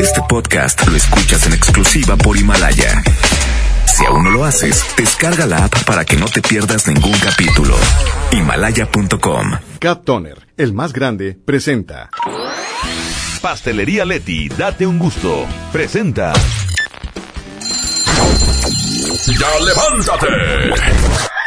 Este podcast lo escuchas en exclusiva por Himalaya. Si aún no lo haces, descarga la app para que no te pierdas ningún capítulo. Himalaya.com. Cat Toner, el más grande, presenta. Pastelería Leti, date un gusto. Presenta. ¡Ya levántate!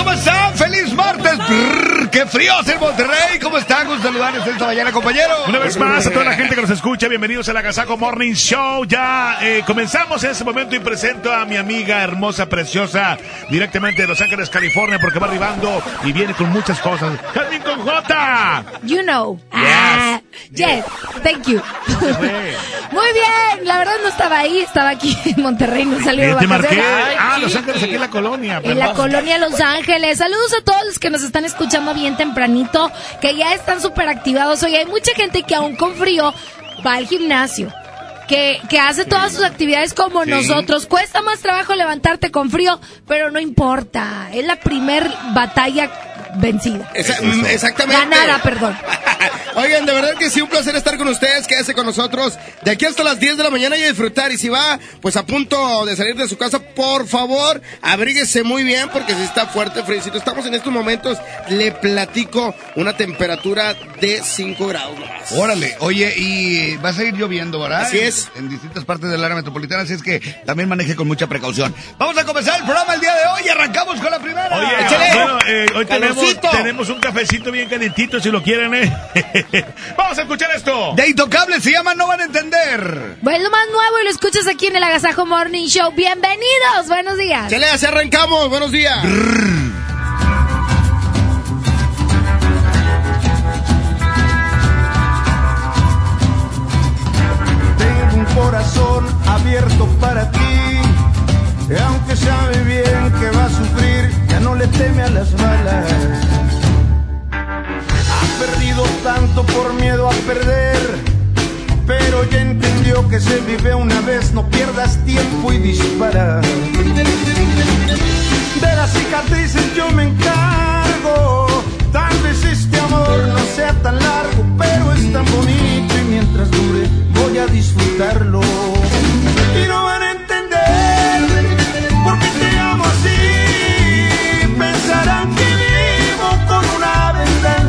¿Cómo están? ¡Feliz martes! ¡Qué frío es en Monterrey! ¿Cómo están? Gusto saludarles esta mañana, compañero. Una vez más, a toda la gente que nos escucha, bienvenidos a la Casaco Morning Show. Ya eh, comenzamos en este momento y presento a mi amiga hermosa, preciosa, directamente de Los Ángeles, California, porque va arribando y viene con muchas cosas. ¡Carmen con J! You know. Ah, yes. Thank you. Muy bien. La verdad no estaba ahí, estaba aquí en Monterrey, no salió de Te marqué. Ah, Los Ángeles, aquí en la colonia. En la colonia Los Ángeles. Saludos a todos los que nos están escuchando bien tempranito, que ya están súper activados. Oye, hay mucha gente que aún con frío va al gimnasio. Que, que, hace todas sus actividades como nosotros. Cuesta más trabajo levantarte con frío, pero no importa. Es la primer batalla vencida. Exactamente. Ganada, perdón. Oigan, de verdad que sí, un placer estar con ustedes. Quédese con nosotros de aquí hasta las 10 de la mañana y a disfrutar. Y si va, pues a punto de salir de su casa, por favor, abríguese muy bien porque si está fuerte, frío. Estamos en estos momentos, le platico una temperatura de 5 grados más. Órale, oye, y va a seguir lloviendo, ¿verdad? Así es. En, distintas partes del área metropolitana, así es que también maneje con mucha precaución. Vamos a comenzar el programa el día de hoy y arrancamos con la primera. Oye, bueno, eh, hoy tenemos, tenemos, un cafecito bien calentito si lo quieren, ¿eh? Vamos a escuchar esto. De Intocable se llama No van a entender. Bueno, lo más nuevo y lo escuchas aquí en el Agasajo Morning Show. Bienvenidos, buenos días. Chale, así arrancamos, buenos días. Tengo un corazón abierto para ti. Y aunque sabe bien sufrir, ya no le teme a las balas perdido tanto por miedo a perder. Pero ya entendió que se vive una vez, no pierdas tiempo y dispara. De las cicatrices yo me encargo. Tal vez este amor no sea tan largo, pero es tan bonito y mientras dure voy a disfrutarlo.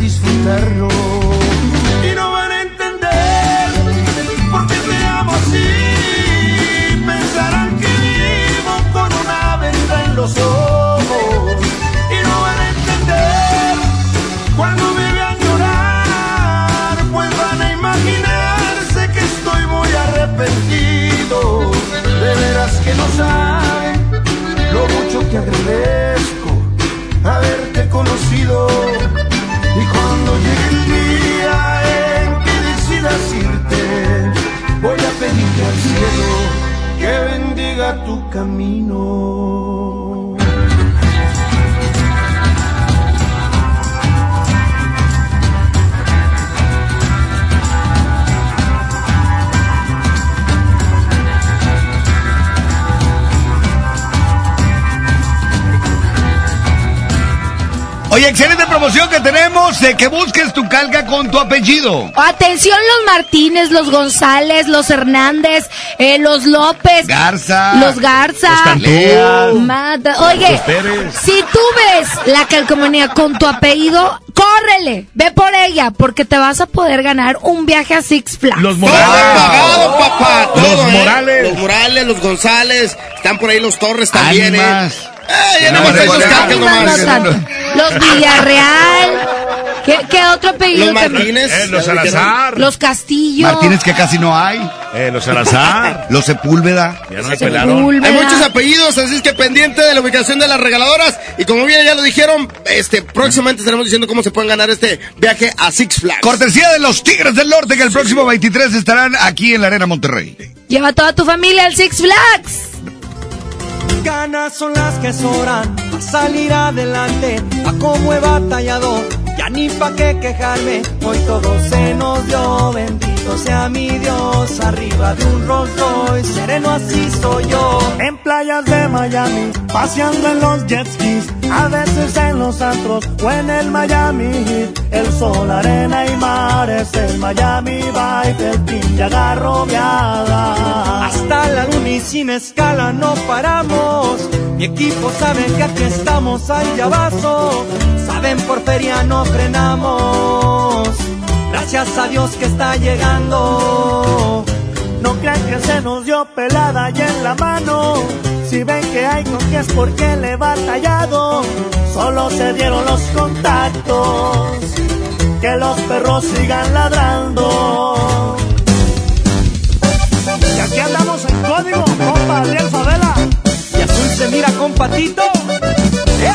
Disfrutarlo. Y no van a entender por qué te amo así. Pensarán que vivo con una venda en los ojos. Y no van a entender cuando me vean llorar. Pues van a imaginarse que estoy muy arrepentido. De veras que no saben lo mucho que haberte y cuando llegue el día en que decidas irte, voy a pedirle al cielo que bendiga tu camino. Oye, excelente promoción que tenemos de que busques tu calca con tu apellido. Atención los Martínez, los González, los Hernández, eh, los López. Garza. Los Garza. Los Cantú. Mata- Oye, Los Pérez. si tú ves la calcomanía con tu apellido, córrele, ve por ella, porque te vas a poder ganar un viaje a Six Flags. Los Todo Morales. pagado, papá. Los todo, ¿eh? Morales. Los Morales, los González. Están por ahí los Torres también. ¿eh? Eh, ya No, no, no. Los Villarreal. ¿Qué, qué otro apellido? Los que- Martínez. Eh, los ya lo dijeron. Salazar. Los Castillo. Martínez que casi no hay. Eh, los Salazar. Los Sepúlveda. Ya no pelaron. Sepúlveda. Hay muchos apellidos, así es que pendiente de la ubicación de las regaladoras. Y como bien ya lo dijeron, este próximamente estaremos diciendo cómo se pueden ganar este viaje a Six Flags. Cortesía de los Tigres del Norte que el próximo 23 estarán aquí en la Arena Monterrey. Lleva a toda tu familia al Six Flags. Ganas son las que sobran a salir adelante. A como he batallado, ya ni pa' qué quejarme. Hoy todo se nos dio. Bendito sea mi Dios. Arriba de un Rolls Royce, sereno así soy yo. En playas de Miami, paseando en los jet skis. A veces en los antros o en el Miami Heat. El sol, arena y mar es el Miami Vibe. El team ya agarrobeada. Hasta la luna y sin escala no paramos. Mi equipo sabe que aquí estamos al llavazo. Saben por feria no frenamos. Gracias a Dios que está llegando. No crean que se nos dio pelada y en la mano. Si ven que hay con que es porque le he batallado. Solo se dieron los contactos. Que los perros sigan ladrando. Y aquí andamos en código, compa Adriel Favela. Y azul se mira con patito. ¡Ea!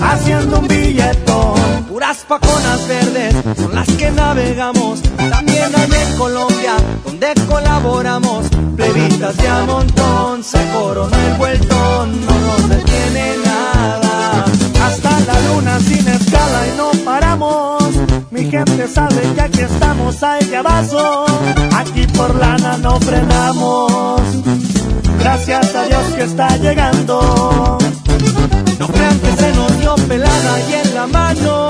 Haciendo un billetón. Puras paconas verdes son las que navegamos. También hay en Colombia, donde colaboramos. Plebitas de a montón, se coronó el vueltón, no nos detiene nada. Hasta la luna sin escala y no paramos. Mi gente sabe que aquí estamos al llavazo. Aquí por lana no frenamos. Gracias a Dios que está llegando. Que se nos dio pelada y en la mano.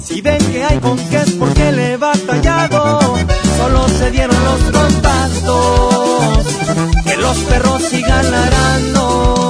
Si ven que hay con qué es porque le he batallado. Solo se dieron los contactos. Que los perros sigan ladrando.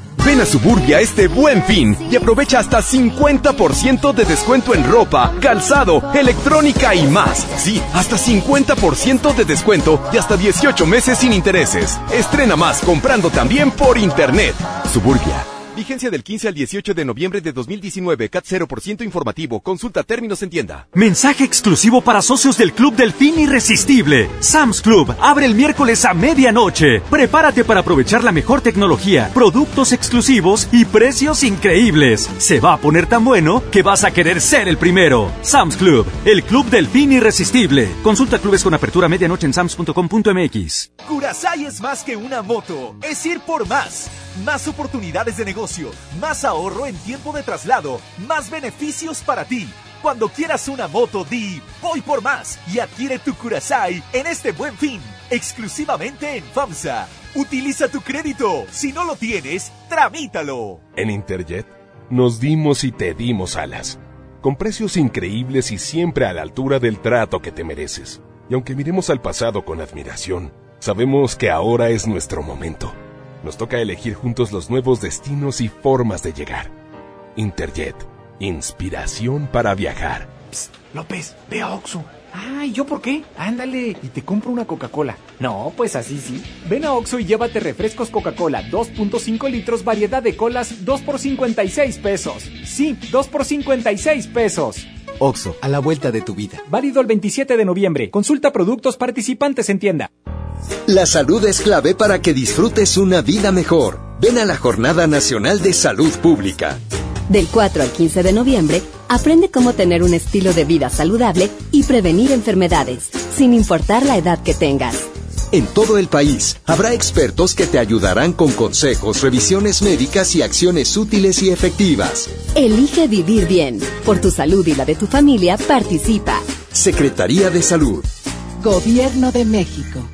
Ven a Suburbia este buen fin y aprovecha hasta 50% de descuento en ropa, calzado, electrónica y más. Sí, hasta 50% de descuento y hasta 18 meses sin intereses. Estrena más comprando también por internet. Suburbia, Vigencia del 15 al 18 de noviembre de 2019. CAT 0% informativo. Consulta términos en tienda. Mensaje exclusivo para socios del Club Delfín Irresistible. Sam's Club abre el miércoles a medianoche. Prepárate para aprovechar la mejor tecnología, productos exclusivos y precios increíbles. Se va a poner tan bueno que vas a querer ser el primero. Sam's Club, el Club Delfín Irresistible. Consulta clubes con apertura a medianoche en sams.com.mx. Curasai es más que una moto, es ir por más. Más oportunidades de negocio, más ahorro en tiempo de traslado, más beneficios para ti. Cuando quieras una moto, di voy por más y adquiere tu Curasai en este buen fin, exclusivamente en FAMSA. Utiliza tu crédito. Si no lo tienes, tramítalo. En Interjet nos dimos y te dimos alas, con precios increíbles y siempre a la altura del trato que te mereces. Y aunque miremos al pasado con admiración, sabemos que ahora es nuestro momento. Nos toca elegir juntos los nuevos destinos y formas de llegar. Interjet, inspiración para viajar. López, ve a Oxxo. Ay, ¿yo por qué? Ándale, y te compro una Coca-Cola. No, pues así sí. Ven a Oxxo y llévate refrescos Coca-Cola 2.5 litros, variedad de colas, 2 por 56 pesos. Sí, 2 por 56 pesos. Oxo, a la vuelta de tu vida. Válido el 27 de noviembre. Consulta productos participantes en tienda. La salud es clave para que disfrutes una vida mejor. Ven a la Jornada Nacional de Salud Pública. Del 4 al 15 de noviembre, aprende cómo tener un estilo de vida saludable y prevenir enfermedades, sin importar la edad que tengas. En todo el país habrá expertos que te ayudarán con consejos, revisiones médicas y acciones útiles y efectivas. Elige vivir bien. Por tu salud y la de tu familia, participa. Secretaría de Salud. Gobierno de México.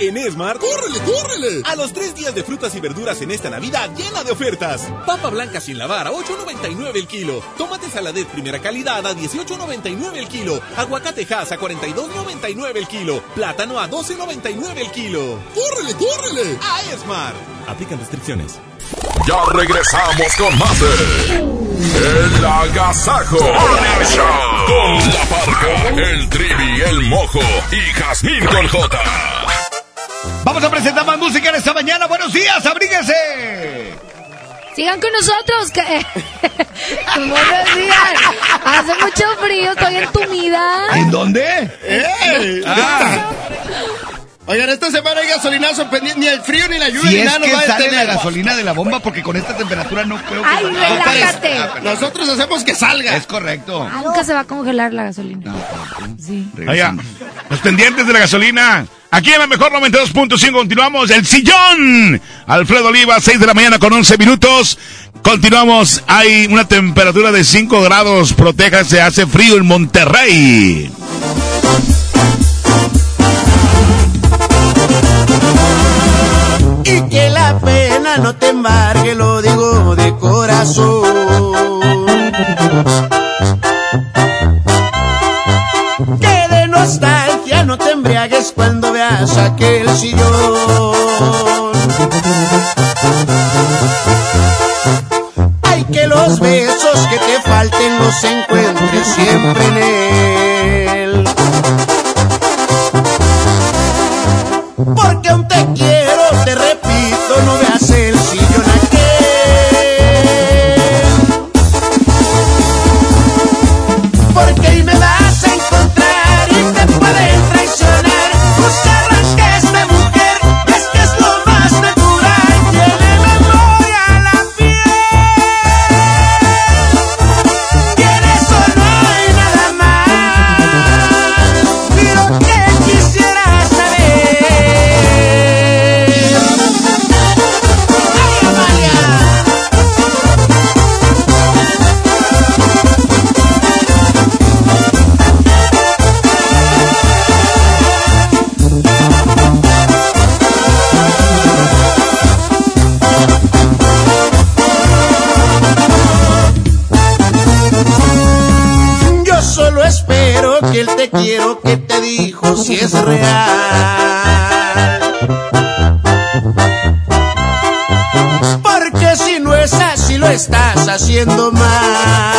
En Esmar, ¡córrele, córrele! A los tres días de frutas y verduras en esta Navidad llena de ofertas. Papa blanca sin lavar a 8.99 el kilo. Tomate saladet primera calidad a 18.99 el kilo. Aguacate Hass a 42.99 el kilo. Plátano a 12.99 el kilo. ¡Córrele, córrele! A Esmar. Aplican restricciones. Ya regresamos con más El Agasajo con la parca, el trivi, el mojo y Jazmín con J. Vamos a presentar más música en esta mañana. Buenos días, abríguese. Sigan con nosotros. Que... Buenos días. Hace mucho frío, estoy entumida. ¿En dónde? ¡Ey! Ah. Oigan, esta semana hay gasolinazo pendiente, ni el frío ni la lluvia Si ni es nada nos que va a sale la gasolina de la bomba, porque con esta temperatura no creo que... Ay, salga. relájate. Ah. Nosotros hacemos que salga. Es correcto. Ah, Nunca se va a congelar la gasolina. Sí. Allá, los pendientes de la gasolina. Aquí en la mejor 92.5 continuamos. El sillón. Alfredo Oliva, 6 de la mañana con 11 minutos. Continuamos. Hay una temperatura de 5 grados. Protéjase, hace frío en Monterrey. No te embargue, lo digo de corazón. Que de nostalgia no te embriagues cuando veas aquel sillón. Ay, que los besos que te falten los encuentres siempre en él. Porque aún te quiero, te dijo si es real. Porque si no es así lo estás haciendo mal.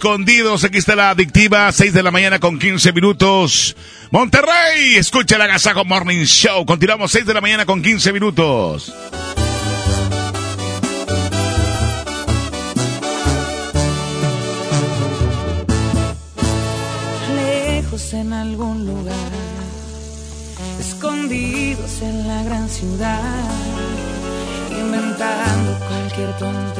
Escondidos, aquí está la adictiva, 6 de la mañana con 15 minutos. Monterrey, escucha el Agasajo Morning Show. Continuamos 6 de la mañana con 15 minutos. lejos en algún lugar, escondidos en la gran ciudad, inventando cualquier tontería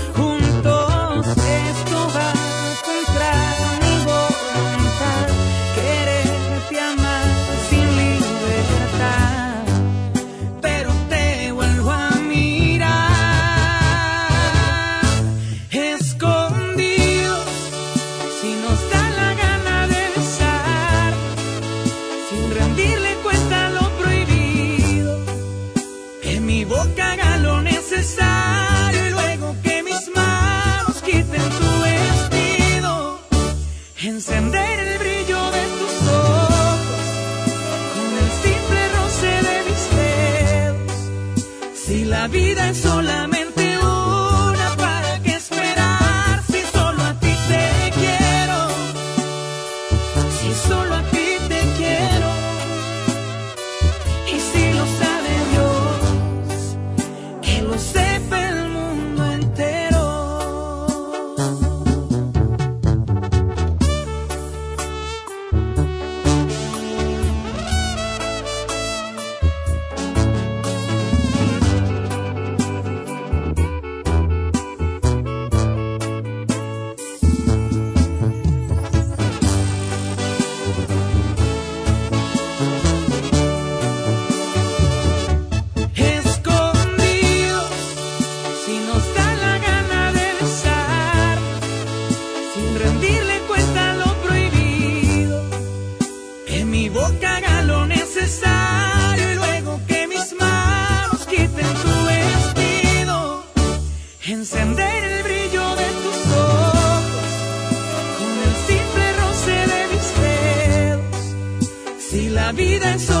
vida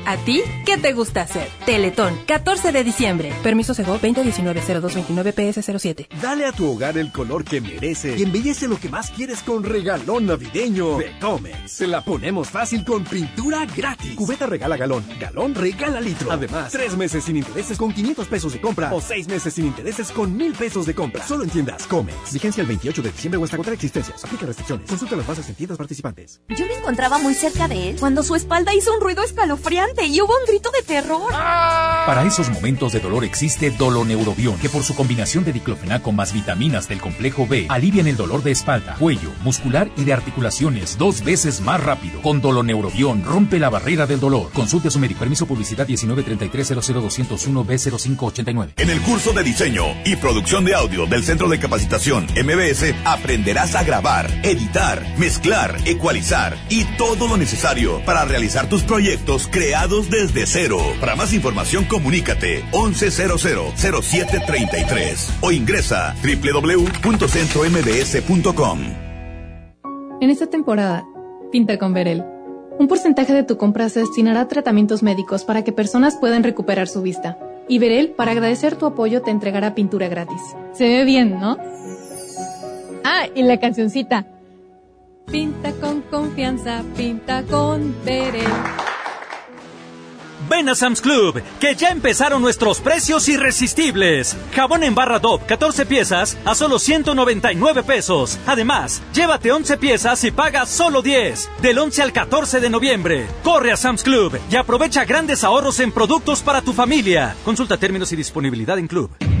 ¿A ti qué te gusta hacer? Teletón, 14 de diciembre. Permiso Sego 2019-0229-PS07. Dale a tu hogar el color que merece y embellece lo que más quieres con regalón navideño de Comex. Se la ponemos fácil con pintura gratis. Cubeta regala galón, galón regala litro. Además, tres meses sin intereses con 500 pesos de compra o seis meses sin intereses con 1000 pesos de compra. Solo en tiendas Comex. Vigencia el 28 de diciembre o hasta contra existencias. Aplica restricciones. Consulta las bases en tiendas participantes. Yo me encontraba muy cerca de él cuando su espalda hizo un ruido escalofriante y hubo un grito de terror. Para esos momentos de dolor existe Doloneurobion, que por su combinación de diclofenaco más vitaminas del complejo B, alivian el dolor de espalda, cuello, muscular y de articulaciones dos veces más rápido. Con Doloneurobion rompe la barrera del dolor. Consulte a su médico. Permiso publicidad 193300201 B0589. En el curso de diseño y producción de audio del Centro de Capacitación MBS aprenderás a grabar, editar, mezclar, ecualizar y todo lo necesario para realizar tus proyectos desde cero. Para más información comunícate 11000733 o ingresa www.centrombs.com. En esta temporada, pinta con Verel. Un porcentaje de tu compra se destinará a tratamientos médicos para que personas puedan recuperar su vista. Y Verel, para agradecer tu apoyo, te entregará pintura gratis. Se ve bien, ¿no? Ah, y la cancioncita. Pinta con confianza, pinta con Verel. Ven a Sam's Club, que ya empezaron nuestros precios irresistibles. Jabón en barra DOP 14 piezas a solo 199 pesos. Además, llévate 11 piezas y paga solo 10. Del 11 al 14 de noviembre. Corre a Sam's Club y aprovecha grandes ahorros en productos para tu familia. Consulta términos y disponibilidad en Club.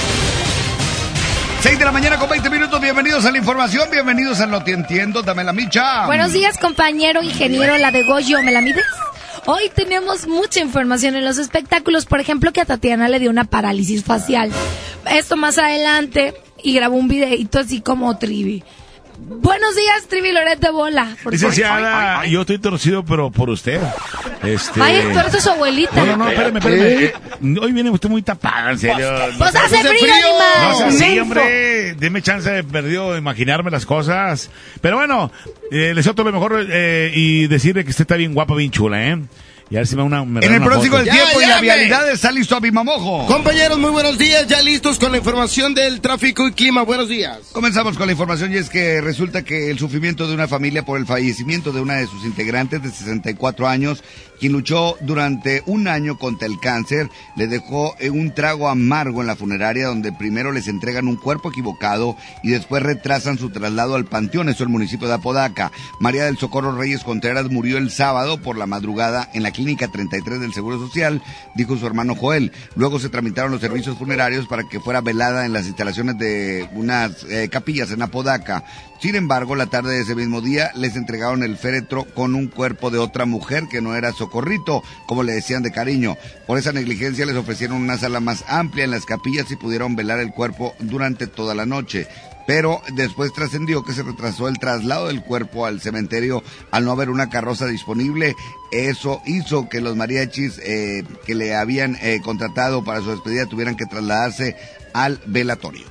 6 de la mañana con 20 minutos, bienvenidos a la información, bienvenidos a Lo Te Entiendo, dame la micha. Buenos días, compañero ingeniero, la de Goyo, ¿me la mides? Hoy tenemos mucha información en los espectáculos, por ejemplo, que a Tatiana le dio una parálisis facial. Esto más adelante y grabó un videito así como trivi. Buenos días, Trivi Loret de Bola. Por Licenciada, yo estoy torcido, pero por usted. Este... Vaya, eres su abuelita. No, no, no, espérame, espérame. Eh, hoy viene usted muy tapada, en serio. Pues hace frío, animal. No así, hombre. Deme chance de perdido de imaginarme las cosas. Pero bueno, eh, les deseo todo lo mejor eh, y decirle que usted está bien guapa, bien chula, ¿eh? Y a ver si me una, me En el próximo del tiempo y la vialidad está listo a Bimamojo. Compañeros, muy buenos días. Ya listos con la información del tráfico y clima. Buenos días. Comenzamos con la información y es que resulta que el sufrimiento de una familia por el fallecimiento de una de sus integrantes de 64 años, quien luchó durante un año contra el cáncer, le dejó eh, un trago amargo en la funeraria donde primero les entregan un cuerpo equivocado y después retrasan su traslado al panteón, eso el municipio de Apodaca. María del Socorro Reyes Contreras murió el sábado por la madrugada en la clínica 33 del Seguro Social, dijo su hermano Joel. Luego se tramitaron los servicios funerarios para que fuera velada en las instalaciones de unas eh, capillas en Apodaca. Sin embargo, la tarde de ese mismo día les entregaron el féretro con un cuerpo de otra mujer que no era Socorrito, como le decían de cariño. Por esa negligencia les ofrecieron una sala más amplia en las capillas y pudieron velar el cuerpo durante toda la noche. Pero después trascendió que se retrasó el traslado del cuerpo al cementerio al no haber una carroza disponible. Eso hizo que los mariachis eh, que le habían eh, contratado para su despedida tuvieran que trasladarse al velatorio.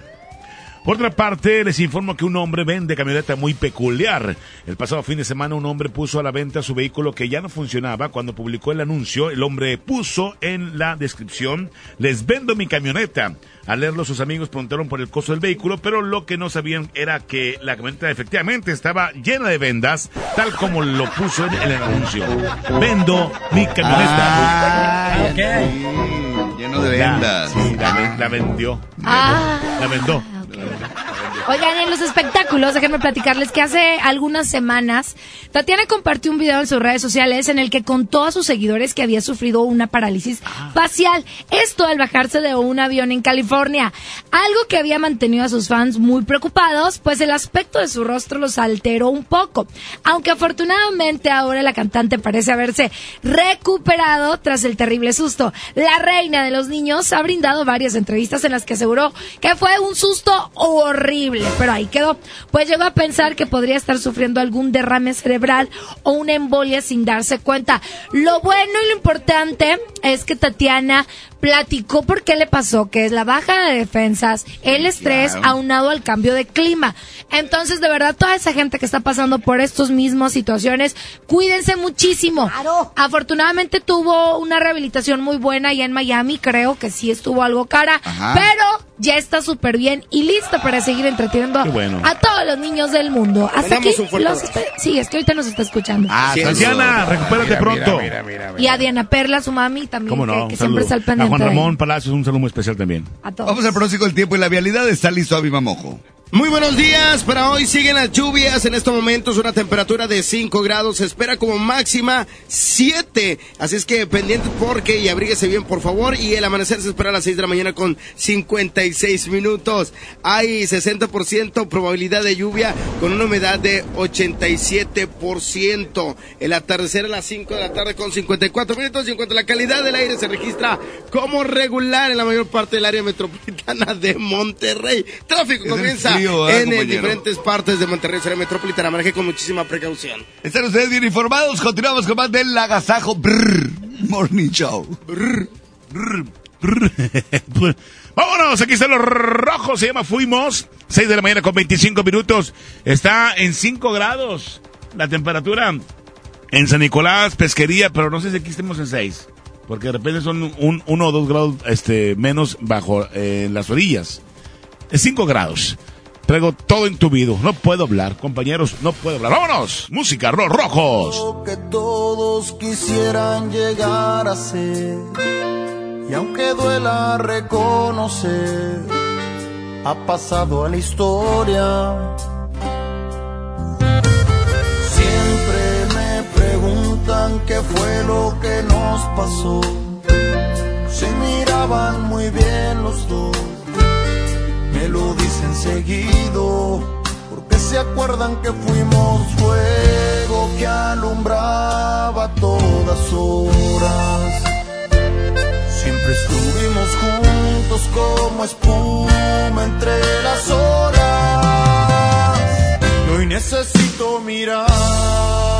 Por otra parte, les informo que un hombre vende camioneta muy peculiar. El pasado fin de semana un hombre puso a la venta su vehículo que ya no funcionaba. Cuando publicó el anuncio, el hombre puso en la descripción, les vendo mi camioneta. Al leerlo, sus amigos preguntaron por el costo del vehículo, pero lo que no sabían era que la camioneta efectivamente estaba llena de vendas, tal como lo puso en el anuncio. Vendo mi camioneta. Ah, Lleno de La- vendas. sí, la, ven- la vendió. Ah. La vendó. Oigan, en los espectáculos, déjenme platicarles que hace algunas semanas Tatiana compartió un video en sus redes sociales en el que contó a sus seguidores que había sufrido una parálisis facial. Esto al bajarse de un avión en California. Algo que había mantenido a sus fans muy preocupados, pues el aspecto de su rostro los alteró un poco. Aunque afortunadamente ahora la cantante parece haberse recuperado tras el terrible susto. La reina de los niños ha brindado varias entrevistas en las que aseguró que fue un susto horrible, pero ahí quedó. Pues llegó a pensar que podría estar sufriendo algún derrame cerebral o una embolia sin darse cuenta. Lo bueno y lo importante es que Tatiana platicó por qué le pasó, que es la baja de defensas, el estrés Claro. aunado al cambio de clima. Entonces, de verdad, toda esa gente que está pasando por estas mismas situaciones, cuídense muchísimo. Afortunadamente tuvo una rehabilitación muy buena allá en Miami, creo que sí estuvo algo cara, Ajá. pero ya está súper bien y lista para seguir entreteniendo bueno. a todos los niños del mundo. Hasta aquí los Sí, es que ahorita nos está escuchando. Ah, Tatiana, recupérate pronto. y a Diana Perla, su mami, también, ¿Cómo no? que, que siempre está al pendiente. A Juan. Ramón Palacios, un saludo muy especial también. A todos. Vamos al pronóstico del tiempo y la vialidad está listo a Viva Mojo. Muy buenos días, para hoy siguen las lluvias, en estos momentos una temperatura de 5 grados, se espera como máxima 7, así es que pendiente porque y abríguese bien por favor y el amanecer se espera a las 6 de la mañana con 56 minutos, hay 60% probabilidad de lluvia con una humedad de 87%, el atardecer a las 5 de la tarde con 54 minutos y en cuanto a la calidad del aire se registra como regular en la mayor parte del área metropolitana de Monterrey, tráfico comienza frío, ¿eh, en compañero? diferentes partes de Monterrey, área metropolitana. Maneje con muchísima precaución. Están ustedes bien informados. Continuamos con más del Agasajo Brrr, Morning Show. Vámonos, aquí están los rojos, se llama Fuimos. 6 de la mañana con 25 minutos. Está en 5 grados la temperatura en San Nicolás, pesquería, pero no sé si aquí estemos en 6. Porque de repente son un, uno o dos grados este, menos bajo eh, las orillas. Es 5 grados. Traigo todo entubido. No puedo hablar, compañeros, no puedo hablar. ¡Vámonos! Música, los rojos. que todos quisieran llegar a ser. Y aunque duela reconocer, ha pasado a la historia. Siempre me preguntan qué fue lo que nos pasó. Se miraban muy bien los dos, me lo dicen seguido porque se acuerdan que fuimos fuego que alumbraba todas horas. Siempre estuvimos juntos como espuma entre las horas. Y hoy necesito mirarte,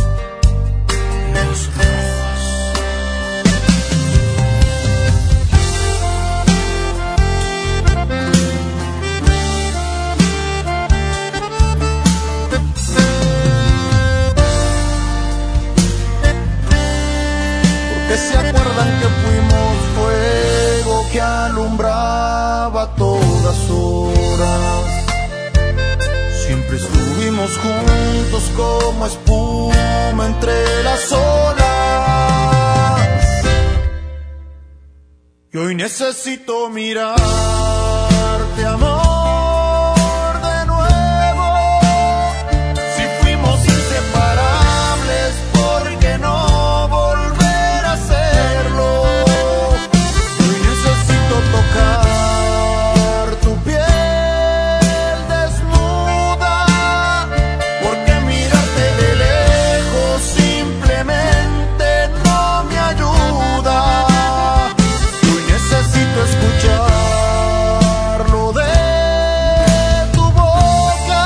Porque se acuerdan que fuimos fuego que alumbraba todas horas. Siempre estuvimos juntos como espuma entre las olas. Y hoy necesito mirarte, amor, Tu piel desnuda, porque mirarte de lejos simplemente no me ayuda. Hoy necesito escucharlo de tu boca.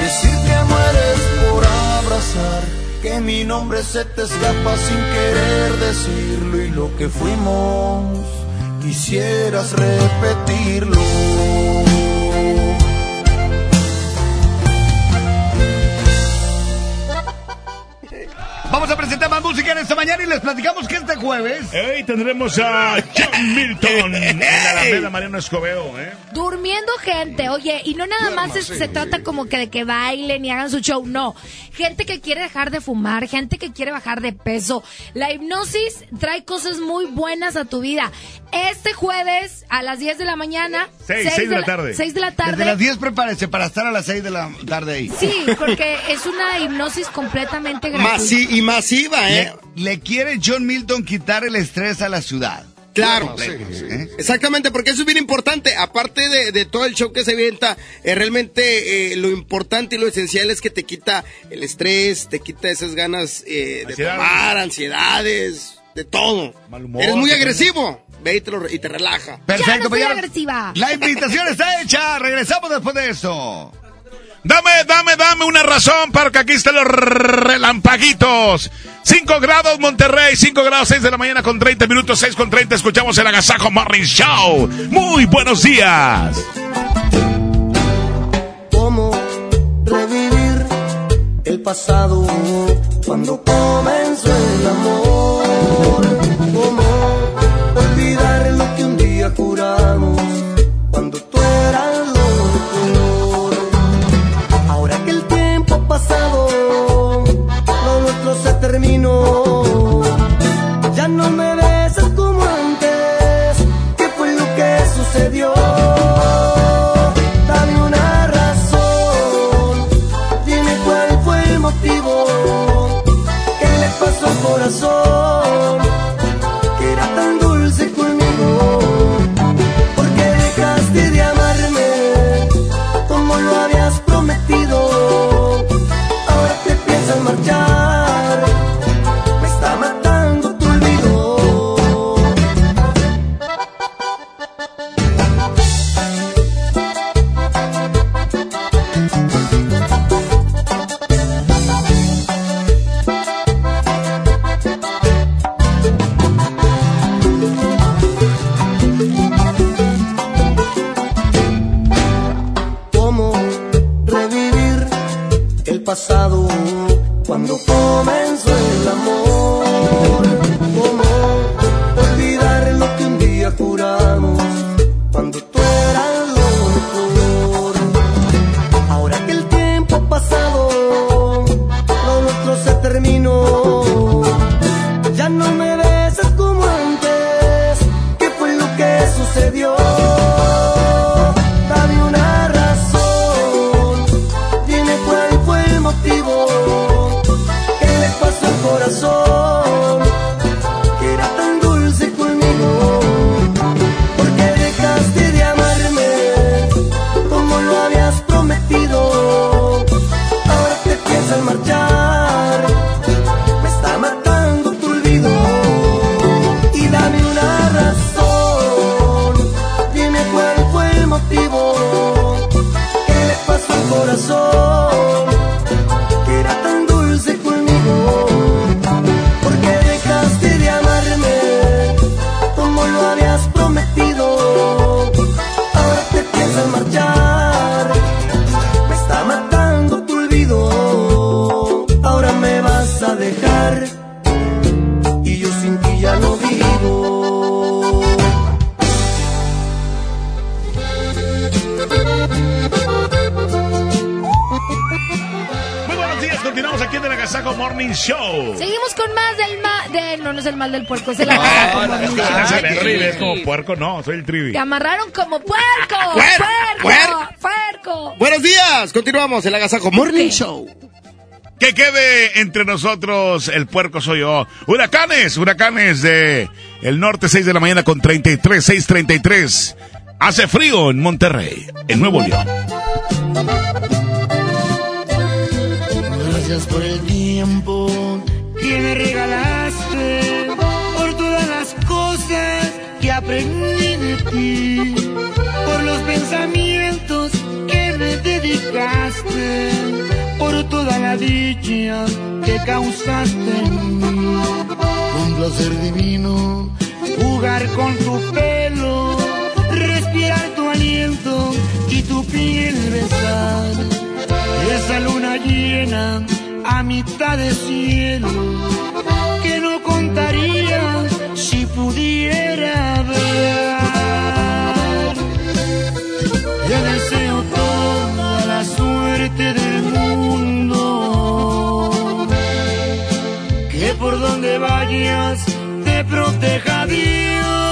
Decir que mueres por abrazar, que mi nombre se te escapa sin querer decirlo y lo que fuimos quisieras repetirlo. Vamos a presentar más música en esta mañana y les platicamos que este jueves. Hoy tendremos a John Milton en la Alameda Mariano Escobedo, ¿eh? Durmiendo gente, oye, y no nada más es- se trata como que de que bailen y hagan su show, no. Gente que quiere dejar de fumar, gente que quiere bajar de peso. La hipnosis trae cosas muy buenas a tu vida. Este jueves a las 10 de la mañana. Seis, seis de la tarde. 6 de la tarde. Desde las 10 prepárese para estar a las 6 de la tarde ahí. Sí, porque es una hipnosis completamente gratuita. Masi- y masiva, ¿eh? Le, le quiere John Milton quitar el estrés a la ciudad. Claro, ¿eh? exactamente, porque eso es bien importante. Aparte de, de todo el show que se avienta, eh, realmente eh, lo importante y lo esencial es que te quita el estrés, te quita esas ganas eh, de tomar, ansiedades, de todo. humor, Eres muy agresivo, ve y te, lo- y te relaja. Perfecto, pues ya- agresiva. La invitación está hecha. Regresamos después de eso. Dame, dame, dame una razón para que aquí estén los relampaguitos. 5 grados Monterrey, 5 grados 6 de la mañana con 30 minutos, 6 con 30. Escuchamos el Agasajo Morning Show. Muy buenos días. cómo revivir el pasado cuando comenzó el amor. Pasó puerco, no, soy el trivi. Te amarraron como puerco. Puer- Puerco. Puerco. Buenos días, continuamos el Agasajo Morning Show. Que quede entre nosotros el puerco soy yo. Huracanes, huracanes de el norte 6 de la mañana con 33, 633. Hace frío en Monterrey, en Nuevo León. Gracias por el tiempo que me regalaste, de ti, por los pensamientos que me dedicaste, por toda la dicha que causaste en. Un placer divino, jugar con tu pelo, respirar tu aliento y tu piel besar. Esa luna llena a mitad de cielo que no contaría donde vayas te proteja Dios.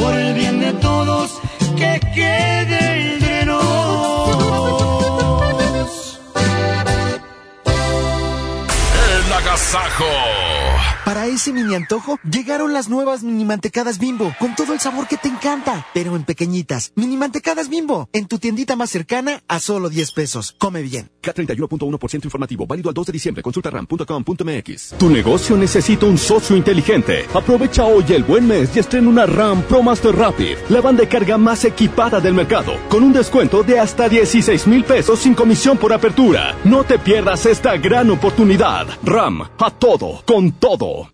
Por el bien de todos que quede entre nos. El agasajo. Para ese mini antojo, llegaron las nuevas mini mantecadas bimbo, con todo el sabor que te encanta, pero en pequeñitas. Mini mantecadas bimbo, en tu tiendita más cercana a solo 10 pesos. Come bien. K31.1% informativo, válido al 2 de diciembre. Consulta ram.com.mx. Tu negocio necesita un socio inteligente. Aprovecha hoy el buen mes y estrena una RAM Pro Master Rapid, la banda de carga más equipada del mercado, con un descuento de hasta 16 mil pesos sin comisión por apertura. No te pierdas esta gran oportunidad. RAM, a todo, con todo.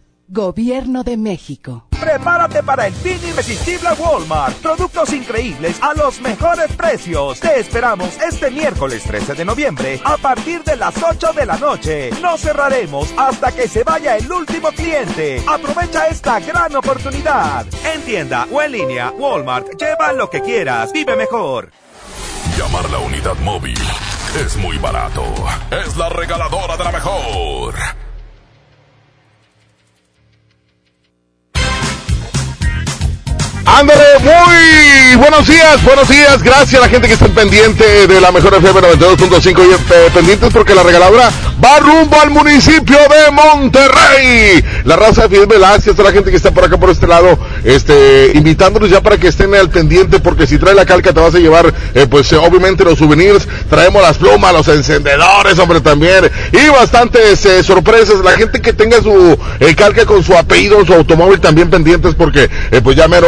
Gobierno de México. Prepárate para el fin irresistible Walmart. Productos increíbles a los mejores precios. Te esperamos este miércoles 13 de noviembre a partir de las 8 de la noche. No cerraremos hasta que se vaya el último cliente. Aprovecha esta gran oportunidad. En tienda o en línea, Walmart, lleva lo que quieras. Vive mejor. Llamar la unidad móvil es muy barato. Es la regaladora de la mejor. Muy buenos días, buenos días. Gracias a la gente que está pendiente de la mejor FM 92.5 y eh, pendientes porque la regaladora va rumbo al municipio de Monterrey. La raza de Fidel Velázquez, a la gente que está por acá por este lado, este, invitándolos ya para que estén al pendiente porque si trae la calca te vas a llevar, eh, pues eh, obviamente los souvenirs. Traemos las plumas, los encendedores, hombre, también. Y bastantes sorpresas. La gente que tenga su calca con su apellido, su automóvil también pendientes porque pues ya mero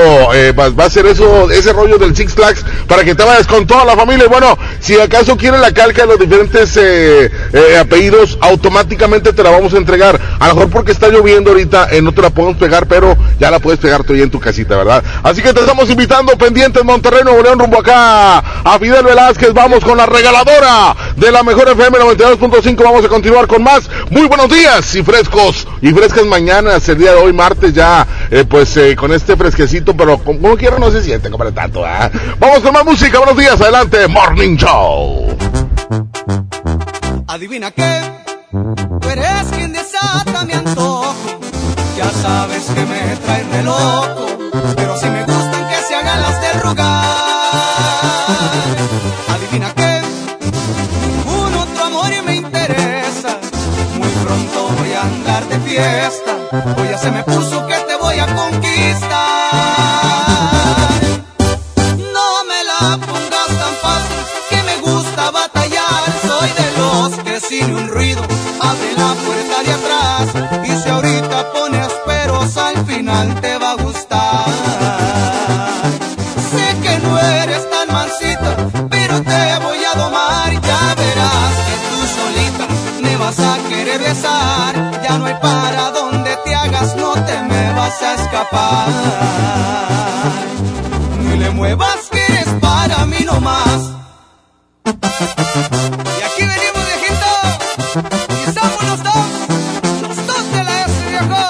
va, a ser eso, ese rollo del Six Flags para que te vayas con toda la familia. Y bueno, si acaso quieren la calca de los diferentes eh, eh, apellidos, automáticamente te la vamos a entregar. A lo mejor porque está lloviendo ahorita, eh, no te la podemos pegar, pero ya la puedes pegar tú ahí en tu casita, ¿verdad? Así que te estamos invitando pendientes Monterrey, Nuevo León, rumbo acá a Fidel Velázquez. Vamos con la regaladora de la mejor FM 92.5. Vamos a continuar con más. Muy buenos días y frescos y frescas mañanas. El día de hoy, martes, ya, pues con este fresquecito, pero como quiera no se siente como tanto, ¿ah? Vamos con más música. Buenos días, adelante, Morning Show. Adivina qué, tú eres quien desata mi antojo. Ya sabes que me traen de loco, pero si me gustan que se hagan las del rogar. Adivina qué, ningún otro amor me interesa. Muy pronto voy a andar de fiesta, hoy ya se me puso que te voy a conquistar. No me la pongas tan fácil, que me gusta batallar. Soy de los que sin un ruido abre la puerta de atrás. A escapar. Ni le muevas que eres para mí nomás. Y aquí venimos, viejito. Y somos los dos. Los dos de la S, viejo.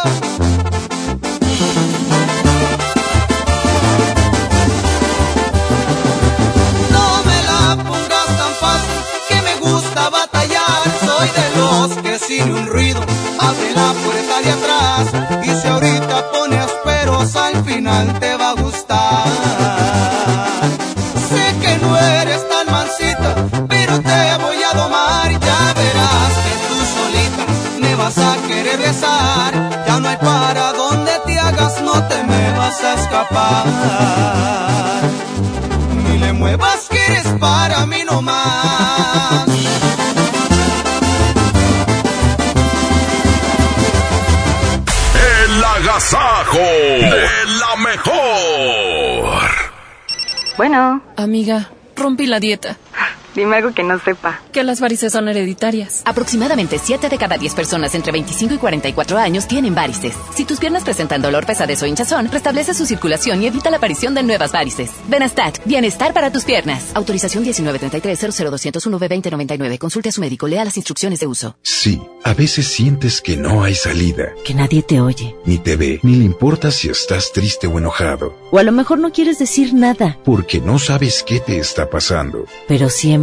No me la pongas tan fácil, que me gusta batallar. Soy de los que sin un ruido abre la puerta de atrás. Final te va a gustar. Sé que no eres tan mansita, pero te voy a domar. Ya verás que tú solita me vas a querer besar. Ya no hay para donde te hagas, no te me vas a escapar. Ni le muevas que eres para mí nomás. Agasajo de la mejor. Bueno. Amiga, rompí la dieta. Dime algo que no sepa. Que las varices son hereditarias. Aproximadamente 7 de cada 10 personas entre 25 y 44 años tienen varices. Si tus piernas presentan dolor, pesadez o hinchazón, restablece su circulación y evita la aparición de nuevas varices. Benastat, bienestar para tus piernas. Autorización 1933-00201-B2099. Consulte a su médico, lea las instrucciones de uso. Sí, a veces sientes que no hay salida, Que nadie te oye. ni te ve, ni le importa si estás triste o enojado, O a lo mejor no quieres decir nada, porque no sabes qué te está pasando. pero siempre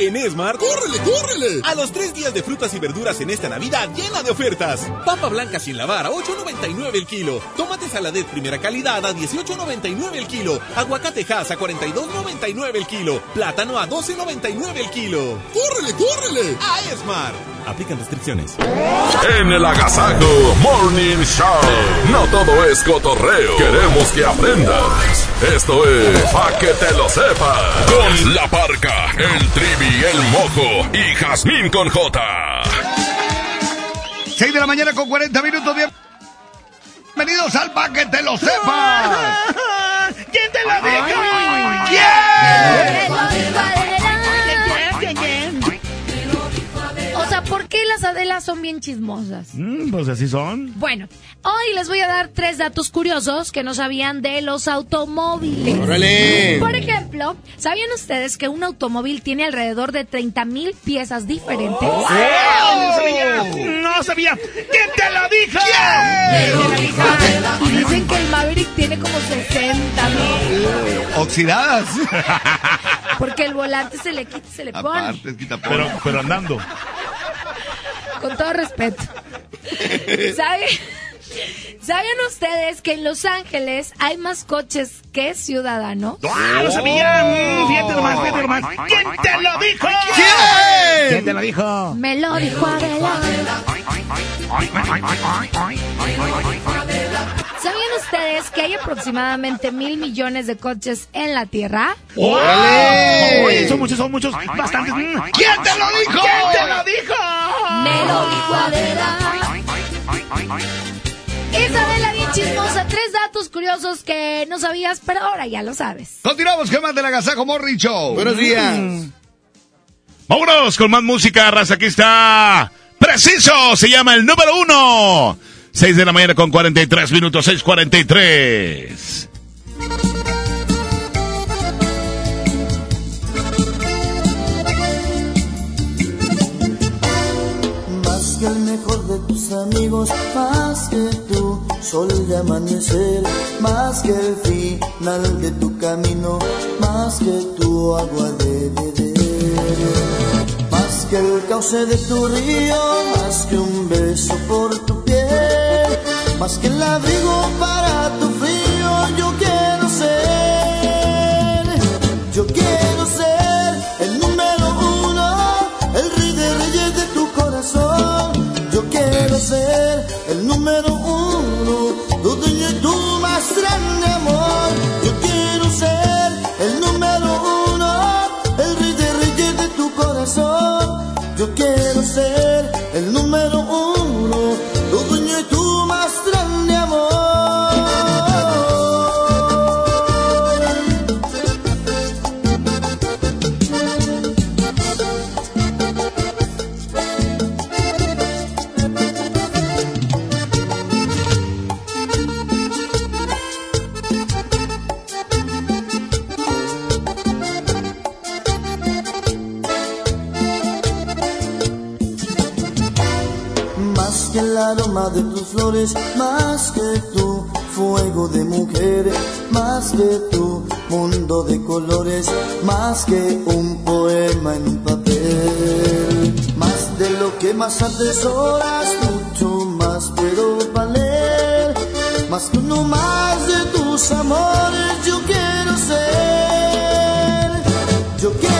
En Esmar, ¡córrele, córrele! A los tres días de frutas y verduras en esta Navidad llena de ofertas. Papa blanca sin lavar a 8.99 el kilo. Tomate saladet primera calidad a 18.99 el kilo. Aguacate Hass a 42.99 el kilo. Plátano a 12.99 el kilo. ¡Córrele, córrele! A Esmar. Aplican restricciones. En el Agasajo Morning Show. No todo es cotorreo. Queremos que aprendas. Esto es Pa' que te lo sepas. Con la parca, el trivi, el mojo y Jazmín con J. 6 de la mañana con 40 minutos. Bien- Bienvenidos al Pa' que te lo sepas. ¿Quién te lo O son bien chismosas? Mm, pues así son. Bueno, hoy les voy a dar tres datos curiosos que no sabían de los automóviles. ¡Órale! Por ejemplo, ¿sabían ustedes que un automóvil tiene alrededor de 30 mil piezas diferentes? ¡Oh! ¡No sabía! ¡No sabía! ¿Quién te lo dijo? Y dicen que el Maverick tiene como 60 mil. Oxidadas. Porque el volante se le quita y se le pone. Aparte, quita por- Pero, pero andando. Con todo respeto. ¿Saben? ¿Saben ustedes que en Los Ángeles hay más coches que ciudadanos? ¡Ah, lo sabía! Mm, Fíjate nomás, fíjate nomás. ¿Quién te lo dijo? ¿Quién? ¿Quién te lo dijo? Me lo dijo Adela. ¿Sabían ustedes que hay aproximadamente mil millones de coches en la Tierra? ¡Órale! Oye, son muchos, son muchos, bastantes. Mm. ¿Quién te lo dijo? ¿Quién te lo dijo? Me lo dijo Adela. Es Adela bien chismosa. Tres datos curiosos que no sabías, pero ahora ya lo sabes. Continuamos con más del Agasajo Morning Show. Buenos días. Vámonos con más música, raza. Aquí está. Preciso, se llama el número uno. 6 de la mañana con 43 minutos, 6.43. Más que el mejor de tus amigos, más que tu sol de amanecer, más que el final de tu camino, más que tu agua de beber, que el cauce de tu río, más que un beso por tu piel, más que el abrigo para tu frío. Yo quiero ser, yo quiero ser el número uno, el rey de reyes de tu corazón. Yo quiero ser el número uno, tu dueño y tu más grande amor. Quiero aroma de tus flores, más que tu fuego de mujer, más que tu mundo de colores, más que un poema en papel, más de lo que más atesoras, mucho más puedo valer, más que uno más de tus amores, yo quiero ser, yo quiero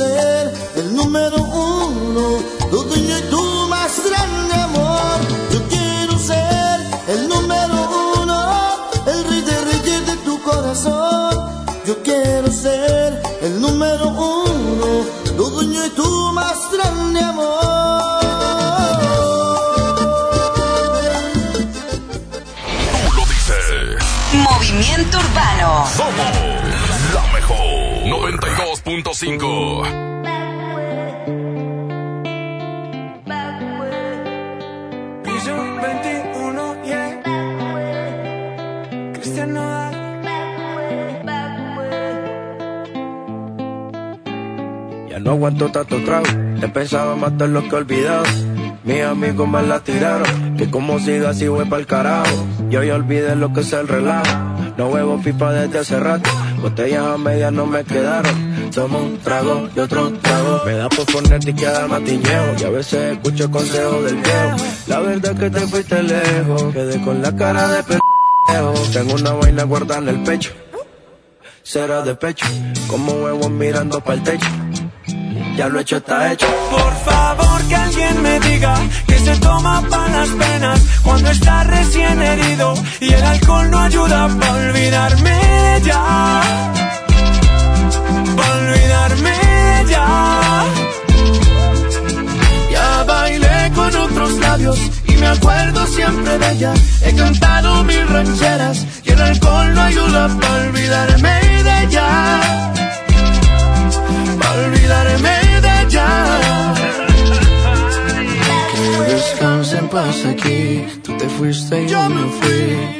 ser el número uno, tu dueño y tu más grande amor. Yo quiero ser el número uno, el rey de reyes de tu corazón. Yo quiero ser el número uno, tu dueño y tu más grande amor. Tú lo dices. Movimiento Urbano. Somos 92.5. Piso 21, yeah. Cristian Nodal. Ya no aguanto tanto trago, he pensado matar lo que he olvidado. Mis amigos me la tiraron, que como siga así voy pa'l carajo. Yo ya olvidé lo que es el relajo, no huevo pipa desde hace rato. Botellas a medias no me quedaron, somos un trago y otro trago. Me da por ponerte y quedar matiñeo, y a veces escucho consejos del viejo. La verdad que te fuiste lejos, quedé con la cara de pendejo. Tengo una vaina guardada en el pecho, será de pecho, como huevos mirando para el techo. Ya lo hecho está hecho. Por favor que alguien me diga que se toma para las penas cuando está recién herido y el alcohol no ayuda para olvidarme de olvidarme de ella. Ya bailé con otros labios y me acuerdo siempre de ella. He cantado mil rancheras y el alcohol no ayuda para olvidarme de ella. Para olvidarme de ella. Que descanse en paz aquí. Tú te fuiste y yo me fui.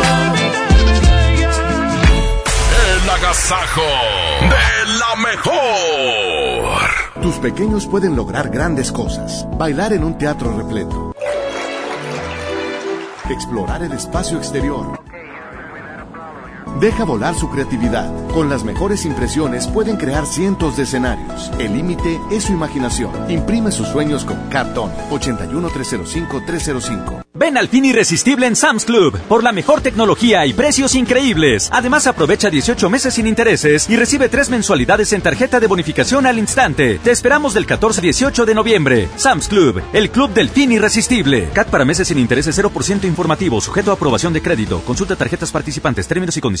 Agasajo de la mejor. Tus pequeños pueden lograr grandes cosas. Bailar en un teatro repleto. Explorar el espacio exterior. Deja volar su creatividad. Con las mejores impresiones pueden crear cientos de escenarios. El límite es su imaginación. Imprime sus sueños con Cartón 81 305 305. Ven al fin irresistible en Sam's Club por la mejor tecnología y precios increíbles. Además, aprovecha 18 meses sin intereses y recibe tres mensualidades en tarjeta de bonificación al instante. Te esperamos del 14 al 18 de noviembre. Sam's Club, el club del fin irresistible. CAT para meses sin intereses 0% informativo, sujeto a aprobación de crédito. Consulta tarjetas participantes, términos y condiciones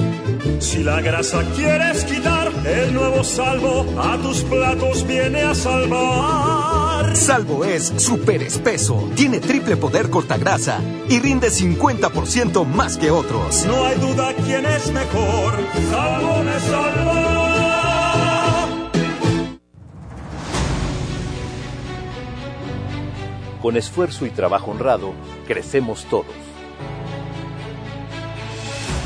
Si la grasa quieres quitar, el nuevo salvo a tus platos viene a salvar. Salvo es súper espeso, tiene triple poder cortagrasa y rinde 50% más que otros. No hay duda quién es mejor. Salvo me salva. Con esfuerzo y trabajo honrado, crecemos todos.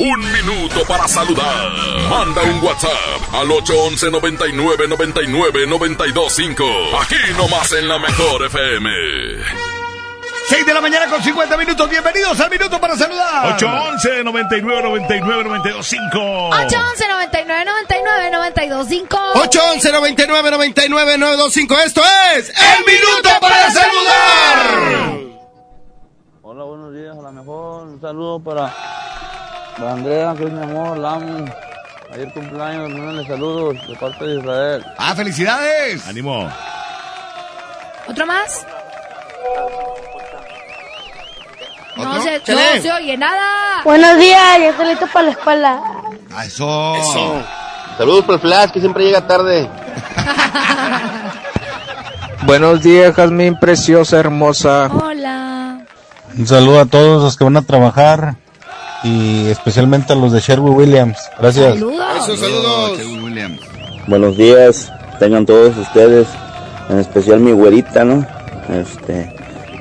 Un minuto para saludar. Manda un WhatsApp al 811 99 99 925. Aquí nomás en la mejor FM. 6 de la mañana con 50 minutos. Bienvenidos al minuto para saludar. 811 99 99 925. 811 99 99 925. 811 99 99 925. Esto es El Minuto para Saludar. Hola, buenos días, a la mejor. Un saludo para Andrea, que es mi amor, la amo. Ayer cumpleaños, mándale saludos de parte de Israel. ¡Ah, felicidades! ¡Ánimo! ¿Otro más? No se, no se oye nada. Buenos días, ya estoy listo para la escuela. Ah, eso. Saludos por el Flash, que siempre llega tarde. Buenos días, Jazmín, preciosa, hermosa. Hola. Un saludo a todos los que van a trabajar y especialmente a los de Sherwood Williams. Gracias. Esos saludos. Buenos días, tengan todos ustedes, en especial mi güerita, ¿no? Este,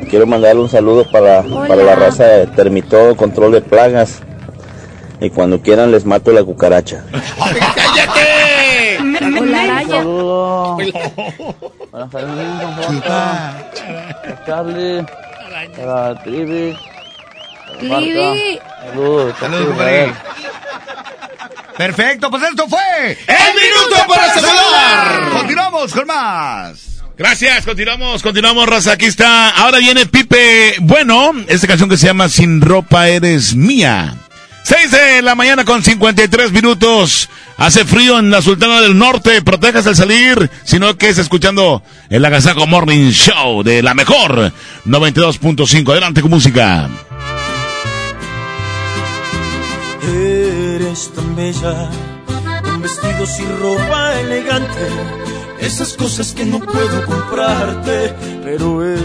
quiero mandarle un saludo para, para la raza de Termitodo Control de Plagas. Y cuando quieran les mato la cucaracha. ¡Cállate! Saludos. Para para Charlie, para Trivi, Marta. Saludos. Perfecto, pues esto fue El Minuto para Saludar. Continuamos con más. Gracias, continuamos, continuamos, raza. Aquí está. Ahora viene Pipe Bueno, esta canción que se llama Sin ropa eres mía. 6 de la mañana con 53 minutos. Hace frío en la Sultana del Norte. Protejas al salir, sino que es escuchando el Agasajo Morning Show de la mejor 92.5. Adelante con música. Eres tan bella, con vestidos y ropa elegante, esas cosas que no puedo comprarte, pero él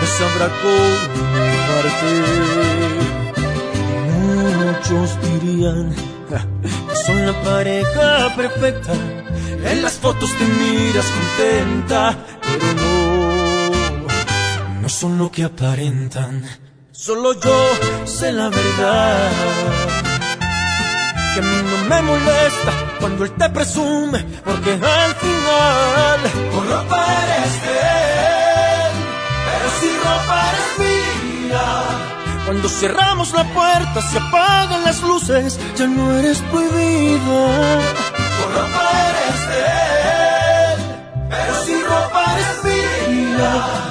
te sabrá comprarte. Muchos dirían que son la pareja perfecta, en las fotos te miras contenta, pero no, no son lo que aparentan. Solo yo sé la verdad. que a mí no me molesta cuando él te presume, porque al final Por ropa eres de él, pero si ropa eres mía. Cuando cerramos la puerta, se apagan las luces, ya no eres prohibida. Por ropa eres de él, pero si ropa eres mía.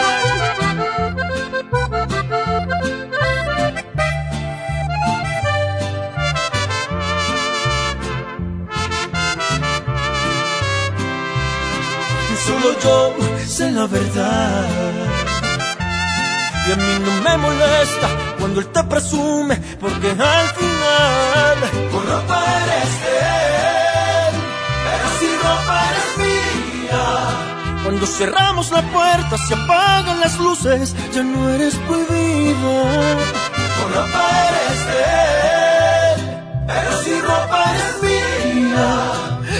Solo yo sé la verdad. Y a mí no me molesta cuando él te presume, porque al final Por ropa eres de él, pero si ropa eres mía. Cuando cerramos la puerta, se apagan las luces, ya no eres prohibida. Por ropa eres de él, pero si ropa eres mía.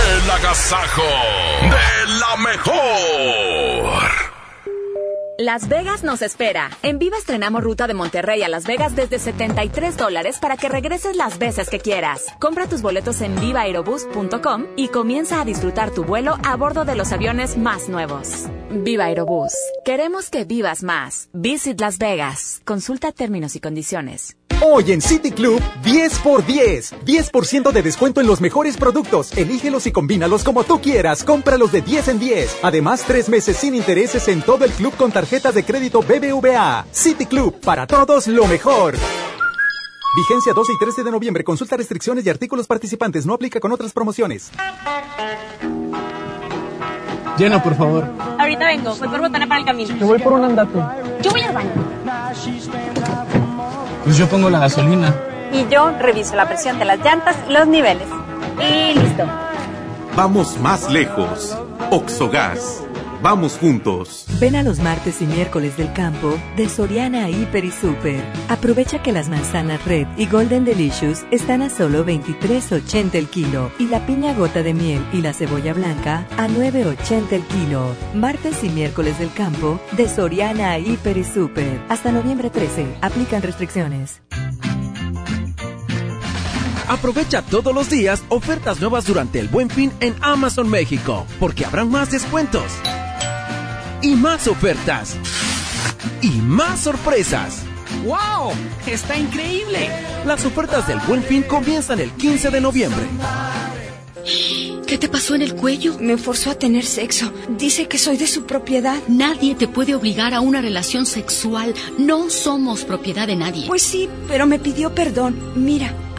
El agasajo de la mejor. Las Vegas nos espera. En Viva estrenamos ruta de Monterrey a Las Vegas desde 73 dólares para que regreses las veces que quieras. Compra tus boletos en vivaerobus.com y comienza a disfrutar tu vuelo a bordo de los aviones más nuevos. Viva Aerobús. Queremos que vivas más. Visit Las Vegas. Consulta términos y condiciones. Hoy en City Club, 10 por 10. 10% de descuento en los mejores productos. Elígelos y combínalos como tú quieras. Cómpralos de 10 en 10. Además, tres meses sin intereses en todo el club con tarjeta de crédito BBVA. City Club, para todos lo mejor. Vigencia 12 y 13 de noviembre. Consulta restricciones y artículos participantes. No aplica con otras promociones. Llena, por favor. Ahorita vengo, voy por botana para el camino. Yo voy por un andate. Yo voy al baño. Pues yo pongo la gasolina. Y yo reviso la presión de las llantas y los niveles. Y listo. Vamos más lejos. Oxogas. Vamos juntos. Ven a los martes y miércoles del campo de Soriana Hiper y Super. Aprovecha que las manzanas Red y Golden Delicious están a solo 23.80 el kilo y la piña gota de miel y la cebolla blanca a 9.80 el kilo. Martes y miércoles del campo de Soriana Hiper y Super. Hasta noviembre 13. Aplican restricciones. Aprovecha todos los días ofertas nuevas durante el Buen Fin en Amazon México, porque habrán más descuentos. Y más ofertas. Y más sorpresas. ¡Wow! ¡Está increíble! Las ofertas del Buen Fin comienzan el 15 de noviembre. ¿Qué te pasó en el cuello? Me forzó a tener sexo. Dice que soy de su propiedad. Nadie te puede obligar a una relación sexual. No somos propiedad de nadie. Pues sí, pero me pidió perdón. Mira,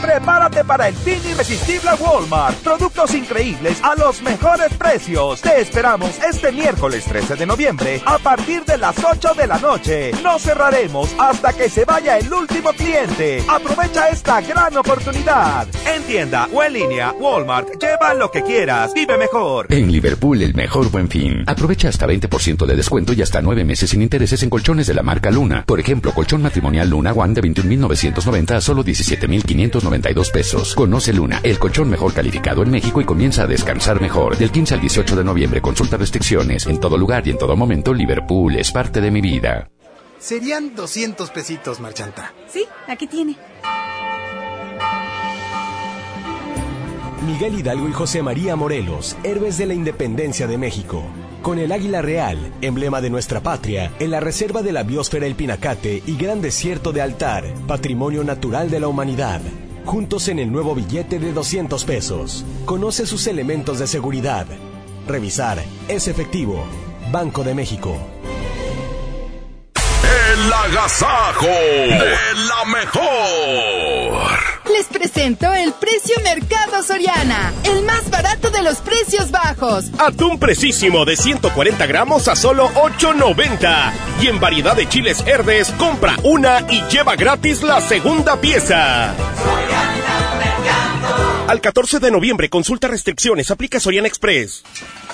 Prepárate para el fin irresistible Walmart. Productos increíbles a los mejores precios. Te esperamos este miércoles 13 de noviembre a partir de las 8 de la noche. No cerraremos hasta que se vaya el último cliente. Aprovecha esta gran oportunidad. En tienda o en línea, Walmart. Lleva lo que quieras. Vive mejor. En Liverpool, el mejor buen fin. Aprovecha hasta 20% de descuento y hasta 9 meses sin intereses en colchones de la marca Luna. Por ejemplo, colchón matrimonial Luna One de 21.990 a solo 17.592 pesos. Conoce Luna, el colchón mejor calificado en México y comienza a descansar mejor. Del 15 al 18 de noviembre, consulta restricciones. En todo lugar y en todo momento, Liverpool es parte de mi vida. Serían 200 pesitos, Marchanta. Sí, aquí tiene. Miguel Hidalgo y José María Morelos, héroes de la independencia de México. Con el águila real, emblema de nuestra patria, en la reserva de la biosfera El Pinacate y Gran Desierto de Altar, patrimonio natural de la humanidad. Juntos en el nuevo billete de 200 pesos. Conoce sus elementos de seguridad. Revisar es efectivo. Banco de México. El agasajo de la mejor. Les presento el precio Mercado Soriana, el más barato de los precios bajos. Atún precisísimo de 140 gramos a solo 8.90. Y en variedad de chiles verdes, compra una y lleva gratis la segunda pieza. Al 14 de noviembre, consulta restricciones, aplica Soriana Express.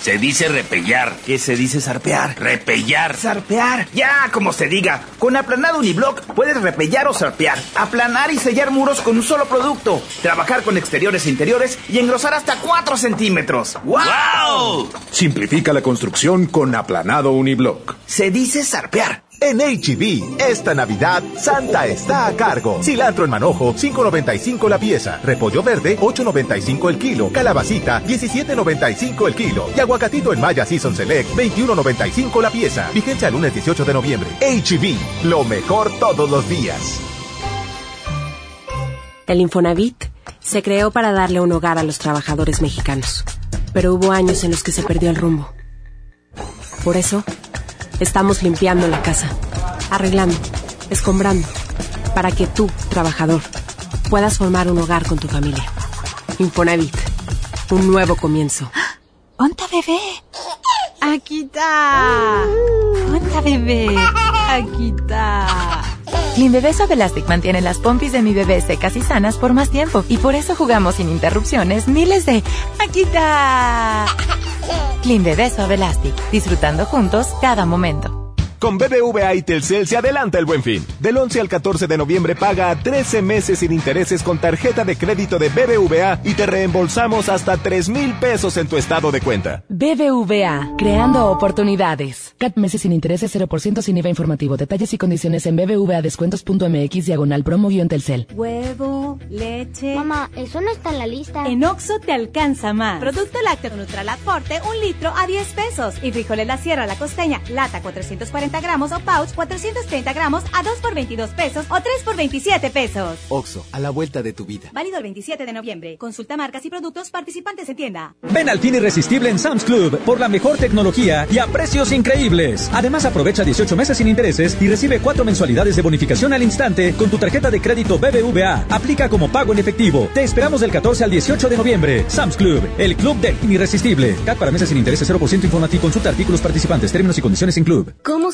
Se dice repellar. ¿Qué se dice zarpear? Repellar. Zarpear. Ya, como se diga. Con aplanado uniblock puedes repellar o zarpear. Aplanar y sellar muros con un solo producto. Trabajar con exteriores e interiores y engrosar hasta 4 centímetros. ¡Wow! Simplifica la construcción con aplanado uniblock. Se dice zarpear. En HB, esta Navidad, Santa está a cargo. Cilantro en manojo, 5.95 la pieza. Repollo verde, 8.95 el kilo. Calabacita, 17.95 el kilo. Y aguacatito en Maya Season Select, 21.95 la pieza. Vigencia el lunes 18 de noviembre. HB, lo mejor todos los días. El Infonavit se creó para darle un hogar a los trabajadores mexicanos. Pero hubo años en los que se perdió el rumbo. Por eso, Estamos limpiando la casa, arreglando, escombrando, para que tú, trabajador, puedas formar un hogar con tu familia. Infonavit, un nuevo comienzo. ¡Onta bebé! Aquí está. ¡Onta bebé! Aquí está. Clean Bebé Suave Elastic mantiene las pompis de mi bebé secas y sanas por más tiempo y por eso jugamos sin interrupciones miles de aquí está. Clean Bebé Suave Elastic, disfrutando juntos cada momento. Con BBVA y Telcel se adelanta el buen fin. Del 11 al 14 de noviembre paga a 13 meses sin intereses con tarjeta de crédito de BBVA y te reembolsamos hasta 3 mil pesos en tu estado de cuenta. BBVA, creando oportunidades. CAT meses sin intereses 0% sin IVA informativo. Detalles y condiciones en bbvadescuentos.mx diagonal promo guion Telcel. Huevo, leche. Mamá, eso no está en la lista. En Oxo te alcanza más. Producto lácteo Nutralat Forte, un litro a 10 pesos. Y frijoles La Sierra, La Costeña, lata 440 gramos o pouch 430 gramos a 2 por 22 pesos o 3 por 27 pesos. Oxo, a la vuelta de tu vida. Válido el 27 de noviembre. Consulta marcas y productos participantes en tienda. Ven al fin irresistible en Sam's Club por la mejor tecnología y a precios increíbles. Además aprovecha 18 meses sin intereses y recibe 4 mensualidades de bonificación al instante con tu tarjeta de crédito BBVA. Aplica como pago en efectivo. Te esperamos del 14 al 18 de noviembre. Sam's Club, el club del irresistible. CAT para meses sin intereses 0% Infonati. Consulta artículos participantes, términos y condiciones en club. ¿Cómo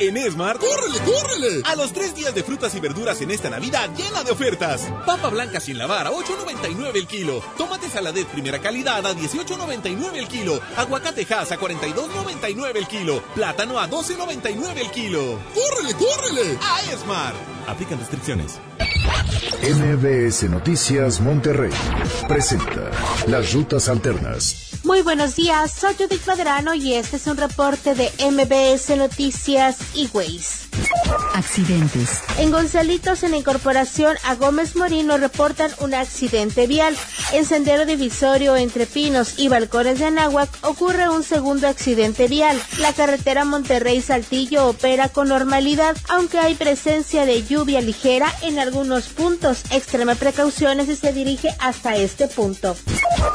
En Esmar, ¡córrele, córrele! A los tres días de frutas y verduras en esta Navidad llena de ofertas. Papa blanca sin lavar a 8.99 el kilo. Tomate saladet primera calidad a 18.99 el kilo. Aguacate Hass a 42.99 el kilo. Plátano a 12.99 el kilo. ¡Córrele, córrele! A Esmar. Aplican restricciones. MBS Noticias Monterrey presenta las rutas alternas. Muy buenos días, soy Judith Madrano y este es un reporte de MBS Noticias y Ways. Accidentes. En Gonzalitos, en la incorporación a Gómez Morino, reportan un accidente vial. En Sendero Divisorio entre Pinos y Balcones de Anáhuac ocurre un segundo accidente vial. La carretera Monterrey-Saltillo opera con normalidad, aunque hay presencia de lluvia ligera en algunos puntos. Extreme precauciones si se dirige hasta este punto.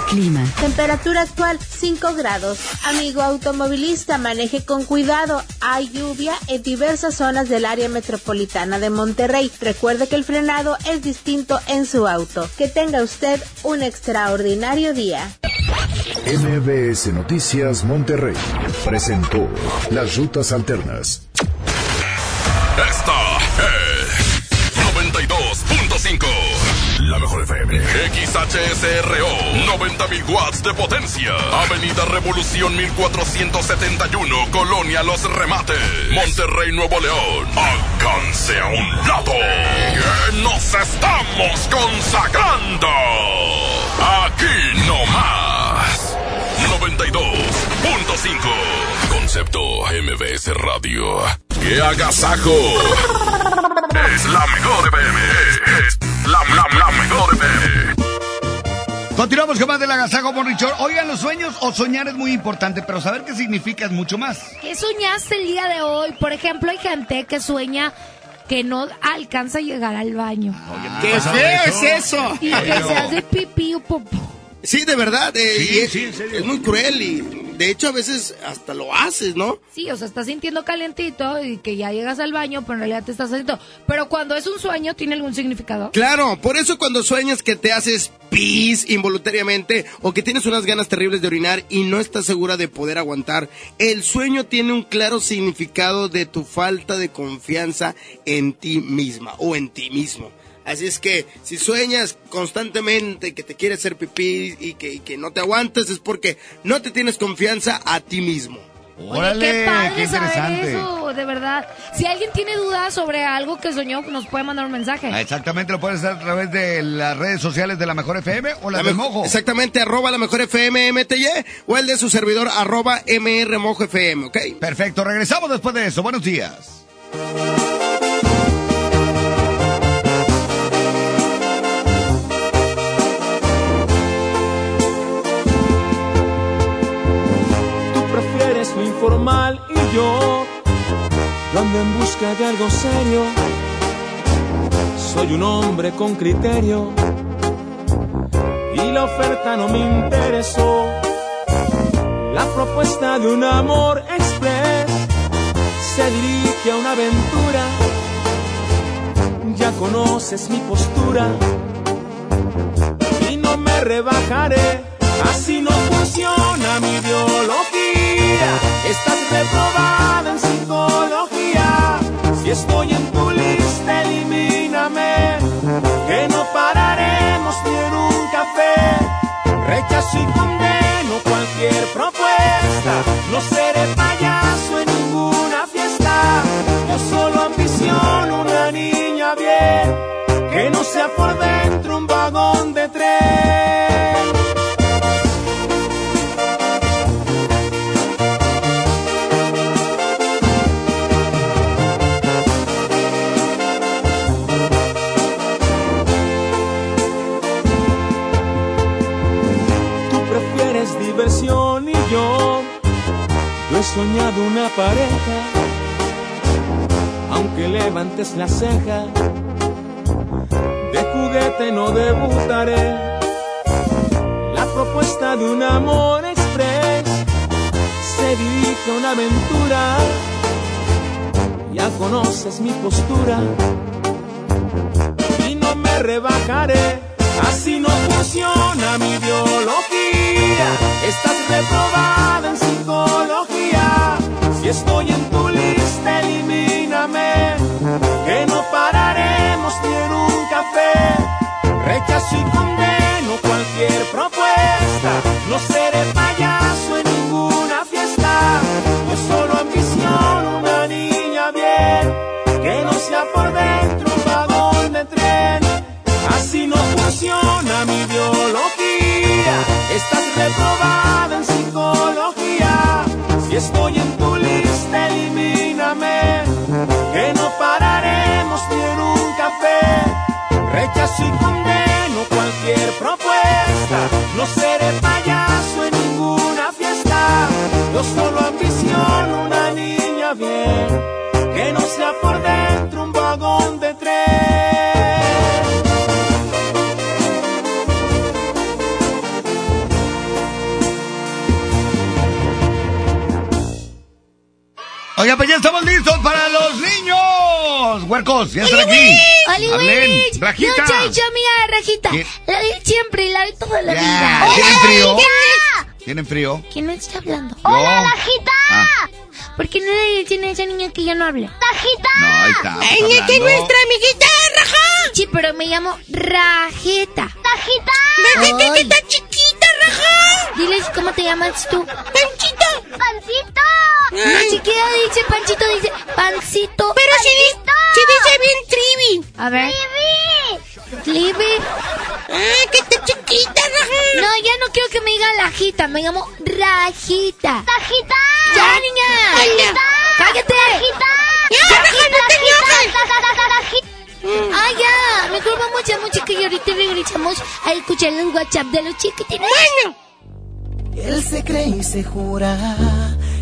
Clima. Temperatura actual 5 grados. Amigo automovilista, maneje con cuidado. Hay lluvia en diversas zonas del área metropolitana de Monterrey. Recuerde que el frenado es distinto en su auto. Que tenga usted un extraordinario día. MBS Noticias Monterrey presentó las rutas alternas. Esta es La mejor FM. XHSRO. 90.000 watts de potencia. Avenida Revolución 1471. Colonia Los Remates. Monterrey, Nuevo León. Alcance a un lado. Que nos estamos consagrando. Aquí no más. 92.5. Concepto MBS Radio. ¡Qué agasajo! Es la mejor FM. La, la, la mejor FM. Continuamos con más del agasajo Morrichor. Oigan, los sueños o soñar es muy importante, pero saber qué significa es mucho más. ¿Qué soñaste el día de hoy? Por ejemplo, hay gente que sueña que no alcanza a llegar al baño. ¡Qué feo es eso! Y que se hace pipí o popó. Sí, de verdad. eh, Sí, y es, sí, en serio. es muy cruel y de hecho a veces hasta lo haces, ¿no? Sí, o sea, estás sintiendo calientito y que ya llegas al baño, pero en realidad te estás haciendo. Pero cuando es un sueño, ¿tiene algún significado? Claro, por eso cuando sueñas que te haces pis involuntariamente o que tienes unas ganas terribles de orinar y no estás segura de poder aguantar, el sueño tiene un claro significado de tu falta de confianza en ti misma o en ti mismo. Así es que si sueñas constantemente que te quieres hacer pipí y que, y que no te aguantas es porque no te tienes confianza a ti mismo. Órale, qué padre qué saber interesante. eso, de verdad. Si alguien tiene dudas sobre algo que soñó, nos puede mandar un mensaje. Ah, Exactamente, lo puedes hacer a través de las redes sociales de la Mejor FM o las La de Mojo. Exactamente, arroba la mejor FM MTY o el de su servidor arroba MR Mojo FM, ¿ok? Perfecto, regresamos después de eso. Buenos días. Y yo, yo ando en busca de algo serio. Soy un hombre con criterio y la oferta no me interesó. La propuesta de un amor express se dirige a una aventura. Ya conoces mi postura y no me rebajaré. Así no funciona mi biología. Estás reprobada en psicología. Si estoy en tu lista, elimíname. Que no pararemos ni en un café. Rechazo y condeno cualquier propuesta. No seré payaso en ninguna fiesta. Yo solo ambiciono una niña bien. Que no sea por dentro un vagón he soñado una pareja, aunque levantes la ceja, de juguete no debutaré. La propuesta de un amor express se dirige a una aventura, ya conoces mi postura y no me rebajaré. Así no funciona mi biología. Estás reprobada en psicología. Si estoy en tu lista, elimíname. Que no pararemos ni en un café. Rechazo y condeno cualquier propuesta. No seré payaso en ninguna fiesta. Solo Huercos, ya están aquí. ¡Oli! Rajita. Yo soy yo, amiga Rajita. ¿Quién? La de siempre, la de toda la Ya, vida. ¿tienen frío? ¿Tienen frío? ¿Quién me está hablando? ¡Hola, Rajita! Ah. ¿Por qué no le dicen a esa niña que ya no habla? ¡Rajita! No, ahí está. ¡Ella que es nuestra amiguita, Raja! Richie, pero me llamo Rajita. ¡Rajita! ¡Rajita que está chiquita, Raja! Diles cómo te llamas tú. ¡Panchito! ¡Pancito! La chiquita dice Panchito, dice Pancito. Pero si, di- si dice. A ver. Clive. ¡Ah, que está chiquita, Raja! No, ya no quiero que me digan Lajita, me llamo Rajita. ¡Rajita! ¡Ya, niña! ¡Rajita! ¡Cállate! ¡Rajita! ¡Ya, ¡Rajita, no te Rajita! Ah, ya. Mejor vamos a música y ahorita regresamos a escuchar el WhatsApp de los chiquitines. Bueno. Él se cree y se jura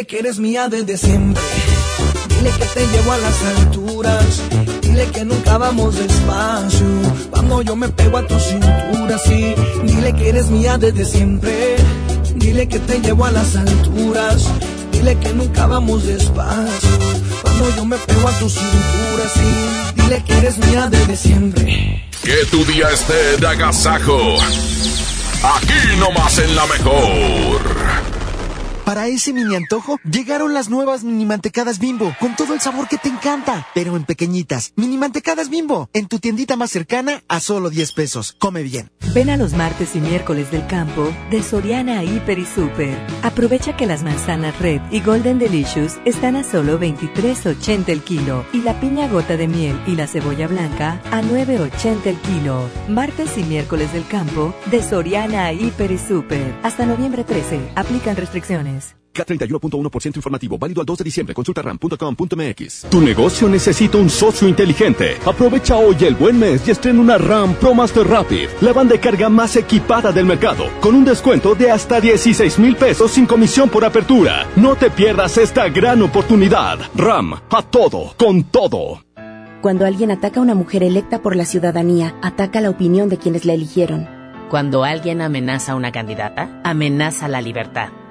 Dile que eres mía desde siempre. Dile que te llevo a las alturas. Dile que nunca vamos despacio. Cuando yo me pego a tu cintura, sí. Dile que eres mía desde siempre. Dile que te llevo a las alturas. Dile que nunca vamos despacio. Cuando yo me pego a tu cintura, sí. Dile que eres mía desde siempre. Que tu día esté de agasajo. Aquí nomás en la mejor. Para ese mini antojo, llegaron las nuevas mini mantecadas bimbo, con todo el sabor que te encanta, pero en pequeñitas. Mini mantecadas bimbo, en tu tiendita más cercana a solo 10 pesos. Come bien. Ven a los martes y miércoles del campo de Soriana Hiper y Super. Aprovecha que las manzanas Red y Golden Delicious están a solo 23.80 el kilo y la piña gota de miel y la cebolla blanca a 9.80 el kilo. Martes y miércoles del campo de Soriana Hiper y Super. Hasta noviembre 13. Aplican restricciones. K31.1% informativo, válido al 2 de diciembre. Consulta ram.com.mx. Tu negocio necesita un socio inteligente. Aprovecha hoy el buen mes y estrena una RAM Pro Master Rapid, la banda de carga más equipada del mercado, con un descuento de hasta 16 mil pesos sin comisión por apertura. No te pierdas esta gran oportunidad. RAM, a todo, con todo. Cuando alguien ataca a una mujer electa por la ciudadanía, ataca la opinión de quienes la eligieron. Cuando alguien amenaza a una candidata, amenaza la libertad.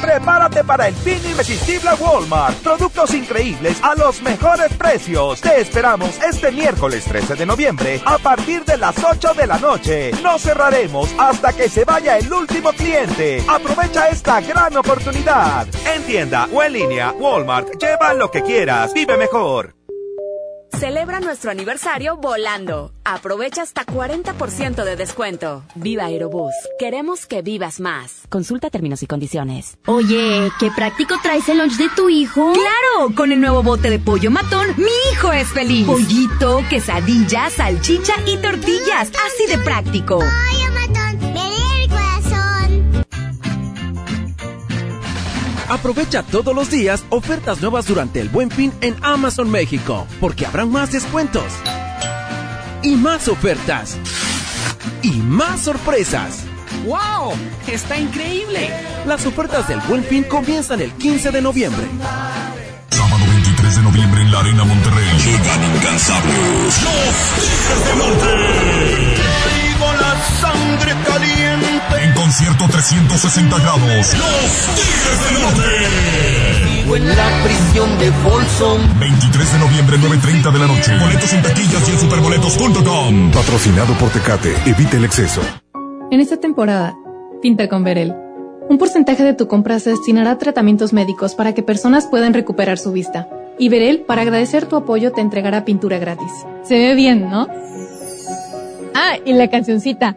Prepárate para el fin irresistible Walmart. Productos increíbles a los mejores precios. Te esperamos este miércoles 13 de noviembre a partir de las 8 de la noche. No cerraremos hasta que se vaya el último cliente. Aprovecha esta gran oportunidad. En tienda o en línea, Walmart. Lleva lo que quieras. Vive mejor. Celebra nuestro aniversario volando. Aprovecha hasta 40% de descuento. Viva Aerobús. Queremos que vivas más. Consulta términos y condiciones. Oye, qué práctico traes el lunch de tu hijo. Claro, con el nuevo bote de pollo matón, mi hijo es feliz. Pollito, quesadilla, salchicha y tortillas. Así de práctico. Pollo Aprovecha todos los días ofertas nuevas durante el Buen Fin en Amazon México, porque habrán más descuentos. Y más ofertas. Y más sorpresas. ¡Wow! ¡Está increíble! Las ofertas del Buen Fin comienzan el 15 de noviembre. Sábado 23 de noviembre en la Arena Monterrey. Llegan incansables. Los Tigres del Norte. Sangre caliente. En concierto 360 grados. Los Tigres del Norte. Vivo en la prisión de Folsom. 23 de noviembre, 9.30 de la noche. Boletos en taquillas y en superboletos.com. Patrocinado por Tecate. Evite el exceso. En esta temporada, pinta con Verel. Un porcentaje de tu compra se destinará a tratamientos médicos para que personas puedan recuperar su vista. Y Verel, para agradecer tu apoyo, te entregará pintura gratis. Se ve bien, ¿no? Ah, y la cancioncita.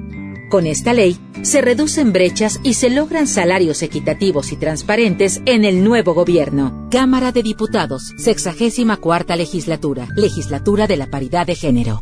Con esta ley, se reducen brechas y se logran salarios equitativos y transparentes en el nuevo gobierno. Cámara de Diputados, 64 legislatura, legislatura de la paridad de género.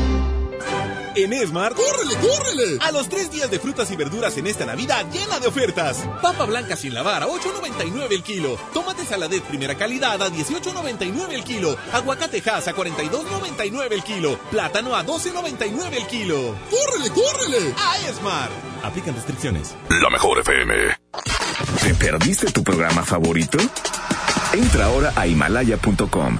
En Esmar, ¡córrele, córrele! A los tres días de frutas y verduras en esta Navidad llena de ofertas. Papa blanca sin lavar a 8.99 el kilo. Tomate saladet primera calidad a 18.99 el kilo. Aguacate Hass a 42.99 el kilo. Plátano a 12.99 el kilo. ¡Córrele, córrele! A Esmar. Aplican restricciones. La mejor FM. ¿Te perdiste tu programa favorito? Entra ahora a himalaya.com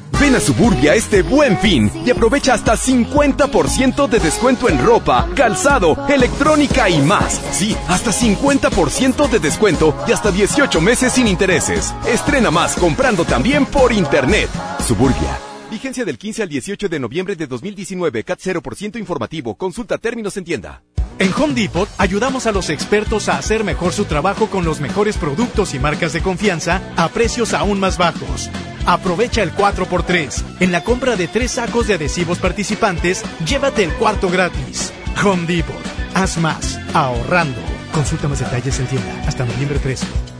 Ven a Suburbia este buen fin y aprovecha hasta 50% de descuento en ropa, calzado, electrónica y más. Sí, hasta 50% de descuento y hasta 18 meses sin intereses. Estrena más comprando también por internet. Suburbia. Vigencia del 15 al 18 de noviembre de 2019. CAT 0% informativo. Consulta términos en tienda. En Home Depot ayudamos a los expertos a hacer mejor su trabajo con los mejores productos y marcas de confianza a precios aún más bajos. Aprovecha el 4x3. En la compra de tres sacos de adhesivos participantes, llévate el cuarto gratis. Home Depot. Haz más. Ahorrando. Consulta más detalles en tienda hasta noviembre 13.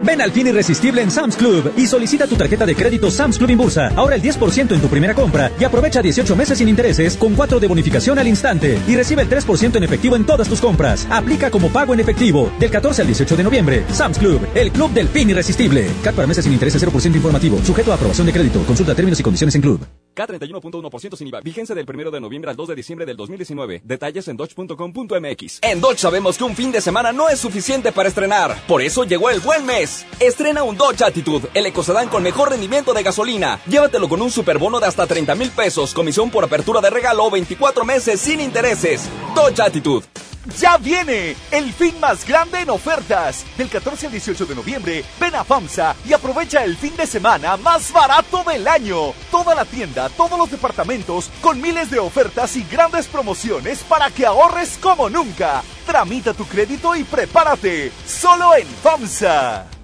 Ven al fin irresistible en Sam's Club y solicita tu tarjeta de crédito Sam's Club Inbursa. Ahora el 10% en tu primera compra y aprovecha 18 meses sin intereses con 4 de bonificación al instante y recibe el 3% en efectivo en todas tus compras. Aplica como pago en efectivo del 14 al 18 de noviembre. Sam's Club, el club del fin irresistible. CAT para meses sin intereses 0% informativo. Sujeto a aprobación de crédito. Consulta términos y condiciones en Club. K31.1% sin IVA. Vigencia del 1 de noviembre al 2 de diciembre del 2019. Detalles en dodge.com.mx. En Dodge sabemos que un fin de semana no es suficiente para estrenar. Por eso llegó el buen mes. Estrena un Dodge Attitude, el ecocedán con mejor rendimiento de gasolina. Llévatelo con un superbono de hasta 30 mil pesos, comisión por apertura de regalo o 24 meses sin intereses. Dodge Attitude. ya viene el fin más grande en ofertas. Del 14 al 18 de noviembre, ven a FAMSA y aprovecha el fin de semana más barato del año. Toda la tienda, todos los departamentos, con miles de ofertas y grandes promociones para que ahorres como nunca. Tramita tu crédito y prepárate. Solo en FAMSA.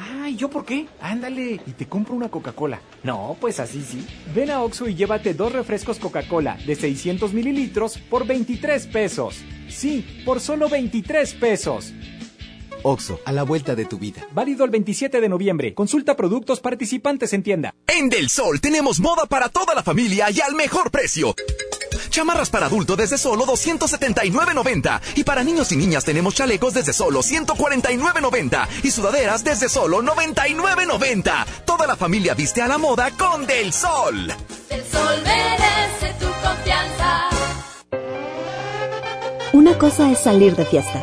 Ay, ¿yo por qué? Ándale, y te compro una Coca-Cola. No, pues así sí. Ven a Oxxo y llévate dos refrescos Coca-Cola de 600 mililitros por 23 pesos. Sí, por solo 23 pesos. Oxo, a la vuelta de tu vida. Válido el 27 de noviembre. Consulta productos participantes en tienda. En Del Sol tenemos moda para toda la familia y al mejor precio. Chamarras para adulto desde solo 279.90 y para niños y niñas tenemos chalecos desde solo 149.90 y sudaderas desde solo 99.90. Toda la familia viste a la moda con Del Sol. Del Sol merece tu confianza. Una cosa es salir de fiesta.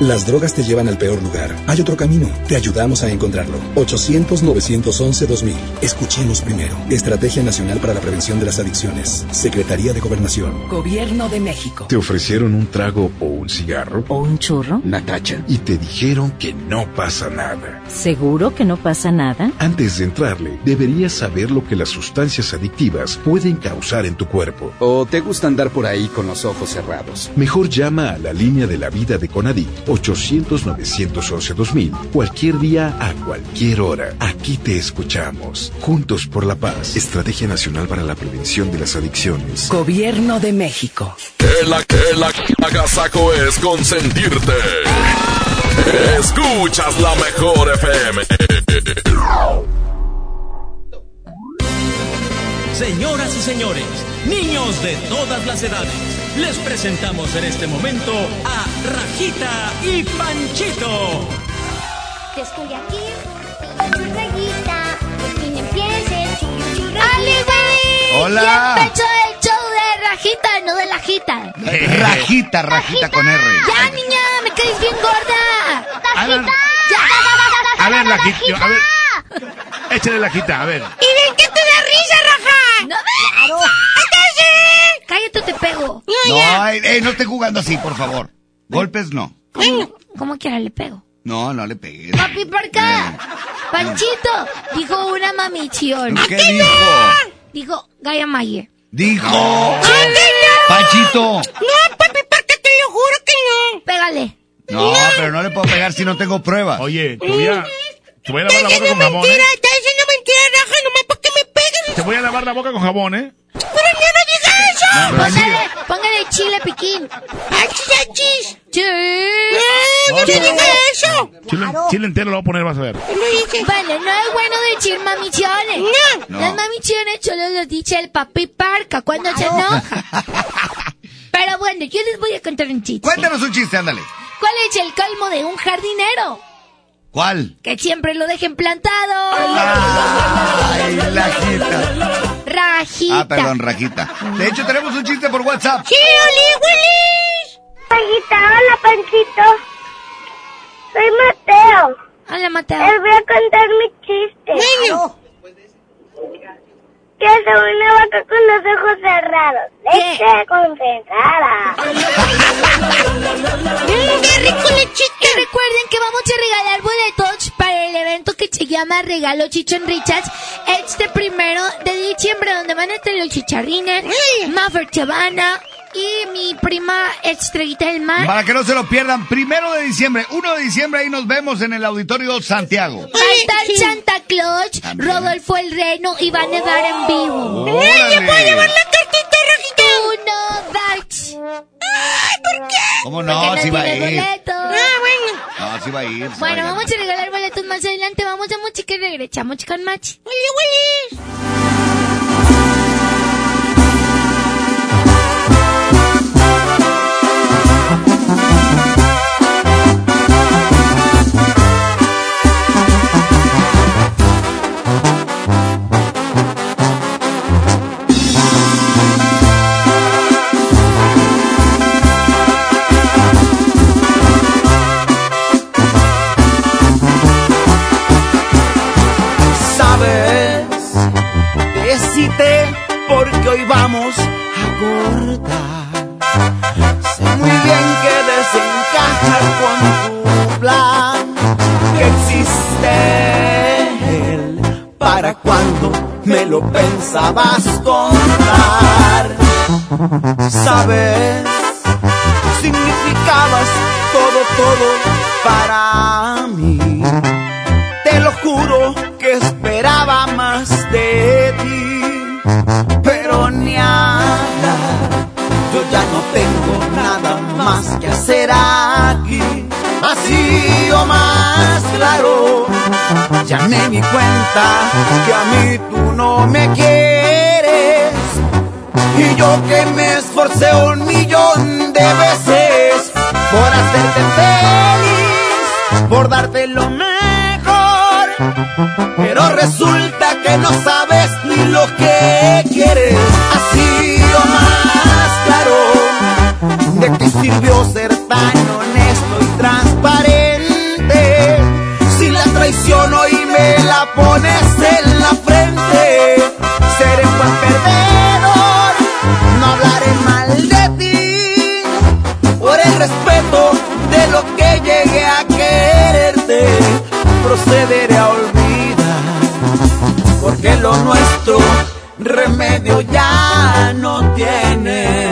Las drogas te llevan al peor lugar. Hay otro camino. Te ayudamos a encontrarlo. 800-911-2000. Escuchemos primero. Estrategia Nacional para la Prevención de las Adicciones. Secretaría de Gobernación. Gobierno de México. ¿Te ofrecieron un trago o un cigarro? ¿O un churro? Natacha. Y te dijeron que no pasa nada. ¿Seguro que no pasa nada? Antes de entrarle, deberías saber lo que las sustancias adictivas pueden causar en tu cuerpo. ¿O te gusta andar por ahí con los ojos cerrados? Mejor llama a la línea de la vida de Conadic 800-911-2000 cualquier día a cualquier hora. Aquí te escuchamos. Juntos por la paz. Estrategia Nacional para la Prevención de las Adicciones. Gobierno de México. El, el agasaco es consentirte. Escuchas la mejor FM. Señoras y señores, niños de todas las edades, les presentamos en este momento a Rajita y Panchito. Yo estoy aquí, y ¡Ali, güey! Hola. Ya empezó el show de Rajita, no de Lajita. Rajita, rajita con R. Ya, niña, me caes bien gorda. Rajita. Ya. A ver, Lajita, a ver. Échale Lajita, a ver. ¿Y ven qué te da risa, Raja? No me Claro. Entonces, cállate o te pego. No, ey, ey, no esté jugando así, por favor. Golpes no. ¿Cómo, ¿Cómo quiera le pego? No, no le pegues. Papi, por acá. Panchito, dijo una mamichión. ¿Qué dijo? Dijo Gaia Mayer. Dijo. Panchito. No, papi, porque te lo juro que no. Pégale. No, pero no le puedo pegar si no tengo pruebas. Oye, te voy a, te voy a lavar la boca con jabón, mentira, ¿eh? está diciendo mentira, Raja, nomás porque me pegues. Te voy a lavar la boca con jabón, ¿eh? Pero yo no diga eso. No, póngale, póngale chile piquín. ¡Achis, achis! Sí. No, ¿Yo no, dije no. eso? Chile, chile entero lo voy a poner, vas a ver. Bueno, no es bueno decir mamichones. No. No. Las mamichones solo lo dice el papi parca cuando se enoja. Pero bueno, yo les voy a contar un chiste. Cuéntanos un chiste, ándale. ¿Cuál es el colmo de un jardinero? ¿Cuál? Que siempre lo dejen plantado. Ay, Lajita. Rajita. Ah, perdón, Rajita. De hecho, tenemos un chiste por WhatsApp. Sí, Oli Willis. Rayita, hola, Panchito. Soy Mateo. Hola, Mateo. Les voy a contar mi chiste. Bueno. Que hace una vaca con los ojos cerrados. Leche concentrada. Mm, ¡Qué rico lechita! Y recuerden que vamos a regalar boletos para el evento que se llama Regalo Chichon Richards este primero de diciembre, donde van a estar los chicharrines, Maffer Chavana y mi prima Estrellita del Mar. Para que no se lo pierdan, primero de diciembre, 1 de diciembre, ahí nos vemos en el Auditorio Santiago. Va a estar Santa Claus, Rodolfo el Reno y van a dar en vivo. ¡Órale! ¿Le puedo llevar la cartita? Das. Ay, ¿por qué? ¿Cómo no? Porque Sí va a ir. boletos. Ah, bueno. No, sí va a ir. a Bueno, vamos a regalar boletos más adelante. Vamos a música y regresamos con Machi. ¡Oye, Willis! Lo pensabas contar. Sabes, significabas todo, todo para mí. Te lo juro que esperaba más de ti, pero ni hablar. Yo ya no tengo nada más que hacer aquí. Así o más claro, ya me di cuenta que a mí tú no me quieres. Y yo que me esforcé un millón de veces por hacerte feliz, por darte lo mejor. Pero resulta que no sabes ni lo que quieres. Así o más claro, ¿de qué sirvió ser pones en la frente, seré un buen perdedor, no hablaré mal de ti, por el respeto de lo que llegué a quererte, procederé a olvidar, porque lo nuestro remedio ya no tiene.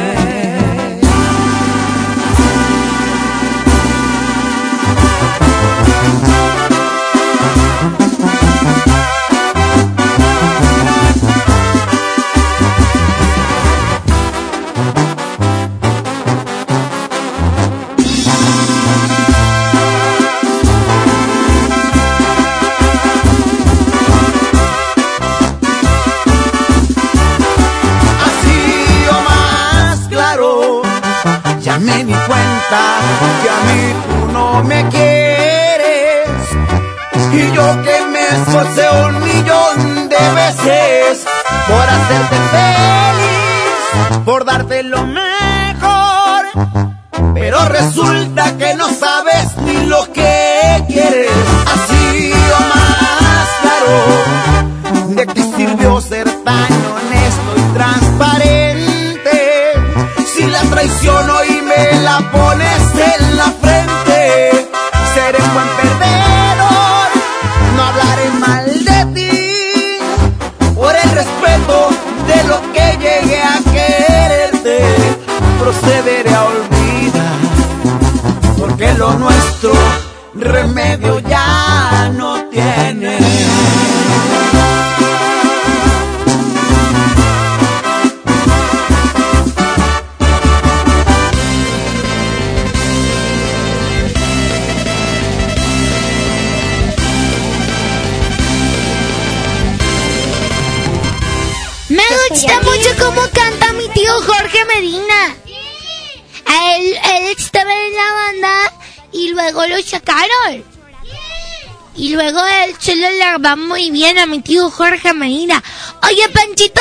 Bien a mi tío Jorge Medina. Oye, Panchito,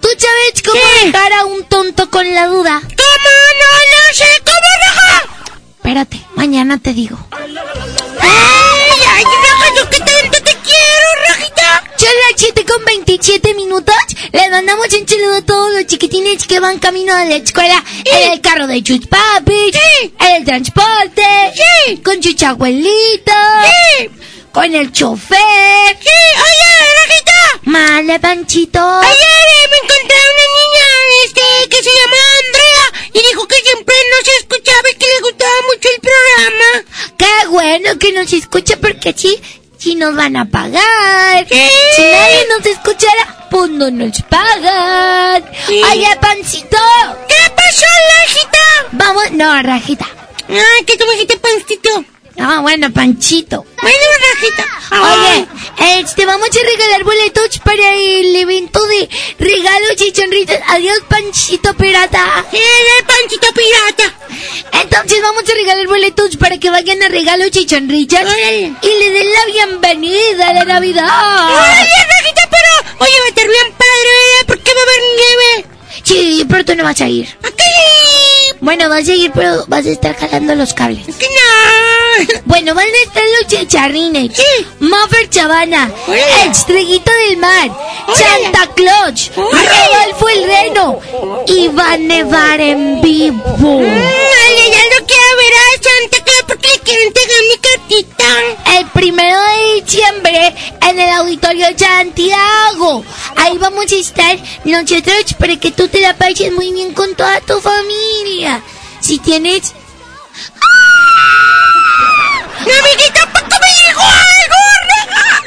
¿tú sabes cómo dejar a un tonto con la duda? ¿Cómo? No, no sé cómo dejar. Espérate, mañana te digo. ¡Ay, ay, Raja, qué tanto te quiero, Rajita! Son las 7 con 27 minutos. Les mandamos un saludo a todos los chiquitines que van camino a la escuela en el carro de sus papis, en el transporte, con sus abuelitos, con el chofer. Panchito. Ayer me encontré a una niña este, que se llama Andrea y dijo que siempre nos escuchaba y que le gustaba mucho el programa. Qué bueno que nos escucha porque así, si nos van a pagar. Si nadie nos escuchara, pues no nos pagan. Oye, Pancito. ¿Qué pasó, Rajita? Vamos, no, Rajita. Que tú me dijiste pancito. Ah, bueno, Panchito. Bueno, Rajita. Oye, este, vamos a regalar boletos para sonrisas. Adiós, Panchito Pirata. el Panchito Pirata. Entonces vamos a regalar boletos para que vayan a regalos y sonrisas y le den la bienvenida a la Navidad. Oye, Rajita, pero... Oye, va a estar bien padre, ¿verdad? ¿Por qué va a haber nieve? Sí, pero tú no vas a ir. Bueno, vas a ir, pero vas a estar jalando los cables. ¿Qué no? Bueno, van a estar los chicharrines. Muffer Chavana. Estrellita del Mar. Santa Claus. Rodolfo el Reno. Y va a nevar en vivo. Ay, ay, ay, quiero ver a Santa Claus porque le quiero entregar mi cartita. El primero de diciembre en el auditorio Santiago. Ahí vamos a estar nosotros para que tú te la pases muy bien con toda tu familia. Si tienes... ¡Mi amiguita Paco me dijo algo!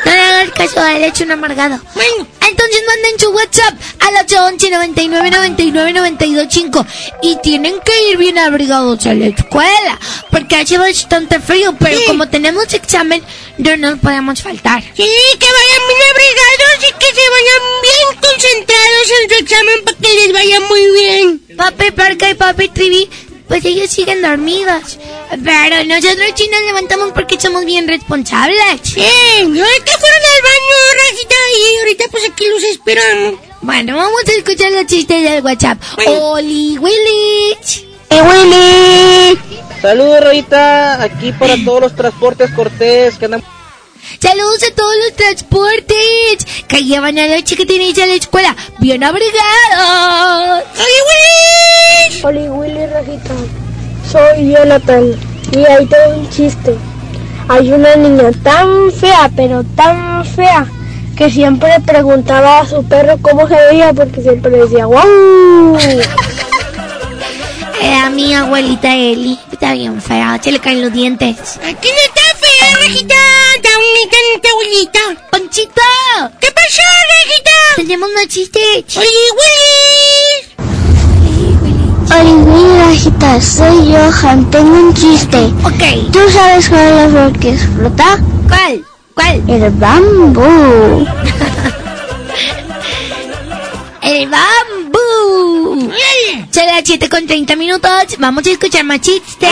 No le hagas caso a él, hecho un amargado. Bueno, entonces manden su WhatsApp al 811 99 99 925 y tienen que ir bien abrigados a la escuela porque hace bastante frío, pero como tenemos examen, no nos podemos faltar. Sí, que vayan bien abrigados y que se vayan bien concentrados en su examen para que les vaya muy bien. Papi Parca y Papi Trivi, pues ellos siguen dormidos. Pero nosotros sí nos levantamos porque somos bien responsables. Sí, que fueron al baño, Rajita, y ahorita pues aquí los esperamos. Bueno, vamos a escuchar los chistes del WhatsApp. Oli Willich. Willy! Saludos, Rita. Aquí para todos los transportes Cortés que andan. Saludos a todos los transportes que llevan a los chiquitines a la escuela bien abrigados. ¡Oli Willy! Oli Willy Rajita, soy Jonathan y ahí tengo un chiste. Hay una niña tan fea, pero tan fea, que siempre preguntaba a su perro cómo se veía porque siempre le decía ¡Wow! Era mi abuelita Eli. Está bien fea, se le caen los dientes. Aquí no está fea, Rajita. Está bonita nuestra abuelita. ¡Ponchito! ¿Qué pasó, Rajita? Tenemos más chistes. ¡Oli Willy! Oli Willy Rajita, soy Johan, tengo un chiste. Ok. ¿Tú sabes cuál es la flor que explota? ¿Cuál? ¿Cuál? El bambú. El bambú. Son las 7 con 30 minutos. Vamos a escuchar más chistes.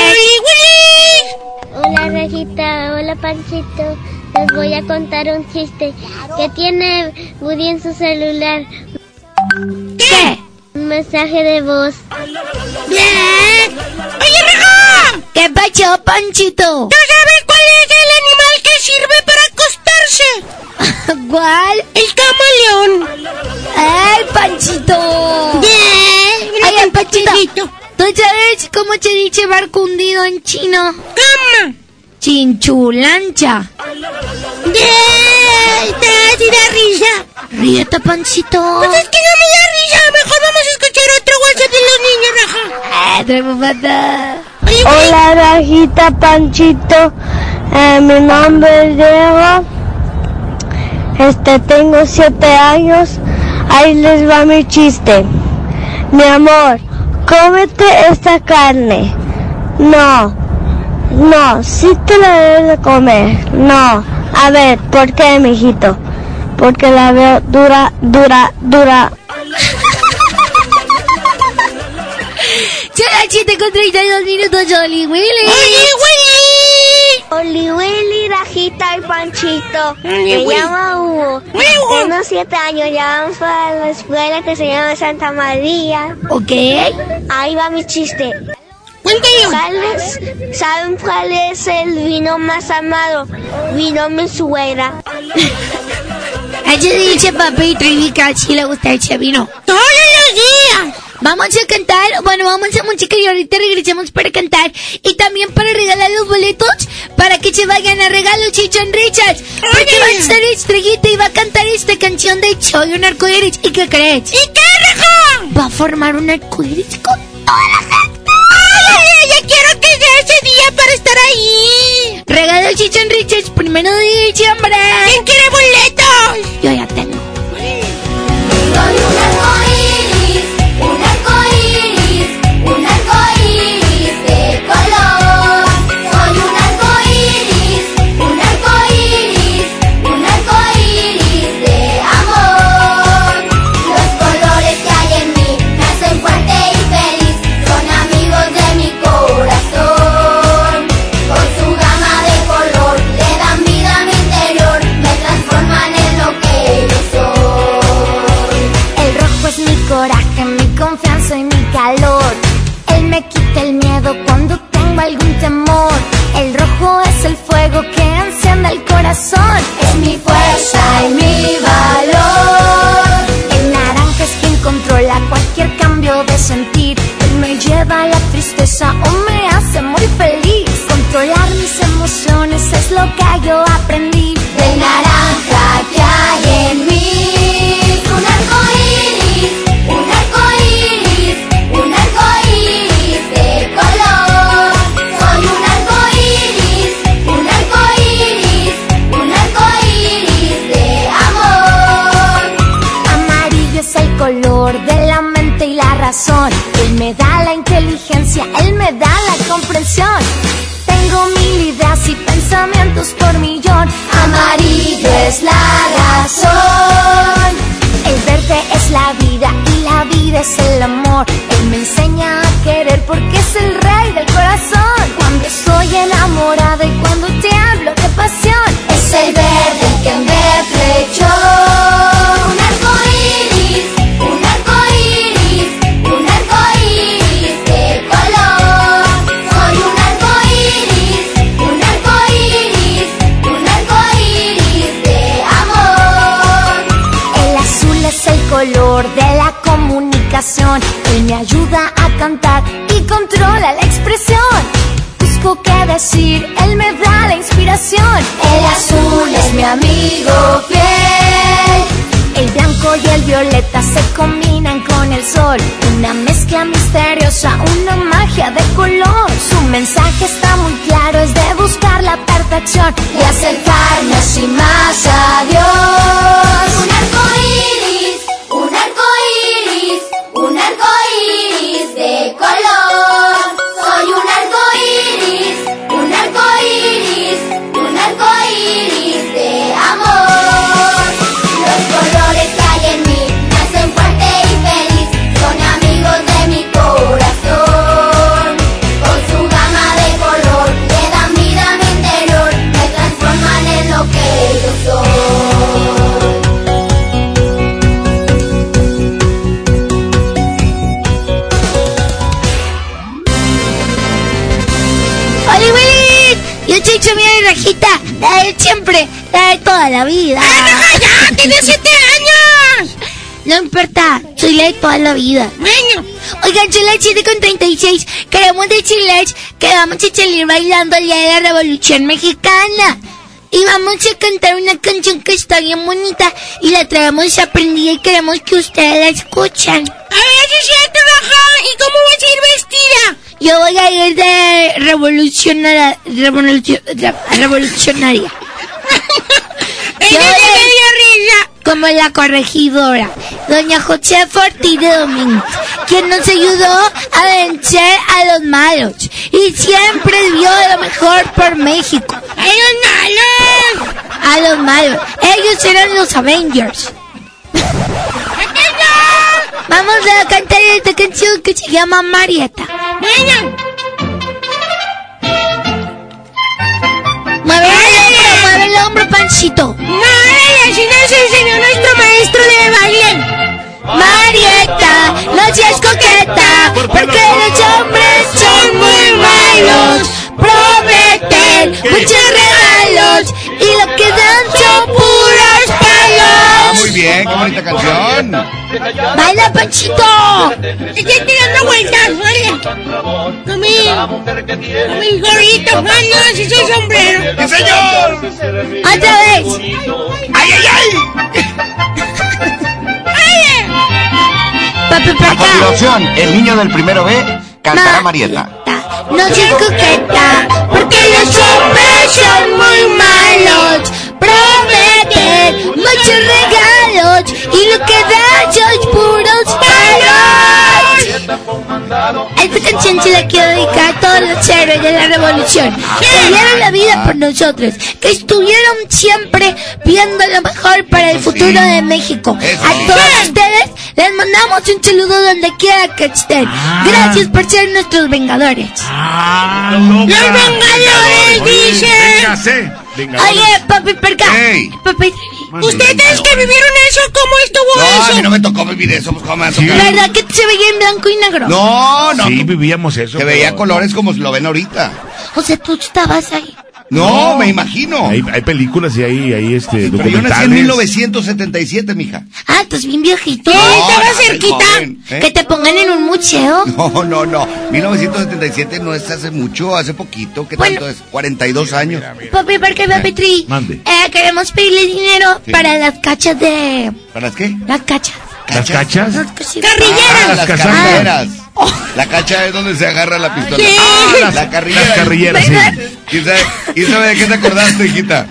Hola Rajita, hola Panchito. Les voy a contar un chiste que tiene Woody en su celular. ¿Qué? Un mensaje de voz. ¡Bien! ¡Oye, Raja! ¿Qué pasó, Panchito? ¿Tú sabes cuál es el animal que sirve para acostarse? ¿Cuál? El camaleón. ¡Ay, Panchito! Bien. Ay, Panchito. ¿Tú sabes cómo se dice barco hundido en chino? ¿Cómo? Chinchulancha. ¡Bien! ¿Te da risa? Ríete, Panchito. Pues es que no me da risa. Mejor vamos a escuchar otro WhatsApp de los niños, Raja. Ah. Hola Rajita, Panchito. Eh, mi nombre es Diego. Este, tengo siete años. Ahí les va mi chiste. Mi amor, cómete esta carne. No, no, sí te la debes de comer. No, a ver, ¿por qué, mijito? Porque la veo dura, dura, dura. Son las 7 con 32 minutos, Oli Willy. ¡Oli Willy! Oli Willy, Rajita y Panchito. Oli Me llamo Hugo. Hugo. Tengo siete años, ya vamos para la escuela que se llama Santa María. Ok. Ahí va mi chiste. ¿Cuáles- ¿Saben cuál es el vino más amado? Vino mi suegra. Así dice papi Trivi que así le gusta ese vino. Todos los días. Vamos a cantar, bueno, vamos a música y ahorita regresamos para cantar y también para regalar los boletos para que se vayan a regalo Chichon Richards. Porque va a estar estrellita y va a cantar esta canción de Soy un arcoíris. ¿Y qué crees? ¿Y qué, Raja? Va a formar un arcoíris con toda la gente. ¡Ay, ya quiero que sea ese día para estar ahí! Regalo Chichon Richards primero de diciembre. ¿Quién quiere boletos? Yo ya tengo. Es mi fuerza y mi valor. El naranja es quien controla cualquier cambio de sentir. Él me lleva a la tristeza o me hace muy feliz. Controlar mis emociones es lo que yo aprendí. Inteligencia, él me da la comprensión. Tengo mil ideas y pensamientos por millón. Amarillo es la razón. El verde es la vida y la vida es el amor. Él me enseña a querer porque es el rey del corazón. Cuando estoy enamorada y cuando te hablo de pasión, es el verde Él me ayuda a cantar y controla la expresión. Busco qué decir, él me da la inspiración. El azul es mi amigo fiel. El blanco y el violeta se combinan con el sol. Una mezcla misteriosa, una magia de color. Su mensaje está muy claro, es de buscar la perfección y acercarme así más a Dios. Un arco iris, un arco un arco la de siempre, la de toda la vida. ¡Ah, ya! ¡Tiene siete años! No importa, soy la de toda la vida. Bueno, oigan, son las 7 con 36. Queremos decirles que vamos a salir bailando el día de la Revolución Mexicana. Y vamos a cantar una canción que está bien bonita y la traemos aprendida y queremos que ustedes la escuchen. A ver, si cierto, Raja. ¿Y cómo vas a ir vestida? Yo voy a ir de revolucionaria. Revolucio- re- revolucionaria. Yo voy a como la corregidora, doña José Fortí de Domínguez, quien nos ayudó a vencer a los malos y siempre dio lo mejor por México. ¡A los malos! A los malos. Ellos eran los Avengers. Vamos a cantar esta canción que se llama Marieta. Bueno. Mueve el hombro, mueve el hombro, pancito. Madre, así nos enseñó nuestro maestro de baile. Marieta, no seas coqueta, porque los hombres son muy malos. Prometen muchos regalos y lo que dan son puros. Muy bien, qué bonita canción. ¡Baila, Panchito! Estoy tirando vueltas, vale. Con mi, con mi gorrito, manos y su sombrero. ¡Sí, señor! ¡Otra vez! ¡Ay, ay, ay! Papi, A continuación, el niño del primero B cantará Ma- Marieta. No seas coqueta, porque los hombres son muy malos. Prometen muchos son puros palos. Esta canción se la quiero dedicar a todos los héroes de la revolución que dieron la vida por nosotros, que estuvieron siempre viendo lo mejor para el futuro de México. A todos ustedes les mandamos un saludo donde quiera que estén. Gracias por ser nuestros vengadores. ¡Los vengadores, dice! Venga, Oye, papi perca. Ey. Papi, ¿ustedes que vivieron eso, cómo estuvo No, a eso? mí no me tocó vivir eso, pues cómo me? ¿Verdad que se veía en blanco y negro? No, no. Sí, vivíamos eso. Se veía colores como lo ven ahorita. O sea, tú estabas ahí. No, me imagino. Hay, hay películas y hay, hay este, Pero yo nací en documentales. 1977, mija. Ah, estás bien viejito. No, Estaba cerquita. joven, ¿eh? Que te pongan en un museo. No, no, no. 1977 no es hace mucho, hace poquito. ¿Qué Bueno. tanto es? 42 años. Papi, ¿por qué, papi Tri? Mande. Eh, queremos pedirle dinero Sí. para las cachas de... ¿Para las qué? Las cachas. ¿Las cachas? Carrilleras. Ah, las carrilleras. La cacha es donde se agarra la pistola. Ah, las, la carrillera. las carrilleras, sí. ¿Quién sabe, quién sabe de qué te acordaste, hijita?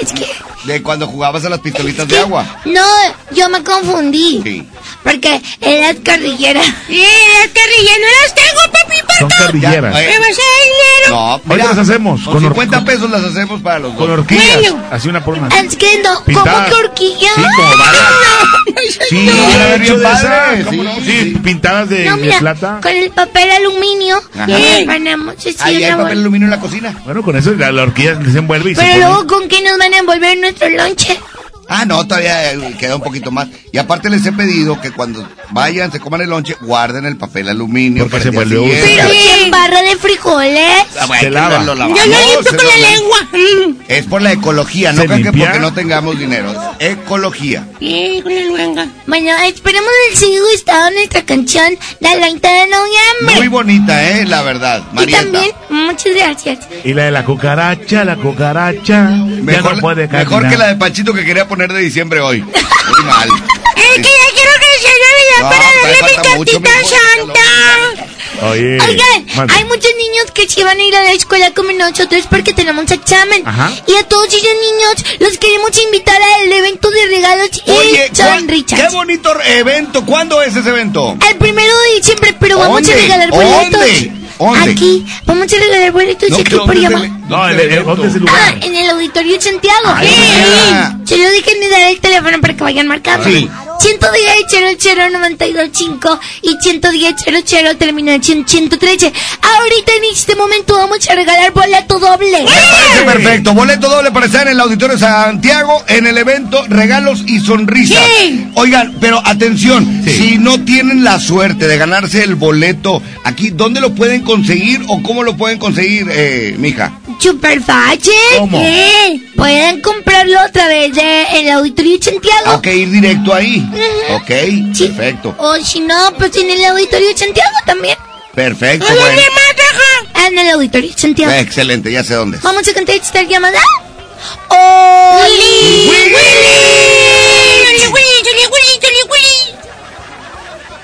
Es que... De cuando jugabas a las pistolitas de agua. No, yo me confundí. Sí. Porque eran carrilleras. ¡Eh, las carrilleras no las tengo, papi! Son carrilleras. Ya, eh, ¿Me vas a dar dinero? No, Ahorita las hacemos. Con Con, or- 50 pesos las hacemos para los con dos. horquillas. Bueno. Así una por una. Es que no, ¿cómo Pintadas. que horquilla? Sí, como varas. No, Sí, No, de padre, esas, ¿cómo sí, no? sí. Sí, pintadas de, No, de mira, plata. con el papel aluminio Ajá. y ponemos así Ahí hay papel aluminio en la cocina. Bueno, con eso la, la horquilla se envuelve y se Pero pone. luego, ¿con qué nos van a envolver nuestro lonche? Ah, no, todavía eh, queda un poquito más. Y aparte les he pedido que cuando vayan, se coman el lonche, guarden el papel aluminio. Porque se vuelve siguiente. Pero ¿quién barra de frijoles? Ah, bueno, Se lava. lo Yo lavamos, lo limpio se con la la- lengua. Es por la ecología, no ¿Se crean que porque no tengamos dinero. Ecología. Sí, con la lengua. Bueno, esperemos el sigue gustado nuestra canción del 20 de noviembre. Muy bonita, ¿eh? La verdad. y Marieta. también, muchas gracias. Y la de la cucaracha, la cucaracha. ya Mejor, no puede caminar. mejor que la de Panchito que quería poner de diciembre hoy. Muy mal. Es que ya quiero que sea Navidad No, para darle mi cartita santa. Oye. Oigan, mande. hay muchos niños que sí van a ir a la escuela como nosotros porque tenemos examen. Ajá. Y a todos esos niños los queremos invitar al evento de regalos Oye, y John ¿cuál- Richards. qué bonito evento. ¿Cuándo es ese evento? El primero de diciembre, pero vamos ¿Dónde? a regalar boletos. ¿Dónde? ¿Dónde? Aquí, vamos a regalar boletos No, aquí ¿dónde por llamar. No, el, el- ¿dónde es el Ah, lugar? en el Auditorio Santiago. Ah, Sí. ya. Se lo dije ni dar el teléfono para que vayan marcando. Sí. 110 00925 y 110 00 terminación 113. Ahorita en este momento vamos a regalar boleto doble. Me parece perfecto. Boleto doble para estar en el Auditorio Santiago en el evento Regalos y Sonrisas. Sí. Oigan, pero atención, Sí. si no tienen la suerte de ganarse el boleto aquí, ¿dónde lo pueden conseguir o cómo lo pueden conseguir, eh, mija? Super fácil. ¿Cómo? Sí. Pueden comprarlo a través de el Auditorio Santiago. Ok, ir directo ahí. Ok, Sí. perfecto. O si no, pues en el Auditorio Santiago también. Perfecto, ¿A dónde bueno. más? En el Auditorio Santiago. Excelente, ya sé dónde es. Vamos a contestar llamada. ¡Oli! Willy. ¡Oli, Willy! ¡Oli, Willy! ¡Oli, Willy!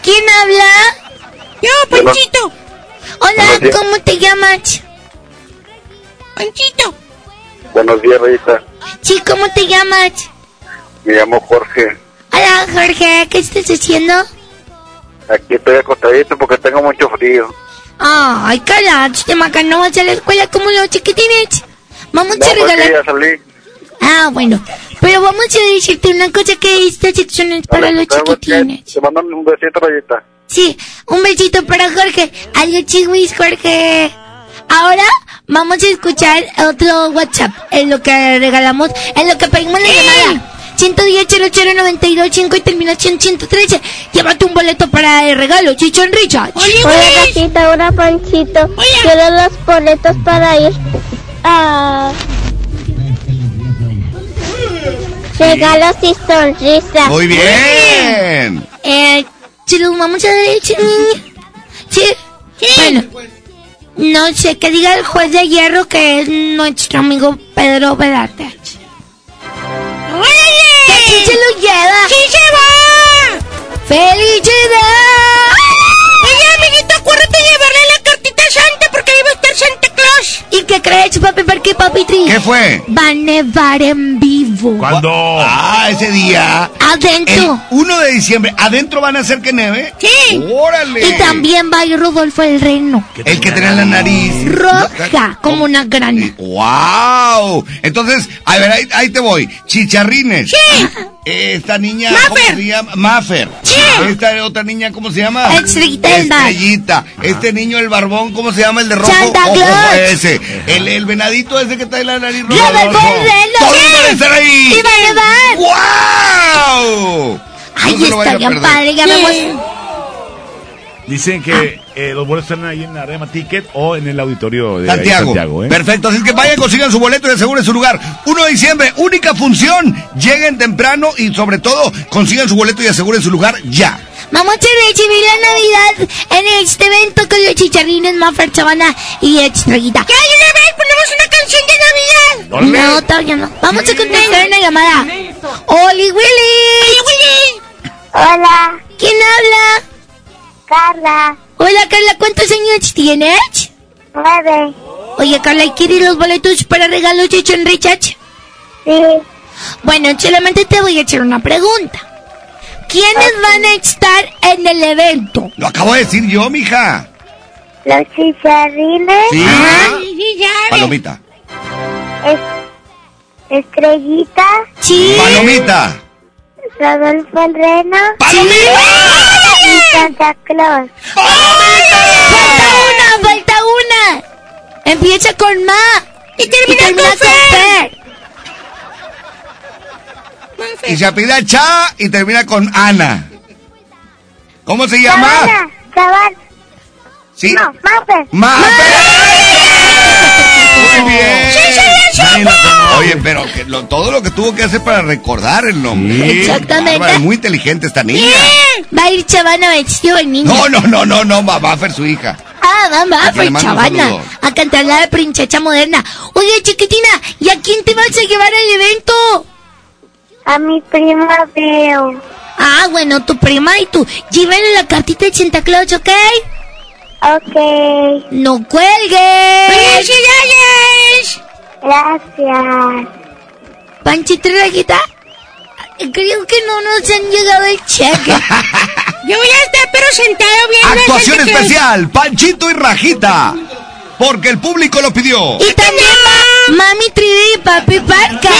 ¿Quién habla? Yo, Panchito. Hola. ¿cómo te llamas? Panchito. Buenos días, Rita. Sí, ¿cómo te llamas? Me llamo Jorge. Hola, Jorge, ¿qué estás haciendo? Aquí estoy acostadito porque tengo mucho frío. Ay, carajo, te maca, no vas a la escuela como los chiquitines. Vamos No, a porque regalar. salí. Ah, bueno. Pero vamos a decirte una cosa que esta sección es para los chiquitines. Te mando un besito, Rayita. Sí, un besito para Jorge. Algo chihuis, Jorge. Ahora vamos a escuchar otro WhatsApp en lo que regalamos, en lo que pedimos la llamada. 110 00925 y terminación 113. Llévate un boleto para el regalo, Chichón Richard. Hola, gatita, hola, Panchito. Quiero los boletos para ir a... Regalos y sonrisas. Muy bien. Eh, los vamos a dar el chi- Sí. Bueno, no sé qué diga el juez de hierro que es nuestro amigo Pedro Velarte. ¡Que sí se lo lleva! ¡Sí se va! Santa porque va a estar Santa Claus. ¿Y qué crees, papi? ¿Por qué, papi Tri? ¿Qué fue? Va a nevar en vivo. ¿Cuándo? Ah, ese día. El Adentro. 1 de diciembre. ¿Adentro van a hacer que nieve? Sí. ¡Órale! Y también va a ir Rodolfo el Reno. El que tenía la nariz. Roja, como una grana. ¡Wow! Entonces, a ver, ahí, ahí te voy. Chicharrines. Sí. Esta niña, ¿cómo se llama? Maffer. Sí. Esta otra niña, ¿cómo se llama? Estrellita. Este niño, el barbón, ¿cómo se llama? El de rojo. Santa Ojo, Claus. ese. El, el venadito ese que trae la nariz roja. Todos van a estar ahí. ¡Y va a nevar! ¡Wow! Ay, No está bien padre, ya vemos. Dicen que eh, los boletos están ahí en la Arema Ticket o en el auditorio de Santiago. Santiago, ¿eh? Perfecto, así es que vayan, consigan su boleto y aseguren su lugar. 1 de diciembre, única función. Lleguen temprano y sobre todo consigan su boleto y aseguren su lugar ya. Vamos a recibir la Navidad en este evento con los chicharrines Maffer, Chavana y Estrellita. ¿Qué hay una vez? ¿Ponemos una canción de Navidad? No, todavía no. Vamos a contestar una llamada. ¡Oli Willy! Hola, ¿Quién habla? Carla. Hola Carla, ¿cuántos años tienes? Nueve. Oye Carla, ¿y quieres los boletos para regalos de John Richard? Sí. Bueno, solamente te voy a hacer una pregunta. ¿Quiénes van a estar en el evento? Lo acabo de decir yo, mija. Los chicharrines. Sí. Ya. Palomita. Es- Estrellita. Sí. Palomita. Rodolfo el Reno. Y Santa Claus. ¡Falta una! ¡Falta una! Empieza con Ma. Y termina con con Fer. Y se apellida Cha y termina con Ana. ¿Cómo se llama? Chaval. Sí. No, Maffer. ¡Mafer! Muy bien. Oye, pero que lo- todo lo que tuvo que hacer para recordar el nombre. Exactamente. Es muy inteligente esta niña. Va a ir Chavana vestido de niña. No, no, no, no, no, Mafer, su hija. Ah, vamos, A le pues Chavana. A cantar la princesa moderna. Oye, chiquitina, ¿y a quién te vas a llevar al evento? A mi prima Veo. Ah, bueno, tu prima y tú. Llévale la cartita de Santa Claus, ¿ok? Ok. No cuelgues. ¡Felicidades! Gracias. Panchito y Rayita, creo que no nos han llegado el cheque. Yo voy a estar pero sentado viendo Actuación especial, Panchito y Rajita. Porque el público lo pidió. y también va Mami 3D y Papi Parca.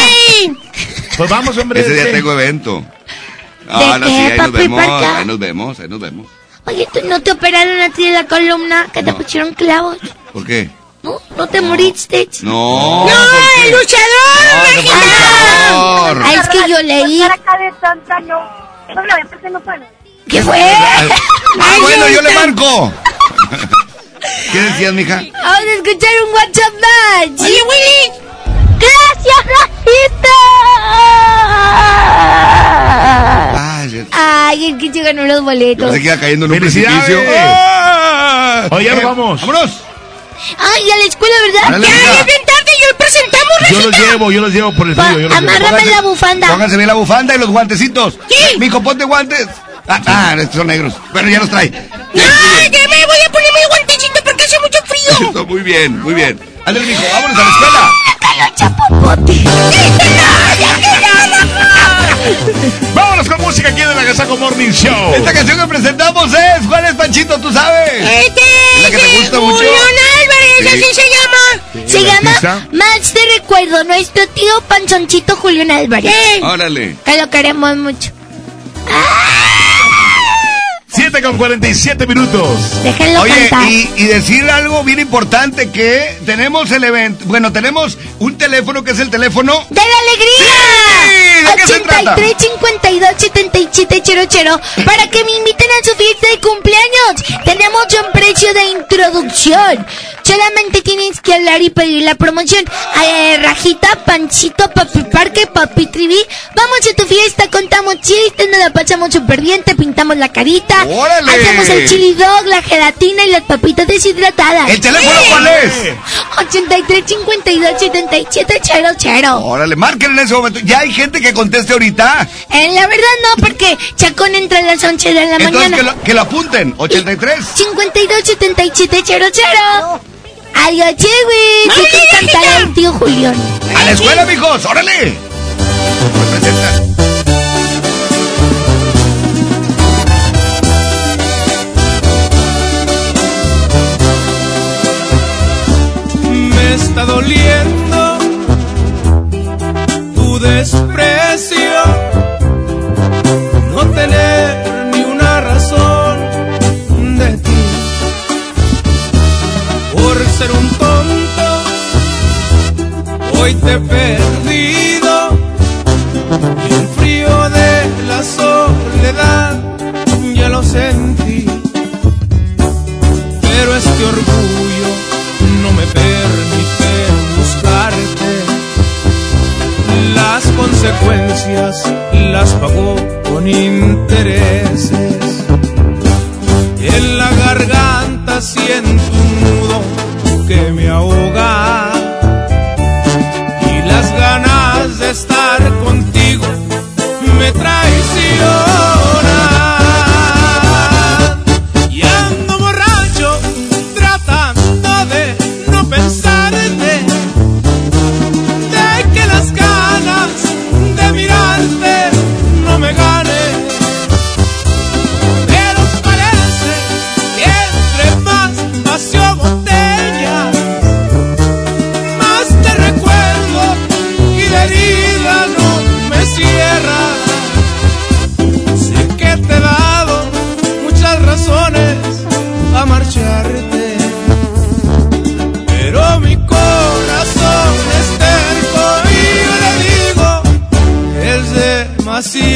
Pues vamos, hombre. Ese día este. tengo evento. ¿De Ah, no, qué, sí, ahí nos papi vemos, Parca? ahí nos vemos, ahí nos vemos. Oye, ¿tú no te operaron a ti de la columna? ¿Que te pusieron clavos? ¿Por qué? ¿No? ¿No te moriste? No. ¡No, el luchador! No, luchador. Ah, es que yo leí. no. No, no, no. ¿Qué fue? Ah, bueno, yo le marco. ¿Qué decías, mija? Vamos a escuchar un WhatsApp más. Oye, Willy. ¡Gracias, Rajita! Ay, el que se ganó los boletos. se queda cayendo en un precipicio. Oye, ya nos Eh, vamos. ¡Vámonos! Ay, a la escuela, ¿verdad? Dale, Ya, ya es bien tarde y hoy presentamos, Yo los llevo, yo los llevo por el. Yo los llevo. amárrame la bufanda. Pónganse bien la bufanda y los guantecitos. ¿Qué? Mijo, ponte guantes. Ah, ah, estos son negros. Pero ya los trae. No, ya me voy a poner mi guantecito porque hace mucho frío. Eso, muy bien, muy bien. Ándale, mijo, vámonos a la escuela. Vámonos con música aquí en el Agasaco Morning Show. Esta canción que presentamos es, ¿cuál es, Panchito? ¿Tú sabes? Este La que te es gusta mucho. Julián Álvarez, Sí. así se llama. Se ¿El llama artista? Max de Recuerdo, nuestro tío Panchonchito Julián Álvarez. Eh, Órale. Que lo queremos mucho. 7 con 47 minutos. Déjenlo Oye, cantar. y, y decir algo bien importante que tenemos el evento, bueno, tenemos un teléfono que es el teléfono ¡De la alegría! Sí, ¿de qué se trata? 83 52 77 00 para que me inviten a su fiesta de cumpleaños. Tenemos un precio de introducción. Solamente tienes que hablar y pedir la promoción. Eh, rajita, Panchito, Papi Parque, Papi Trivi. Vamos a tu fiesta, contamos chistes, nos la pasamos súper bien, te pintamos la carita. ¡Órale! Hacemos el chili dog, la gelatina y las papitas deshidratadas. ¿El teléfono cuál es? 83 52 77 00. Órale, marquen en ese momento. Ya hay gente que conteste ahorita. Eh, la verdad no, porque Chacón entra a las 11 de la Entonces mañana. que lo, que lo apunten. 83. 52 77 00. Adiós, Chewi. Vamos, Hay que hijita. cantar al tío Julián. A la escuela, mijos. Órale. Me está doliendo tu desprecio, hoy te he perdido y el frío de la soledad ya lo sentí. este orgullo no me permite buscarte. Las consecuencias las pagó con intereses. En la garganta siento un nudo que me ahoga.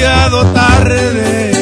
Demasiado tarde.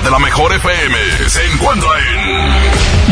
De la mejor FM se encuentra en.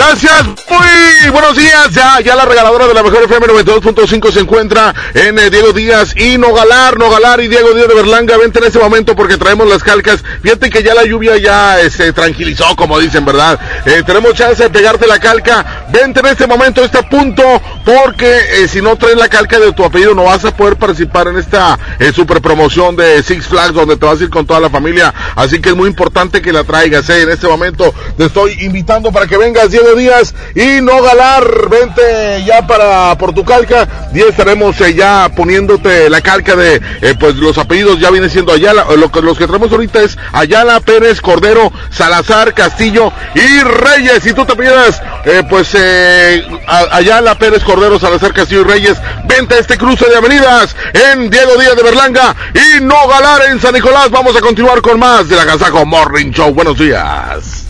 Gracias, muy buenos días. Ya, ya la regaladora de la mejor FM 92.5 se encuentra en eh, Diego Díaz y Nogalar, Nogalar y Diego Díaz de Berlanga. Vente en este momento porque traemos las calcas. Fíjate que ya la lluvia ya se tranquilizó, como dicen, ¿verdad? Eh, tenemos chance de pegarte la calca. Vente en este momento, está a punto, porque eh, si no traes la calca de tu apellido no vas a poder participar en esta super promoción de Six Flags donde te vas a ir con toda la familia. Así que es muy importante que la traigas. En este momento te estoy invitando para que vengas, Diego Díaz y no galar. Vente ya para por tu calca. Y estaremos eh, ya poniéndote la calca de eh, pues los apellidos. Ya viene siendo Ayala. Lo que, los que traemos ahorita es Ayala, Pérez, Cordero, Salazar, Castillo y Reyes. Si tú te pidas, eh, pues Ayala, Pérez, Cordero, Salazar, Castillo y Reyes, vente a este cruce de avenidas en Diego Díaz de Berlanga y no galar en San Nicolás. Vamos a continuar con más de la Gazaco Morning Show. Buenos días.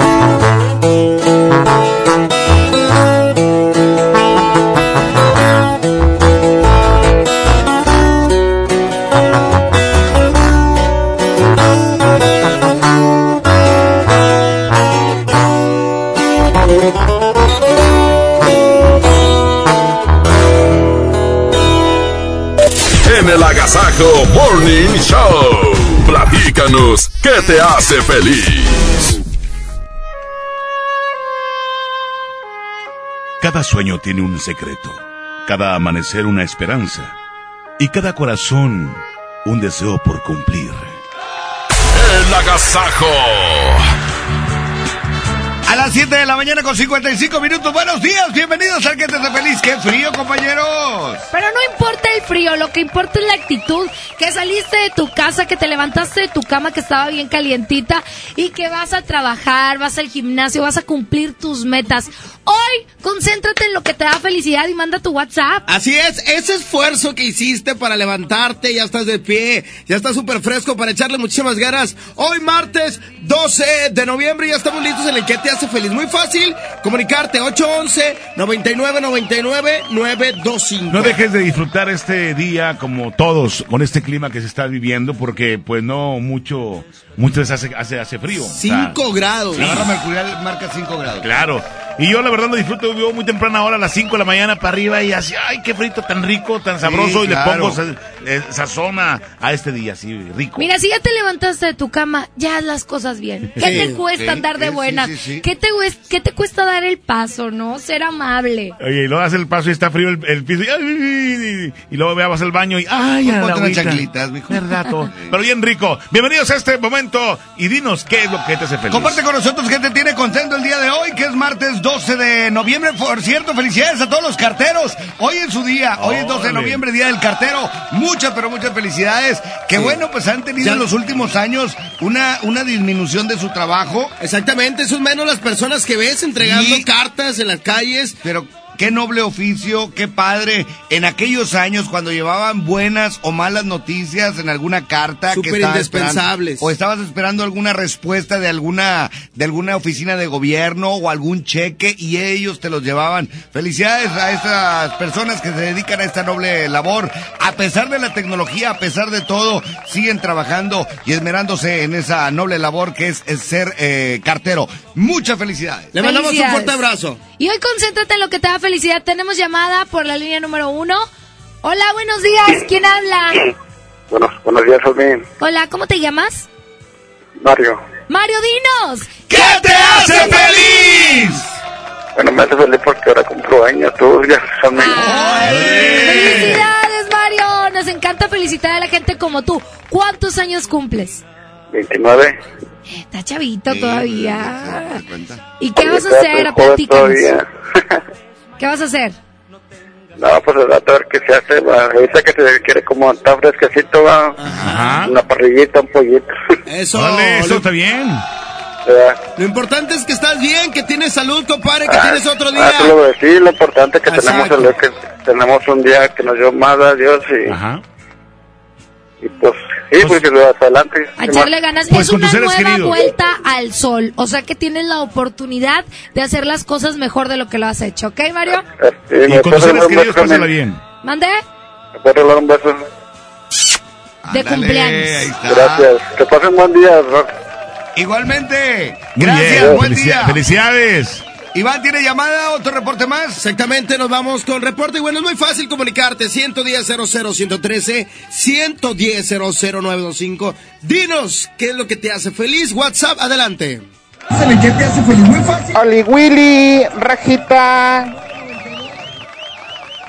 Agasajo Morning Show. Platícanos qué te hace feliz. Cada sueño tiene un secreto, cada amanecer una esperanza y cada corazón un deseo por cumplir. El Agasajo. Las 7 de la mañana con 55 minutos. Buenos días, bienvenidos al que te hace feliz. ¡Qué frío, compañeros! Pero no importa el frío, lo que importa es la actitud, que saliste de tu casa, que te levantaste de tu cama que estaba bien calientita y que vas a trabajar, vas al gimnasio, vas a cumplir tus metas. Hoy, concéntrate en lo que te da felicidad y manda tu WhatsApp. Así es, ese esfuerzo que hiciste para levantarte, ya estás de pie, ya estás súper fresco para echarle muchísimas ganas. Hoy martes 12 de noviembre ya estamos listos en el que te hace feliz. Muy fácil, comunicarte 811 99 99 925. No dejes de disfrutar este día como todos con este clima que se está viviendo porque pues no mucho muchas veces hace hace, hace frío. O sea, 5 grados. La barra mercurial marca 5 grados. Claro. Y yo la verdad lo disfruto, vivo muy temprana hora, a las 5 de la mañana para arriba y así, ay, qué frito tan rico, tan sabroso y claro. le pongo sa- eh, sazón a, este día, así rico. Mira, si ya te levantaste de tu cama, ya haz las cosas bien. ¿Qué Sí, te cuesta sí, andar de buena? sí, sí, sí. ¿Qué, te, ¿Qué te cuesta dar el paso, no? Ser amable. Oye, y luego hace el paso y está frío el, el piso y, ay, y, y luego vas al baño y ay, a la chanclitas, mijo. Verdad, todo. Pero bien rico. Bienvenidos a este momento y dinos qué es lo que te hace feliz. Comparte con nosotros que te tiene contento el día de hoy, que es martes 12 de noviembre. Por cierto, felicidades a todos los carteros. Hoy es su día, hoy es 12 de noviembre, día del cartero. Muchas, pero muchas felicidades. Que bueno, pues han tenido Ya- en los últimos años una, una disminución de su trabajo. Exactamente, son menos las personas que ves entregando Sí. cartas en las calles. Pero qué noble oficio, qué padre. En aquellos años cuando llevaban buenas o malas noticias en alguna carta Súper que estabas indispensables. esperando, o estabas esperando alguna respuesta de alguna de alguna oficina de gobierno o algún cheque y ellos te los llevaban. Felicidades a estas personas que se dedican a esta noble labor. A pesar de la tecnología, a pesar de todo, siguen trabajando y esmerándose en esa noble labor que es, es ser eh, cartero. Muchas felicidades. Le mandamos un fuerte abrazo. Y hoy concéntrate en lo que te da felicidad. Tenemos llamada por la línea número uno. Hola, buenos días. ¿Quién habla? Bueno, buenos días, Solín. Hola, ¿cómo te llamas? Mario. Mario Dinos. ¿Qué te hace feliz? Bueno, me hace feliz porque ahora cumplo años. Tú ya sabes. Felicidades, Mario. Nos encanta felicitar a la gente como tú. ¿Cuántos años cumples? 29. Está chavito todavía. ¿Y qué vas a hacer? Platícanos. ¿Qué vas a hacer? No, pues a ver qué se hace. va. Ahorita que se quiere como tan fresquecito, va. Una parrillita, un pollito. Eso. Eso está bien. lo importante es que estás bien, que tienes salud, compadre, que Ah, tienes otro ah, día. eso lo voy a decir, lo importante es que tenemos, el, que tenemos un día que nos dio más a Dios y, y pues, sí, pues, que hacia adelante. A echarle ganas. Pues es una nueva queridos. vuelta al sol. O sea que tienes la oportunidad de hacer las cosas mejor de lo que lo has hecho. ¿Ok, Mario? Sí, Y ¿me con tus seres queridos, pásala bien. ¿Mandé? ¿Me puedes regalar un beso? De Ándale, cumpleaños. Gracias. Que pasen buen día, Rock. Igualmente. Gracias, bien. buen día. Felicidades. Iván, ¿tiene llamada? ¿Otro reporte más? Exactamente, nos vamos con reporte. Y bueno, es muy fácil comunicarte. 110-00-113, 110-00-925. Dinos qué es lo que te hace feliz. WhatsApp, adelante. ¿Qué te hace feliz? Muy fácil. Oli Willy, Rajita.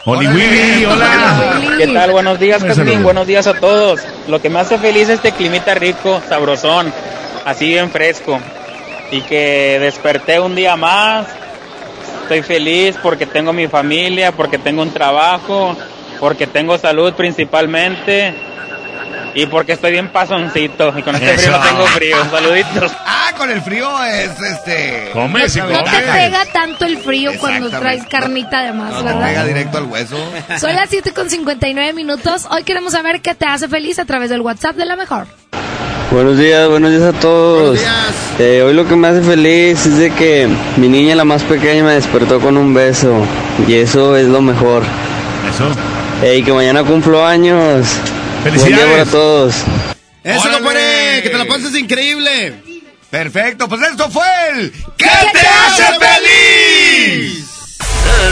Oli Willy, hola. ¿Qué tal? Buenos días, Castín. Buenos días a todos. Lo que me hace feliz es este climita rico, sabrosón, así bien fresco. Y que desperté un día más. Estoy feliz porque tengo mi familia, porque tengo un trabajo, porque tengo salud principalmente. Y porque estoy bien pasoncito. Y con este frío no tengo frío. Saluditos. Ah, con el frío es este. Come, sí, No te pega tanto el frío cuando traes carnita además, No, no pega ¿verdad? directo al hueso. Son las 7 con 59 minutos. Hoy queremos saber qué te hace feliz a través del WhatsApp de la mejor. Buenos días, buenos días a todos. Eh, hoy lo que me hace feliz es de que mi niña, la más pequeña, me despertó con un beso. Y eso es lo mejor. Eso. Y que mañana cumplo años. Buen día Felicidades. para todos. Eso, ¡Órale! compadre, que te la pases increíble. Perfecto, pues esto fue el ¿Qué, ¿Qué te hace feliz?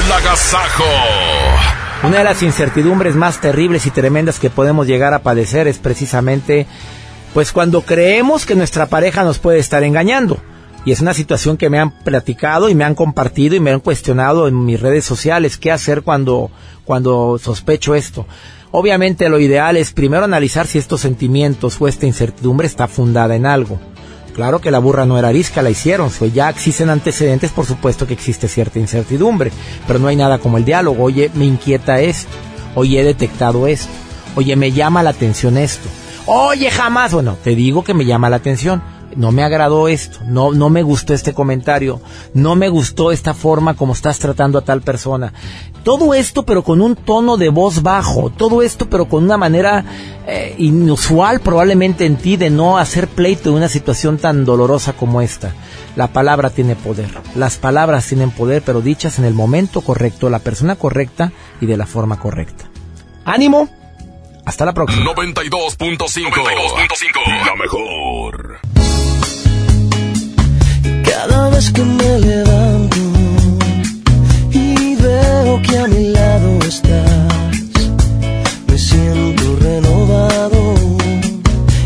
El agasajo. Una de las incertidumbres más terribles y tremendas que podemos llegar a padecer es precisamente pues cuando creemos que nuestra pareja nos puede estar engañando. Y es una situación que me han platicado y me han compartido y me han cuestionado en mis redes sociales qué hacer cuando cuando sospecho esto. Obviamente lo ideal es primero analizar si estos sentimientos o esta incertidumbre está fundada en algo. Claro que la burra no era arisca, la hicieron. Si ya existen antecedentes, por supuesto que existe cierta incertidumbre. Pero no hay nada como el diálogo. Oye, me inquieta esto. Oye, he detectado esto. Oye, me llama la atención esto. Oye, jamás. Bueno, te digo que me llama la atención. No me agradó esto. No, no me gustó este comentario. No me gustó esta forma como estás tratando a tal persona. Todo esto, pero con un tono de voz bajo. Todo esto, pero con una manera eh, inusual probablemente en ti de no hacer pleito de una situación tan dolorosa como esta. La palabra tiene poder. Las palabras tienen poder, pero dichas en el momento correcto, la persona correcta y de la forma correcta. ánimo. Hasta la próxima. 92.5. La mejor. Cada vez que me levanto y veo que a mi lado estás, me siento renovado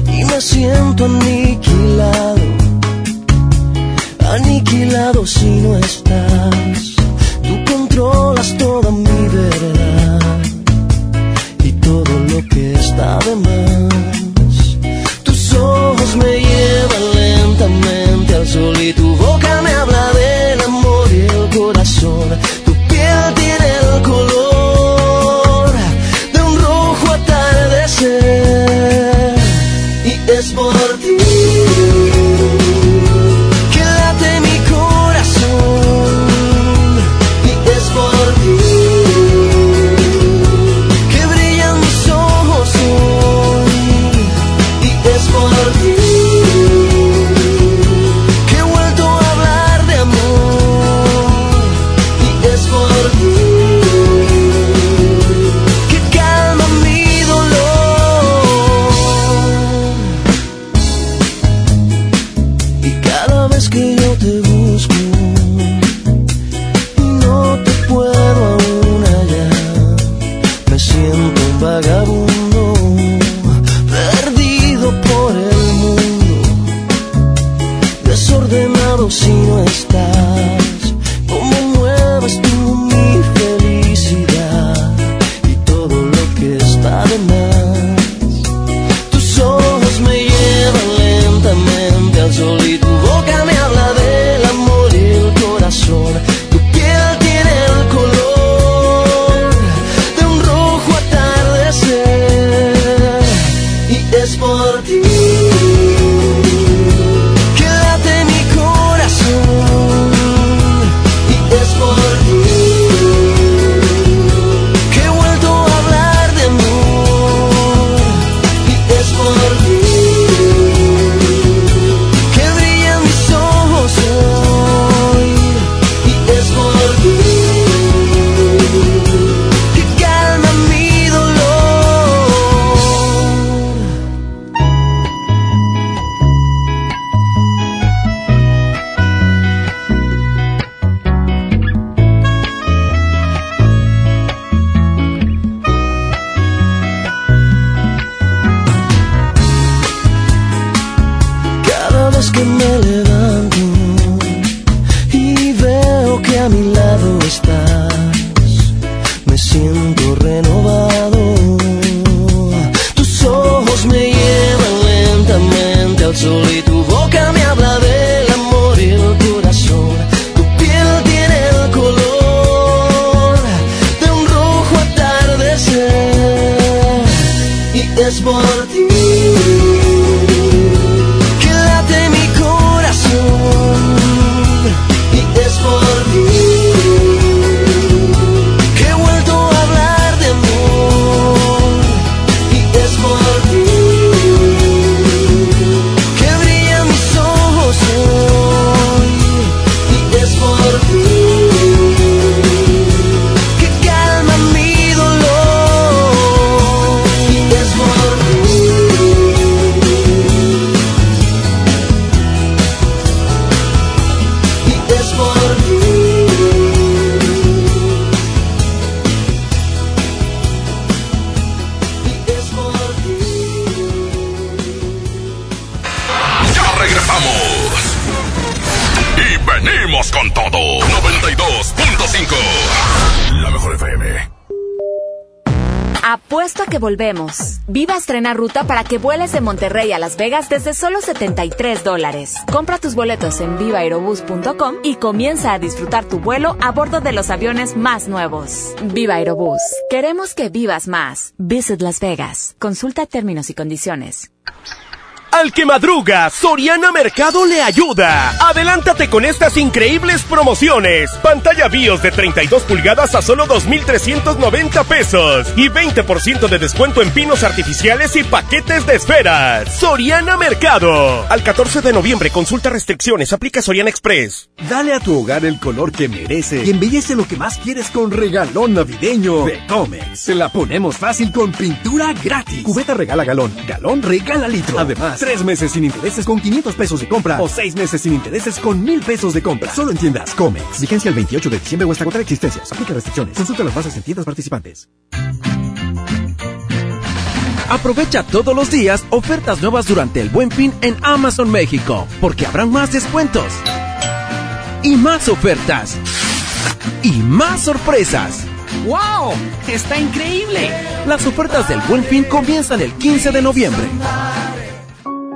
y me siento aniquilado, aniquilado si no estás. Tú controlas toda lo que está de más. Tus ojos me Ruta para que vueles de Monterrey a Las Vegas desde solo 73 dólares. Compra tus boletos en vivaerobus.com y comienza a disfrutar tu vuelo a bordo de los aviones más nuevos. Viva Aerobús. Queremos que vivas más. Visit Las Vegas. Consulta términos y condiciones. Al que madruga, Soriana Mercado le ayuda. Adelántate con estas increíbles promociones. Pantalla BIOS de 32 pulgadas a solo 2,390 pesos. Y 20% de descuento en pinos artificiales y paquetes de esferas. Soriana Mercado. Al 14 de noviembre, consulta restricciones. Aplica Soriana Express. Dale a tu hogar el color que merece y embellece lo que más quieres con regalón navideño de Comex. Se la ponemos fácil con pintura gratis. Cubeta regala galón, galón regala litro. Además, tres meses sin intereses con 500 pesos de compra o seis meses sin intereses con 1000 pesos de compra. Solo en tiendas Comex. Vigencia el 28 de diciembre o hasta agotar existencias. Aplica restricciones. Consulta las bases en tiendas participantes. Aprovecha todos los días ofertas nuevas durante el Buen Fin en Amazon México, porque habrán más descuentos y más ofertas y más sorpresas. ¡Wow! ¡Está increíble! Las ofertas del Buen Fin comienzan el 15 de noviembre.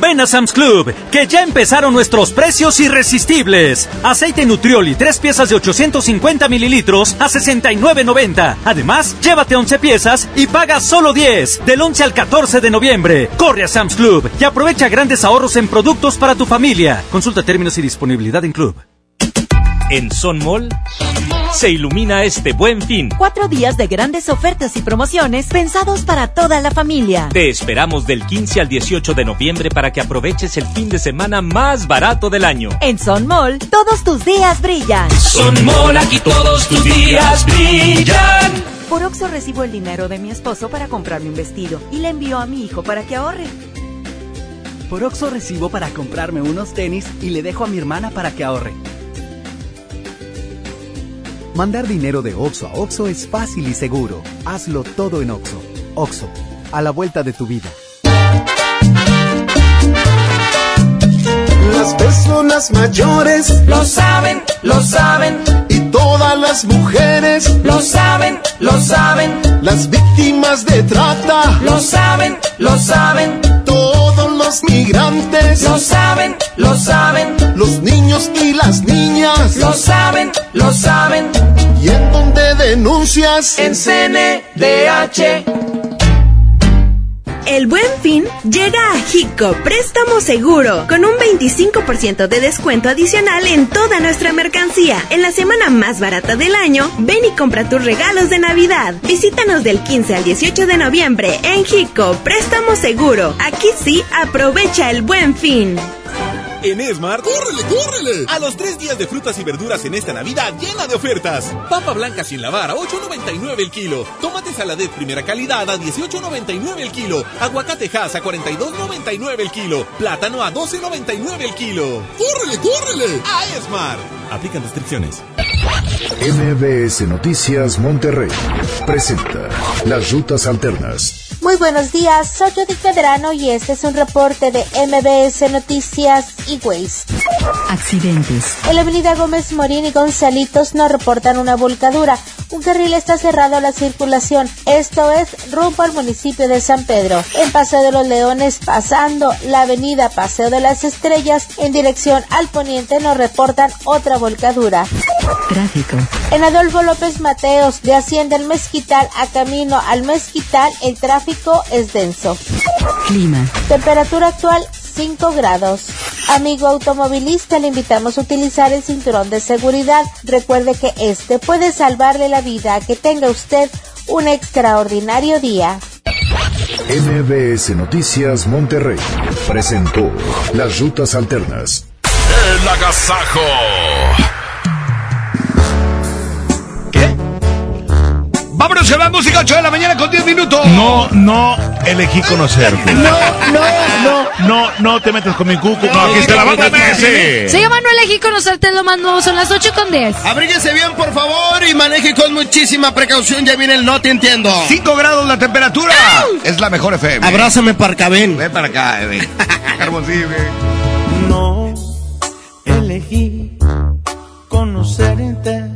Ven a Sam's Club, que ya empezaron nuestros precios irresistibles. Aceite Nutrioli, tres piezas de 850 mililitros a 69.90. Además, llévate 11 piezas y paga solo 10. Del 11 al 14 de noviembre. Corre a Sam's Club y aprovecha grandes ahorros en productos para tu familia. Consulta términos y disponibilidad en Club. En Son Mall se ilumina este buen fin. Cuatro días de grandes ofertas y promociones pensados para toda la familia. Te esperamos del 15 al 18 de noviembre para que aproveches el fin de semana más barato del año. En Son Mall, todos tus días brillan. Son Mall, aquí todos tus días brillan. Por Oxo recibo el dinero de mi esposo para comprarme un vestido y le envío a mi hijo para que ahorre. Por Oxo recibo para comprarme unos tenis y le dejo a mi hermana para que ahorre. Mandar dinero de Oxo a Oxo es fácil y seguro. Hazlo todo en Oxo. Oxo, a la vuelta de tu vida. Las personas mayores lo saben, lo saben. Y todas las mujeres lo saben, lo saben. Las víctimas de trata lo saben, lo saben. Los migrantes lo saben, lo saben. Los niños y las niñas lo saben, lo saben. ¿Y en dónde denuncias? En CNDH. El buen fin llega a Hico Préstamo Seguro con un 25% de descuento adicional en toda nuestra mercancía. En la semana más barata del año, ven y compra tus regalos de Navidad. Visítanos del 15 al 18 de noviembre en Hico Préstamo Seguro. Aquí sí, aprovecha el buen fin. En Esmar, ¡córrele, córrele! A los tres días de frutas y verduras en esta Navidad llena de ofertas. Papa blanca sin lavar a 8.99 el kilo. Tomate saladet primera calidad a 18.99 el kilo. Aguacate Hass a 42.99 el kilo. Plátano a 12.99 el kilo. ¡Córrele, córrele! A Esmar. Aplican restricciones. MBS Noticias Monterrey presenta Las Rutas Alternas. Muy buenos días, soy Judith Medrano y este es un reporte de MBS Noticias y Waze. Accidentes. En la avenida Gómez Morín y Gonzalitos nos reportan una volcadura. Un carril está cerrado a la circulación. Esto es rumbo al municipio de San Pedro. En Paseo de los Leones, pasando la avenida Paseo de las Estrellas, en dirección al poniente nos reportan otra volcadura. Tráfico. En Adolfo López Mateos, de Hacienda el Mezquital a camino al Mezquital, el tráfico es denso. Clima. Temperatura actual 5 grados. Amigo automovilista, le invitamos a utilizar el cinturón de seguridad. Recuerde que este puede salvarle la vida. Que tenga usted un extraordinario día. MBS Noticias Monterrey presentó Las Rutas Alternas. El agasajo. Vámonos con la música 8 de la mañana con 10 minutos. No, no elegí conocerte. No, no, no. No, no te metas con mi cucu. No, aquí está la banda MS. Se llama No elegí conocerte lo más nuevo, son las 8 con 10. Abríguese bien, por favor, y maneje con muchísima precaución. Ya viene el no te entiendo. 5 grados la temperatura. Es la mejor FM. Abrázame, Parcabén. Ven para acá, bebé. Hermosillo. No elegí conocerte.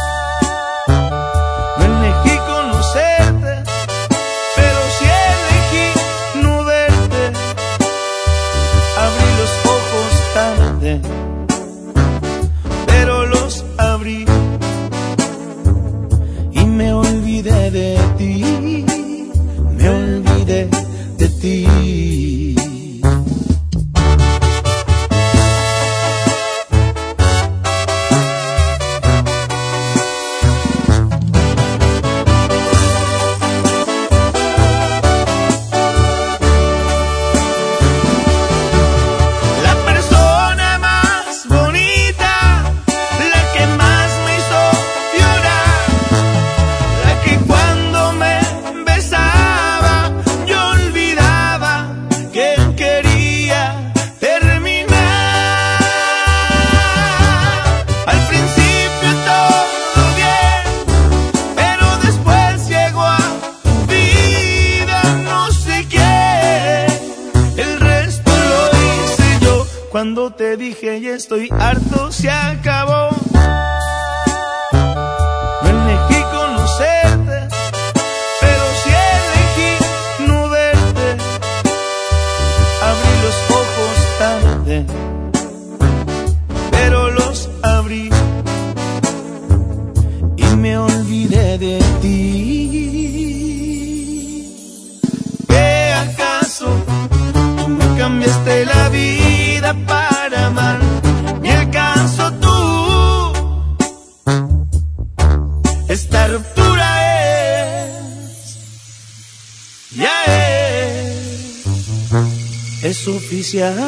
Es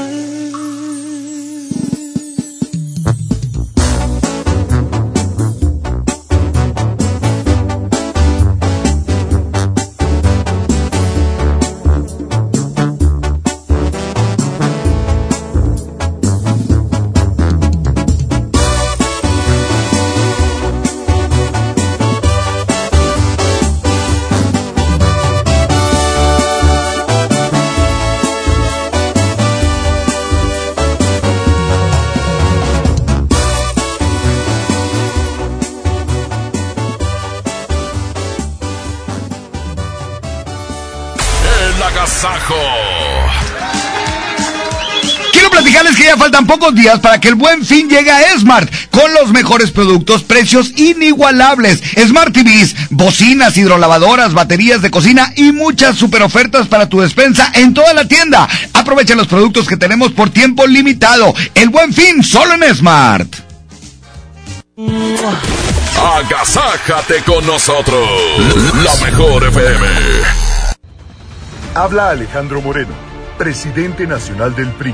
días para que el buen fin llegue a Smart con los mejores productos, precios inigualables. Smart TVs, bocinas, hidrolavadoras, baterías de cocina y muchas super ofertas para tu despensa en toda la tienda. Aprovecha los productos que tenemos por tiempo limitado. El buen fin solo en Smart. Agasájate con nosotros. La mejor FM. Habla Alejandro Moreno, presidente nacional del PRI.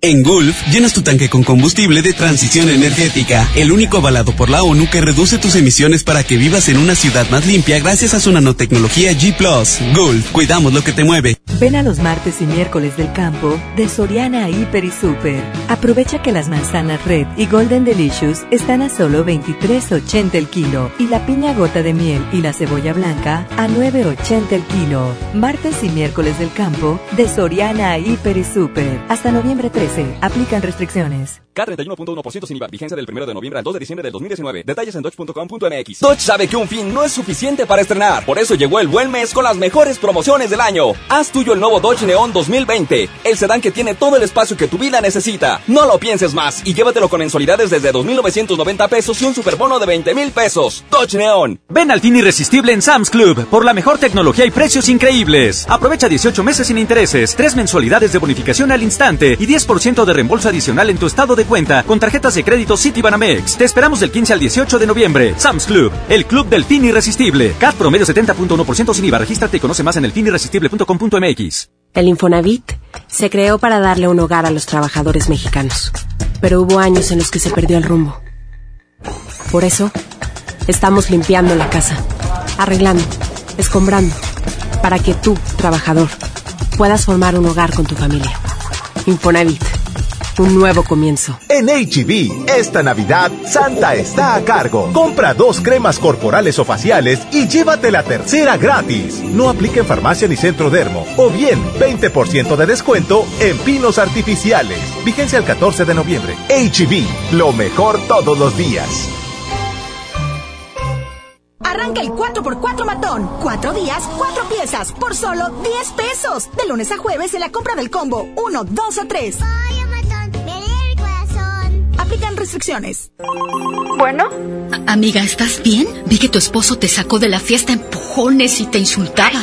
En Gulf, llenas tu tanque con combustible de transición energética, el único avalado por la ONU que reduce tus emisiones para que vivas en una ciudad más limpia gracias a su nanotecnología G ⁇ Gulf, cuidamos lo que te mueve. Ven a los martes y miércoles del campo de Soriana Hiper y Super. Aprovecha que las manzanas Red y Golden Delicious están a solo 23.80 el kilo y la piña gota de miel y la cebolla blanca a 9.80 el kilo. Martes y miércoles del campo de Soriana Hiper y Super. Hasta noviembre 13. Aplican restricciones. K31.1% sin IVA. Vigencia del 1 de noviembre al 2 de diciembre del 2019. Detalles en dodge.com.mx. Dodge sabe que un fin no es suficiente para estrenar. Por eso llegó el buen mes con las mejores promociones del año. Haz tuyo el nuevo Dodge Neon 2020. El sedán que tiene todo el espacio que tu vida necesita. No lo pienses más y llévatelo con mensualidades desde 2.990 pesos y un superbono de 20 mil pesos. Dodge Neon. Ven al fin irresistible en Sam's Club por la mejor tecnología y precios increíbles. Aprovecha 18 meses sin intereses, 3 mensualidades de bonificación al instante y 10% de reembolso adicional en tu estado de cuenta con tarjetas de crédito Citibanamex. Te esperamos del 15 al 18 de noviembre. Sam's Club, el club del fin irresistible. CAT promedio 70.1% sin IVA. Regístrate y conoce más en elfinirresistible.com.mx. El Infonavit se creó para darle un hogar a los trabajadores mexicanos. Pero hubo años en los que se perdió el rumbo. Por eso, estamos limpiando la casa, arreglando, escombrando, para que tú, trabajador, puedas formar un hogar con tu familia. Infonavit, un nuevo comienzo. En HB, esta Navidad, Santa está a cargo. Compra dos cremas corporales o faciales y llévate la tercera gratis. No aplica en farmacia ni centro dermo. O bien, 20% de descuento en pinos artificiales. Vigencia el 14 de noviembre. HB, lo mejor todos los días. Arranca el 4x4 matón. Cuatro días, cuatro piezas, por solo 10 pesos. De lunes a jueves en la compra del combo 1, 2 o 3. Aplican restricciones. Bueno. Amiga, ¿estás bien? Vi que tu esposo te sacó de la fiesta en empujones y te insultaba.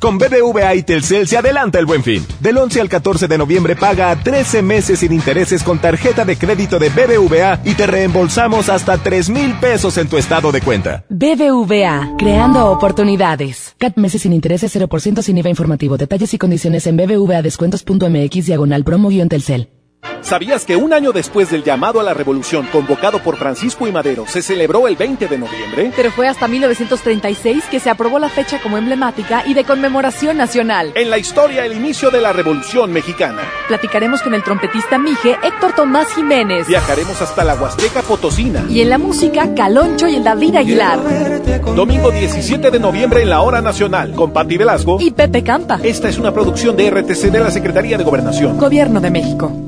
Con BBVA y Telcel se adelanta el buen fin. Del 11 al 14 de noviembre paga a 13 meses sin intereses con tarjeta de crédito de BBVA y te reembolsamos hasta 3 mil pesos en tu estado de cuenta. BBVA, creando oportunidades. CAT meses sin intereses 0% sin IVA informativo. Detalles y condiciones en bbvadescuentos.mx diagonal promo-telcel. ¿Sabías que un año después del llamado a la revolución convocado por Francisco y Madero se celebró el 20 de noviembre? Pero fue hasta 1936 que se aprobó la fecha como emblemática y de conmemoración nacional. En la historia, el inicio de la revolución mexicana. Platicaremos con el trompetista Mije Héctor Tomás Jiménez. Viajaremos hasta la Huasteca Potosina. Y en la música, Caloncho y el David Aguilar. Domingo 17 de noviembre en la Hora Nacional, con Patti Velasco y Pepe Campa. Esta es una producción de RTC de la Secretaría de Gobernación. Gobierno de México.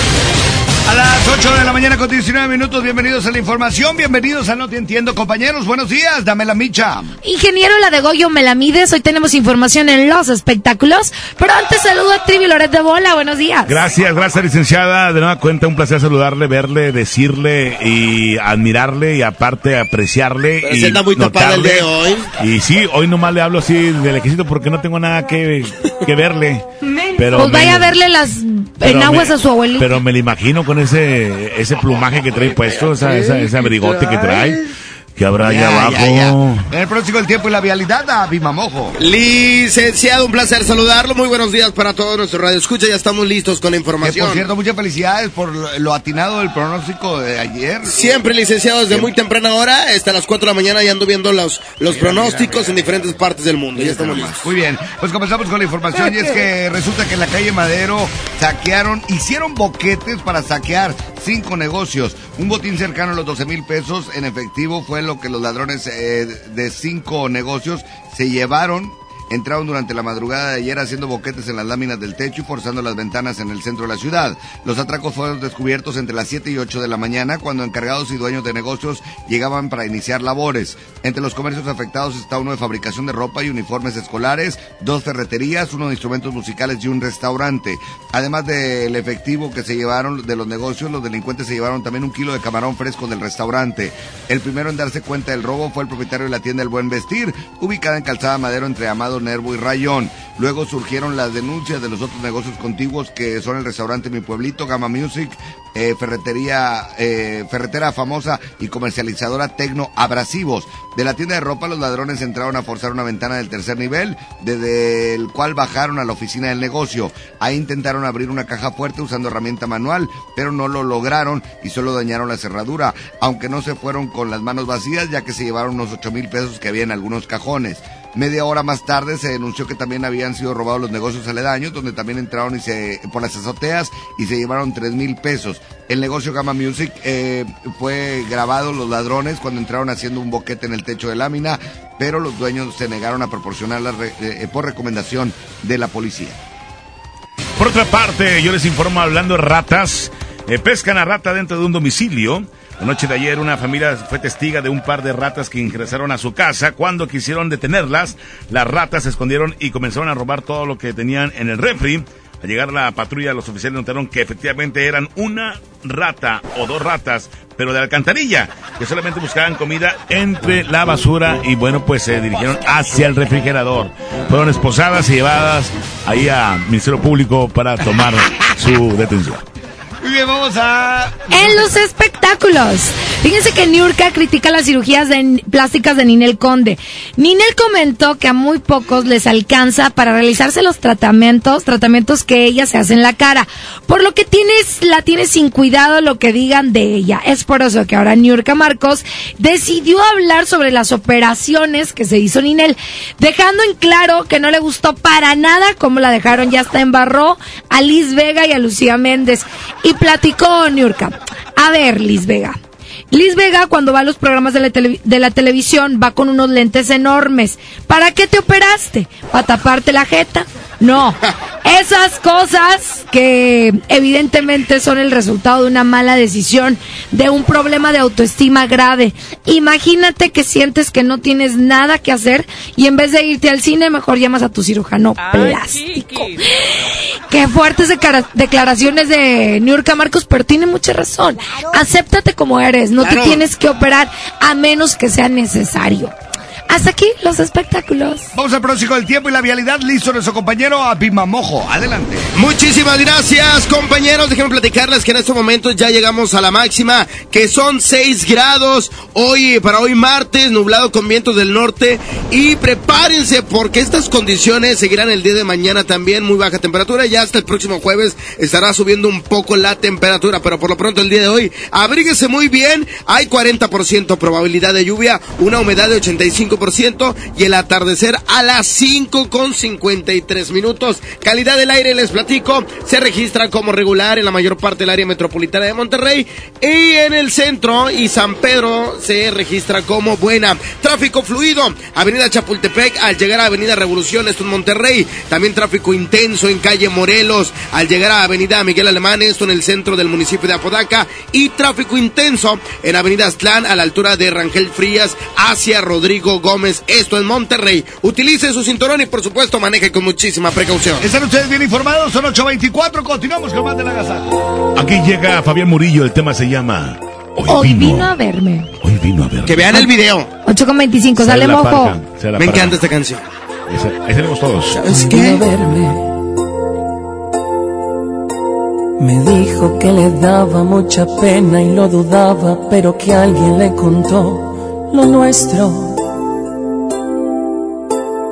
A las 8 de la mañana con 19 minutos, bienvenidos a la información, bienvenidos a No Te Entiendo, compañeros, buenos días, dame la micha. Ingeniero La de Goyo Melamides, hoy tenemos información en los espectáculos, pero antes saludo a Trivi Loret de Bola, buenos días. Gracias, gracias licenciada, de nueva cuenta un placer saludarle, verle, decirle y admirarle y aparte apreciarle. Pero y se anda muy tapada el día de hoy. Y sí, hoy nomás le hablo así de lejecito porque no tengo nada que, que verle. Pero pues me- vaya a verle las enaguas me- a su abuelito. Pero me lo imagino con ese ese plumaje que trae puesto, esa, esa- ese abrigote que trae. Que habrá allá Ya, abajo. ya, ya. En el próximo el tiempo y la vialidad a Bimamojo. Licenciado, un placer saludarlo. Muy buenos días para todos nuestros radio escucha. Ya estamos listos con la Que, información. por cierto, muchas felicidades por lo lo atinado del pronóstico de ayer. Siempre, licenciado, desde muy temprana hora, hasta las 4 de la mañana, ya ando viendo los, los pronósticos en diferentes partes del mundo. Ya estamos listos. Muy bien, pues comenzamos con la información y es que resulta que en la calle Madero saquearon, hicieron boquetes para saquear cinco negocios. Un botín cercano a los 12 mil pesos en efectivo fue lo que los ladrones eh, de cinco negocios se llevaron. Entraron durante la madrugada de ayer haciendo boquetes en las láminas del techo y forzando las ventanas en el centro de la ciudad. Los atracos fueron descubiertos entre las 7 y 8 de la mañana cuando encargados y dueños de negocios llegaban para iniciar labores. Entre los comercios afectados está uno de fabricación de ropa y uniformes escolares, dos ferreterías, uno de instrumentos musicales y un restaurante. Además del efectivo que se llevaron de los negocios, los delincuentes se llevaron también un kilo de camarón fresco del restaurante. El primero en darse cuenta del robo fue el propietario de la tienda El Buen Vestir, ubicada en Calzada Madero entre Amado Nervo y Rayón. Luego surgieron las denuncias de los otros negocios contiguos que son el restaurante Mi Pueblito, Gama Music, eh, ferretería, eh, ferretera famosa y comercializadora Tecno Abrasivos. De la tienda de ropa, los ladrones entraron a forzar una ventana del tercer nivel, desde el cual bajaron a la oficina del negocio. Ahí intentaron abrir una caja fuerte usando herramienta manual, pero no lo lograron y solo dañaron la cerradura, aunque no se fueron con las manos vacías, ya que se llevaron unos ocho mil pesos que había en algunos cajones. Media hora más tarde se denunció que también habían sido robados los negocios aledaños, donde también entraron y se, por las azoteas y se llevaron tres mil pesos. El negocio Gamma Music eh, fue grabado los ladrones cuando entraron haciendo un boquete en el techo de lámina, pero los dueños se negaron a proporcionarla eh, por recomendación de la policía. Por otra parte, yo les informo hablando de ratas. eh, pescan a rata dentro de un domicilio. La noche de ayer una familia fue testiga de un par de ratas que ingresaron a su casa. Cuando quisieron detenerlas, las ratas se escondieron y comenzaron a robar todo lo que tenían en el refri. Al llegar la patrulla, los oficiales notaron que efectivamente eran una rata o dos ratas, pero de alcantarilla, que solamente buscaban comida entre la basura y bueno, pues se dirigieron hacia el refrigerador. Fueron esposadas y llevadas ahí a Ministerio Público para tomar su detención. Muy bien, vamos a... En los espectáculos. Fíjense que Niurka critica las cirugías de- plásticas de Ninel Conde. Ninel comentó que a muy pocos les alcanza para realizarse los tratamientos, tratamientos que ella se hace en la cara. Por lo que tienes, la tiene sin cuidado lo que digan de ella. Es por eso que ahora Niurka Marcos decidió hablar sobre las operaciones que se hizo Ninel, dejando en claro que no le gustó para nada como la dejaron, ya hasta embarró a Liz Vega y a Lucía Méndez. Platicó Niurka. A ver, Liz Vega. Liz Vega cuando va a los programas de la, de la televisión va con unos lentes enormes. ¿Para qué te operaste? ¿Para taparte la jeta? No. Esas cosas que evidentemente son el resultado de una mala decisión, de un problema de autoestima grave. Imagínate que sientes que no tienes nada que hacer y en vez de irte al cine mejor llamas a tu cirujano plástico. Qué fuertes declaraciones de Niurka Marcos, pero tiene mucha razón. Acéptate como eres, no Claro. te tienes que operar a menos que sea necesario. Hasta aquí los espectáculos. Vamos al próximo del tiempo y la vialidad. Listo nuestro compañero Abimamojo. Adelante. Muchísimas gracias, compañeros. Déjenme platicarles que en estos momentos ya llegamos a la máxima, que son 6 grados. Hoy, para hoy martes, nublado con vientos del norte. Y prepárense porque estas condiciones seguirán el día de mañana también. Muy baja temperatura. Ya hasta el próximo jueves estará subiendo un poco la temperatura. Pero por lo pronto el día de hoy, abríguese muy bien. Hay 40% probabilidad de lluvia, una humedad de 85%. 25% y el atardecer a las 5 con 53 minutos. Calidad del aire, les platico, se registra como regular en la mayor parte del área metropolitana de Monterrey y en el centro y San Pedro se registra como buena. Tráfico fluido, Avenida Chapultepec al llegar a Avenida Revolución, esto en Monterrey. También tráfico intenso en calle Morelos al llegar a Avenida Miguel Alemán, esto en el centro del municipio de Apodaca. Y tráfico intenso en Avenida Aztlán a la altura de Rangel Frías hacia Rodrigo Gómez, esto en Monterrey. Utilice su cinturón y por supuesto maneje con muchísima precaución. Están ustedes bien informados, son 8.24, continuamos con más de la gaza. Aquí llega Fabián Murillo, el tema se llama Hoy, Hoy vino. vino a verme. Hoy vino a ver. Que vean el video. 8 con 25, Sale mojo. parca, sale Me parca. encanta esta canción. Esa- Ahí tenemos todos. ¿Sabes Vino a qué? verme. Me dijo que le daba mucha pena y lo dudaba, pero que alguien le contó lo nuestro.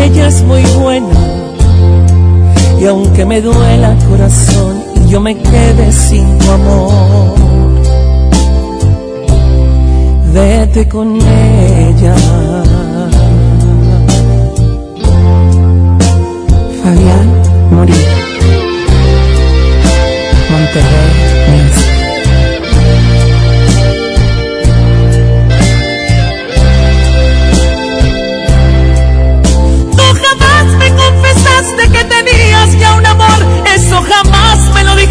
Ella es muy buena. Y aunque me duela el corazón y yo me quede sin tu amor, vete con ella. Fabián Murillo,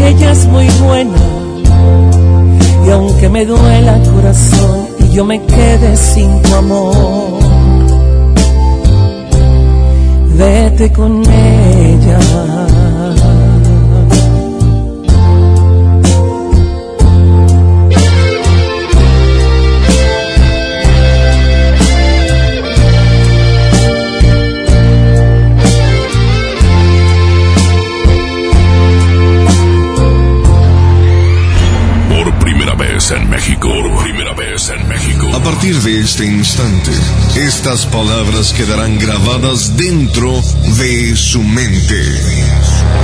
Ella es muy buena. Y aunque me duela el corazón y yo me quede sin tu amor, vete con ella. Partir de este instante, estas palabras quedarán grabadas dentro de su mente.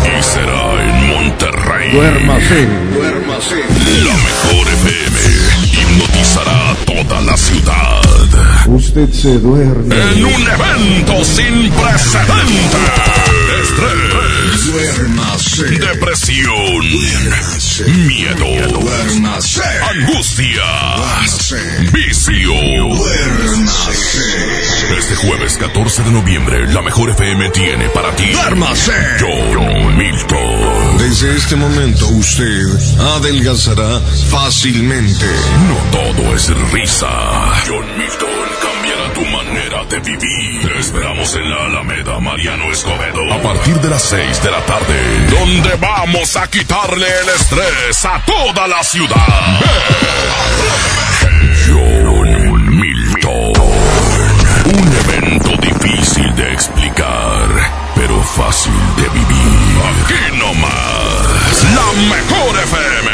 Y será en Monterrey. Duérmase. Duérmase. La mejor FM hipnotizará a toda la ciudad. Usted se duerme. En un evento sin precedentes. Estrés. Duérmase. Depresión. Miedo. Duérmase. Angustia. Vicio. Este jueves 14 de noviembre, la mejor FM tiene para ti. Duérmase. John Milton. Desde este momento usted adelgazará fácilmente. No todo es risa. John Milton cambiará tu manera de vivir. esperamos en la Alameda Mariano Escobedo a partir de las 6 de la tarde, donde vamos a quitarle el estrés a toda la ciudad. John explicar, pero fácil de vivir. Aquí nomás, la mejor FM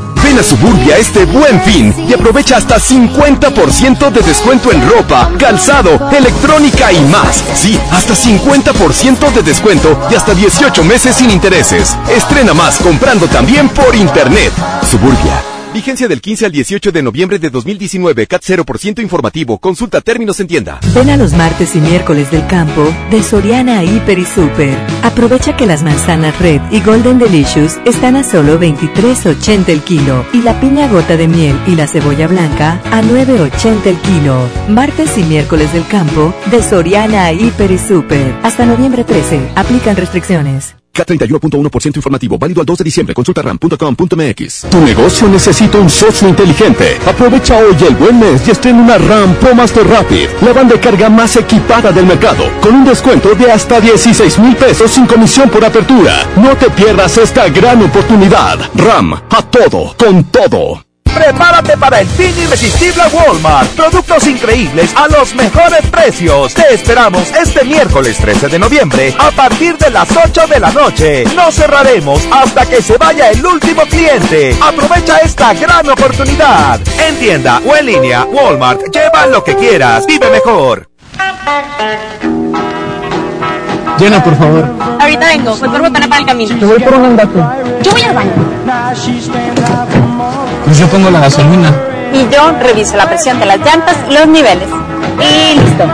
Ven a Suburbia este buen fin y aprovecha hasta 50% de descuento en ropa, calzado, electrónica y más. Sí, hasta 50% de descuento y hasta 18 meses sin intereses. Estrena más comprando también por internet. Suburbia. Vigencia del 15 al 18 de noviembre de 2019. CAT 0% informativo. Consulta términos en tienda. Ven a los martes y miércoles del campo de Soriana Hiper y Super. Aprovecha que las manzanas Red y Golden Delicious están a solo 23.80 el kilo y la piña gota de miel y la cebolla blanca a 9.80 el kilo. Martes y miércoles del campo de Soriana Hiper y Super. Hasta noviembre 13. Aplican restricciones. K31.1% informativo, válido al 2 de diciembre. Consulta ram.com.mx. Tu negocio necesita un socio inteligente. Aprovecha hoy el buen mes y estrena una RAM Pro Master Rapid, la banda de carga más equipada del mercado, con un descuento de hasta 16 mil pesos sin comisión por apertura. No te pierdas esta gran oportunidad. RAM, a todo, con todo. Prepárate para el fin irresistible Walmart. Productos increíbles a los mejores precios. Te esperamos este miércoles 13 de noviembre a partir de las 8 de la noche. No cerraremos hasta que se vaya el último cliente. Aprovecha esta gran oportunidad. En tienda o en línea, Walmart. Lleva lo que quieras. Vive mejor. Llena, por favor. Ahorita vengo, voy por botana para el camino. Te voy por un andate. Yo voy al baño. Pues yo pongo la gasolina. Y yo reviso la presión de las llantas y los niveles. Y listo.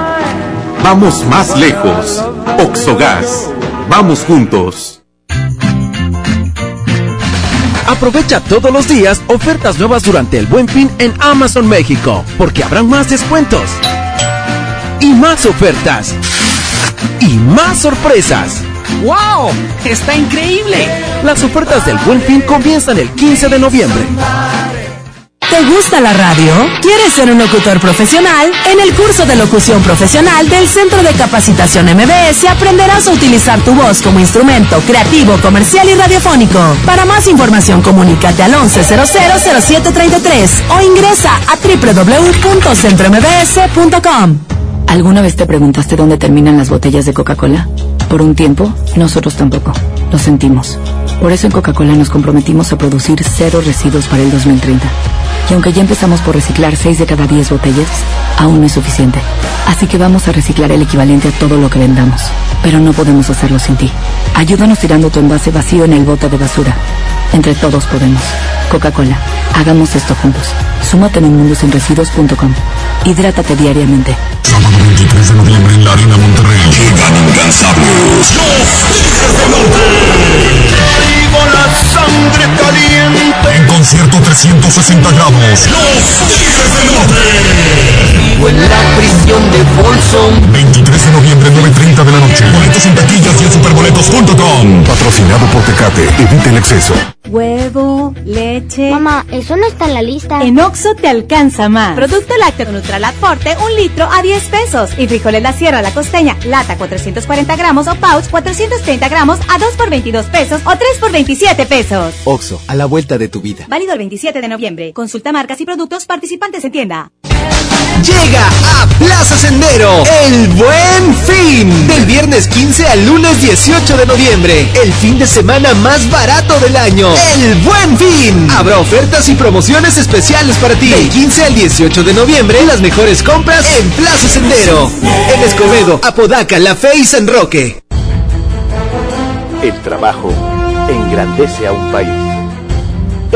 Vamos más lejos. Oxogas. Vamos juntos. Aprovecha todos los días ofertas nuevas durante el Buen Fin en Amazon México, porque habrán más descuentos y más ofertas y más sorpresas. ¡Wow! ¡Está increíble! Las ofertas del Buen Fin comienzan el 15 de noviembre. ¿Te gusta la radio? ¿Quieres ser un locutor profesional? En el curso de locución profesional del Centro de Capacitación MBS aprenderás a utilizar tu voz como instrumento creativo, comercial y radiofónico. Para más información comunícate al 11000733 o ingresa a www.centrombs.com. ¿Alguna vez te preguntaste dónde terminan las botellas de Coca-Cola? Por un tiempo, nosotros tampoco. Lo sentimos. Por eso en Coca-Cola nos comprometimos a producir cero residuos para el 2030. Y aunque ya empezamos por reciclar 6 de cada 10 botellas, aún no es suficiente. Así que vamos a reciclar el equivalente a todo lo que vendamos. Pero no podemos hacerlo sin ti. Ayúdanos tirando tu envase vacío en el bote de basura. Entre todos podemos. Coca-Cola, hagamos esto juntos. Súmate en unmundosinresiduos.com. Hidrátate diariamente. Sábado 23 de noviembre en la Arena Monterrey. Llegan incansables. Los Tigres del Norte. Vivo la sangre caliente. Concierto 360 grados. Los Tigres del Norte. Vivo en la prisión de Bolson. 23 de noviembre, 9.30 de la noche. Boletos en taquillas y en superboletos.com. Patrocinado por Tecate. Evita el exceso. Huevo, leche. Mamá, eso no está en la lista. En Oxo te alcanza más. Producto lácteo Nutralat Forte, un litro a 10 pesos. Y frijoles La Sierra, La Costeña, lata 440 gramos o pouch 430 gramos a 2 por 22 pesos o 3 por 27 pesos. Oxo, a la vuelta de tu vida. Válido el 27 de noviembre. Consulta marcas y productos participantes en tienda. Llega a Plaza Sendero el Buen Fin. Del viernes 15 al lunes 18 de noviembre. El fin de semana más barato del año. El Buen Fin. Habrá ofertas y promociones especiales para ti. Del 15 al 18 de noviembre, las mejores compras en Plaza Sendero. En Escobedo, Apodaca, La Fe y San Roque. El trabajo engrandece a un país.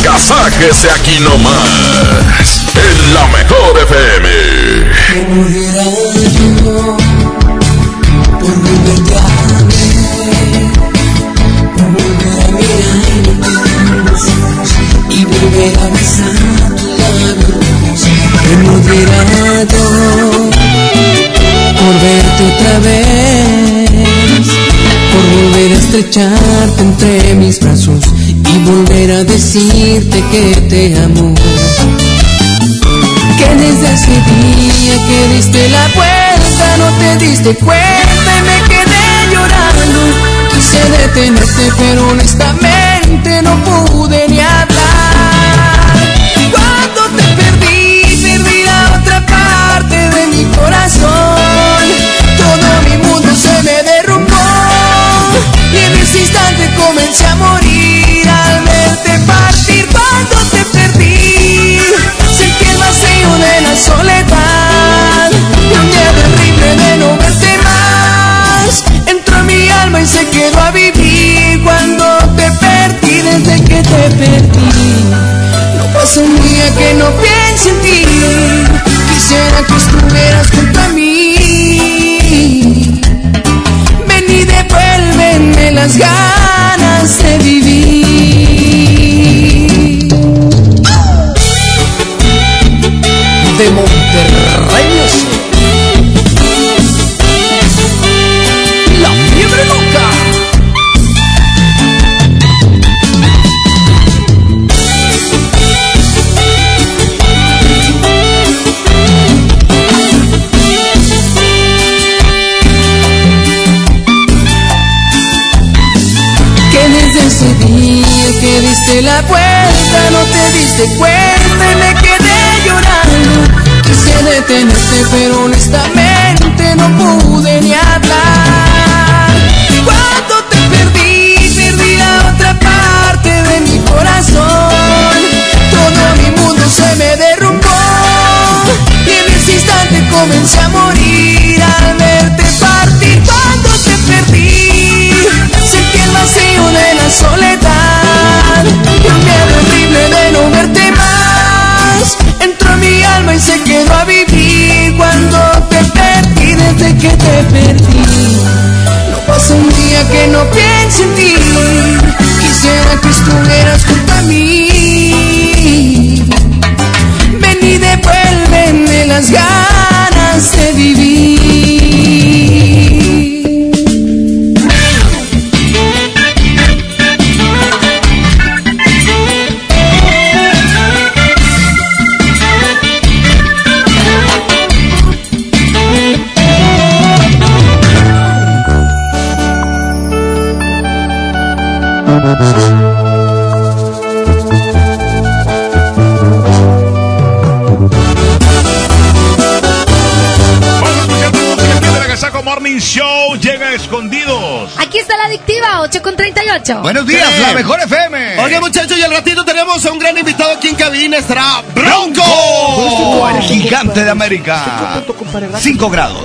oiga, agasáquese aquí nomás, en la mejor FM. por verte otra vez, volver a estrecharte entre mis brazos y volver a decirte que te amo. Que desde ese día que diste la vuelta no te diste cuenta y me quedé llorando. Quise detenerte pero honestamente no pude ni hablar. Cuando te perdí, perdí la otra parte de mi corazón. Comencé a morir al verte partir. Cuando te perdí, sentí el vacío de la soledad y un miedo terrible de no verte más. Entró en mi alma y se quedó a vivir cuando te perdí desde que te perdí. No pasa un día que no piense en ti. Quisiera que estuvieras junto a mí. Las ganas de vivir. Diste cuenta y me quedé llorando. Quise detenerte pero honestamente no pude ni hablar. Cuando te perdí, perdí la otra parte de mi corazón. Todo mi mundo se me derrumbó y en ese instante comencé a morir que no piense en ti. Quisiera que estuvieras con 38. Buenos días, Sí. la mejor FM. Oye, muchachos, y al ratito tenemos a un gran invitado aquí en cabina. Estará Bronco. El gigante de América. 5 grados.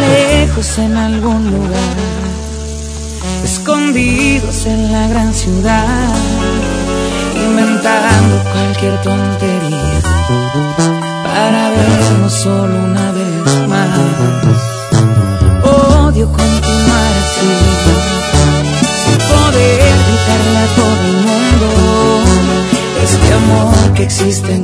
lejos en algún lugar, escondidos en la gran ciudad, inventando cualquier tontería para vernos solo amor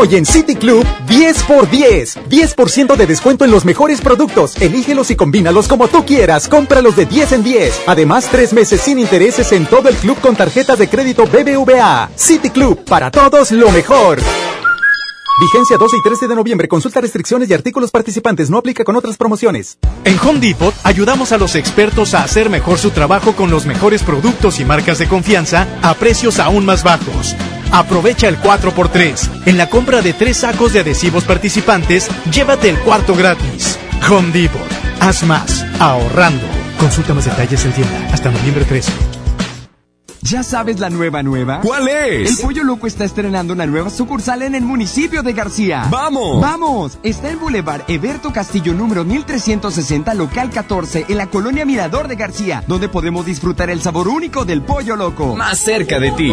Hoy en City Club, 10 por 10. 10% de descuento en los mejores productos. Elígelos y combínalos como tú quieras. Cómpralos de 10 en 10. Además, tres meses sin intereses en todo el club con tarjeta de crédito BBVA. City Club, para todos lo mejor. Vigencia 12 y 13 de noviembre. Consulta restricciones y artículos participantes. No aplica con otras promociones. En Home Depot ayudamos a los expertos a hacer mejor su trabajo con los mejores productos y marcas de confianza a precios aún más bajos. Aprovecha el 4x3. En la compra de tres sacos de adhesivos participantes, llévate el cuarto gratis. Home Depot. Haz más. Ahorrando. Consulta más detalles en tienda. Hasta noviembre 13. ¿Ya sabes la nueva nueva? ¿Cuál es? El Pollo Loco está estrenando una nueva sucursal en el municipio de García. ¡Vamos! ¡Vamos! Está en Boulevard Eberto Castillo número 1360, local 14, en la colonia Mirador de García, donde podemos disfrutar el sabor único del Pollo Loco. Más cerca de ti.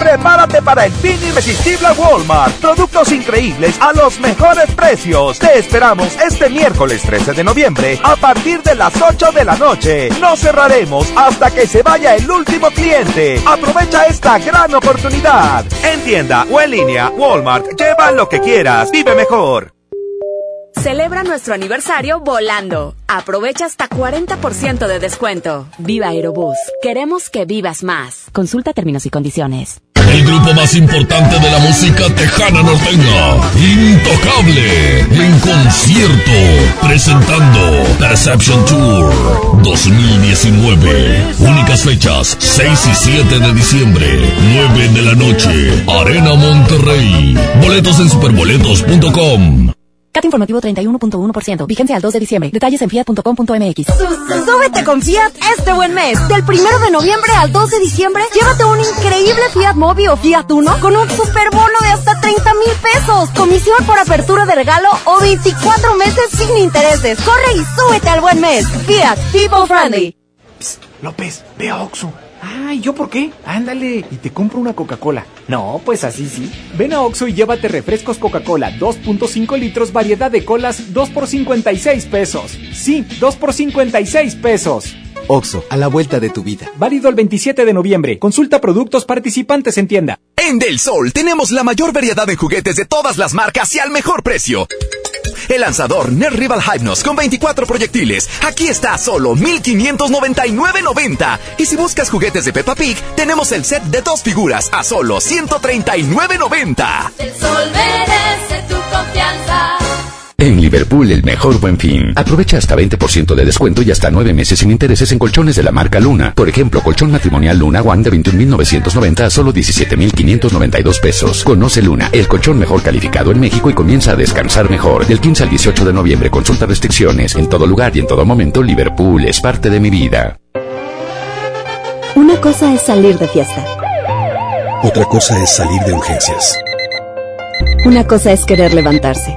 Prepárate para el fin irresistible a Walmart. Productos increíbles a los mejores precios. Te esperamos este miércoles 13 de noviembre a partir de las 8 de la noche. No cerraremos hasta que se vaya el último cliente. Aprovecha esta gran oportunidad. En tienda o en línea, Walmart, lleva lo que quieras. Vive mejor. Celebra nuestro aniversario volando. Aprovecha hasta 40% de descuento. Viva Aerobús. Queremos que vivas más. Consulta términos y condiciones. El grupo más importante de la música tejana norteña, Intocable, en concierto, presentando Perception Tour 2019. Únicas fechas, 6 y 7 de diciembre, 9 de la noche, Arena Monterrey. Boletos en superboletos.com. CAT informativo 31.1%. Vigencia al 2 de diciembre. Detalles en fiat.com.mx. Súbete con Fiat este buen mes. Del 1 de noviembre al 2 de diciembre, llévate un increíble Fiat Mobi o Fiat Uno con un super bono de hasta 30 mil pesos. Comisión por apertura de regalo o 24 meses sin intereses. Corre y súbete al buen mes. Fiat, people friendly. López, ve a Oxxo. Ay, ¿yo por qué? Ándale, y te compro una Coca-Cola. No, pues así sí. Ven a Oxo y llévate refrescos Coca-Cola 2.5 litros, variedad de colas, 2 por 56 pesos. Sí, 2 por 56 pesos. Oxo, a la vuelta de tu vida. Válido el 27 de noviembre. Consulta productos participantes en tienda. En Del Sol tenemos la mayor variedad de juguetes de todas las marcas y al mejor precio. El lanzador Ner Rival Hypnos con 24 proyectiles. Aquí está a solo 1599.90. Y si buscas juguetes de Peppa Pig, tenemos el set de dos figuras a solo 139.90. El sol merece tu confianza. En Liverpool, el mejor buen fin. Aprovecha hasta 20% de descuento y hasta 9 meses sin intereses en colchones de la marca Luna. Por ejemplo, colchón matrimonial Luna One de 21.990 a solo 17.592 pesos. Conoce Luna, el colchón mejor calificado en México y comienza a descansar mejor. Del 15 al 18 de noviembre, consulta restricciones. En todo lugar y en todo momento, Liverpool es parte de mi vida. Una cosa es salir de fiesta. Otra cosa es salir de urgencias. Una cosa es querer levantarse.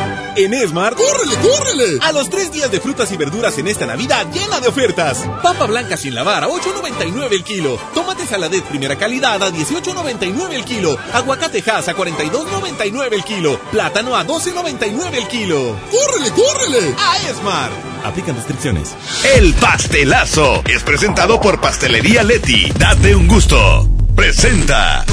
En Esmar, ¡córrele, córrele! A los tres días de frutas y verduras en esta Navidad llena de ofertas. Papa blanca sin lavar a 8.99 el kilo. Tomate saladet primera calidad a 18.99 el kilo. Aguacate Hass a 42.99 el kilo. Plátano a 12.99 el kilo. ¡Córrele, córrele! A Esmar. Aplican restricciones. El pastelazo es presentado por Pastelería Leti. Date un gusto. Presenta.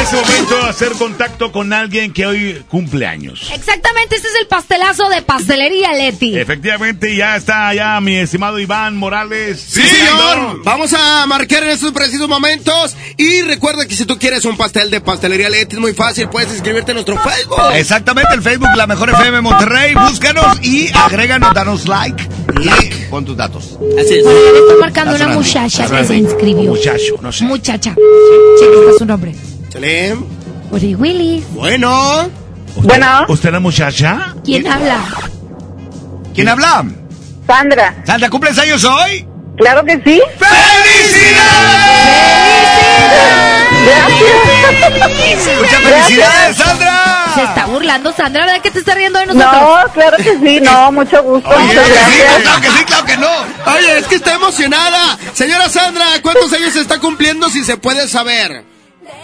En este momento hacer contacto con alguien que hoy cumple años. Exactamente, este es el pastelazo de pastelería Leti. Efectivamente, ya está ya mi estimado Iván Morales. Sí, señor. Vamos a marcar en estos precisos momentos. Y recuerda que si tú quieres un pastel de pastelería Leti, es muy fácil. Puedes inscribirte en nuestro Facebook. Exactamente, el Facebook La Mejor FM Monterrey. Búscanos y agréganos, danos like y pon tus datos. Así es. Está marcando una muchacha que se inscribió. Muchacho, no sé. Muchacha. Cheque está su nombre. Salim. Uri Willy. Bueno. Bueno. ¿Usted la muchacha? ¿Quién habla? ¿Quién habla? Sandra. Sandra, ¿cumples años hoy? Claro que sí. ¡Felicidades! ¡Muchas felicidades, Sandra! Se está burlando Sandra, ¿verdad que te está riendo de nosotros? No, claro que sí, no, mucho gusto. Oye, muchas que sí, gracias. claro que sí, claro que no. Oye, es que está emocionada. Señora Sandra, ¿cuántos años está cumpliendo si se puede saber?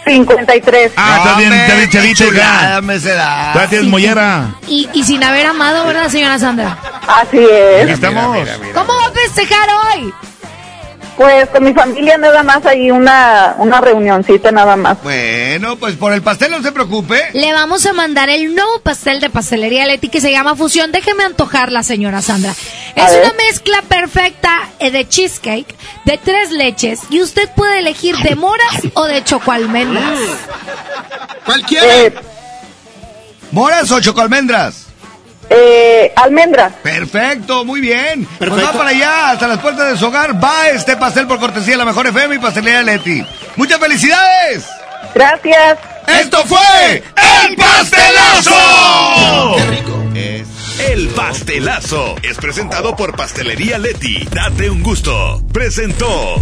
53. Ah, está bien, está bien chavito, chulada, ya. me se da. Todavía tienes mollera. Y, y sin haber amado, ¿verdad, señora Sandra? Así es. Aquí estamos. ¿Cómo va a festejar hoy? Pues con mi familia nada más hay una, una reunioncita nada más. Bueno, pues por el pastel no se preocupe. Le vamos a mandar el nuevo pastel de pastelería Leti que se llama Fusión. Déjeme antojarla, señora Sandra. Es ver. una mezcla perfecta eh, de cheesecake de tres leches y usted puede elegir de moras o de chocoalmendras. Cualquiera. Eh, ¿Moras o chocolmendras? Eh, almendra. Perfecto, muy bien. Pues Perfecto. va para allá, hasta las puertas de su hogar. Va este pastel por cortesía de la mejor FM y pastelería Leti. ¡Muchas felicidades! Gracias. ¡Esto fue El Pastelazo! Qué rico. Es El pastelazo es presentado por Pastelería Leti. Date un gusto. Presentó.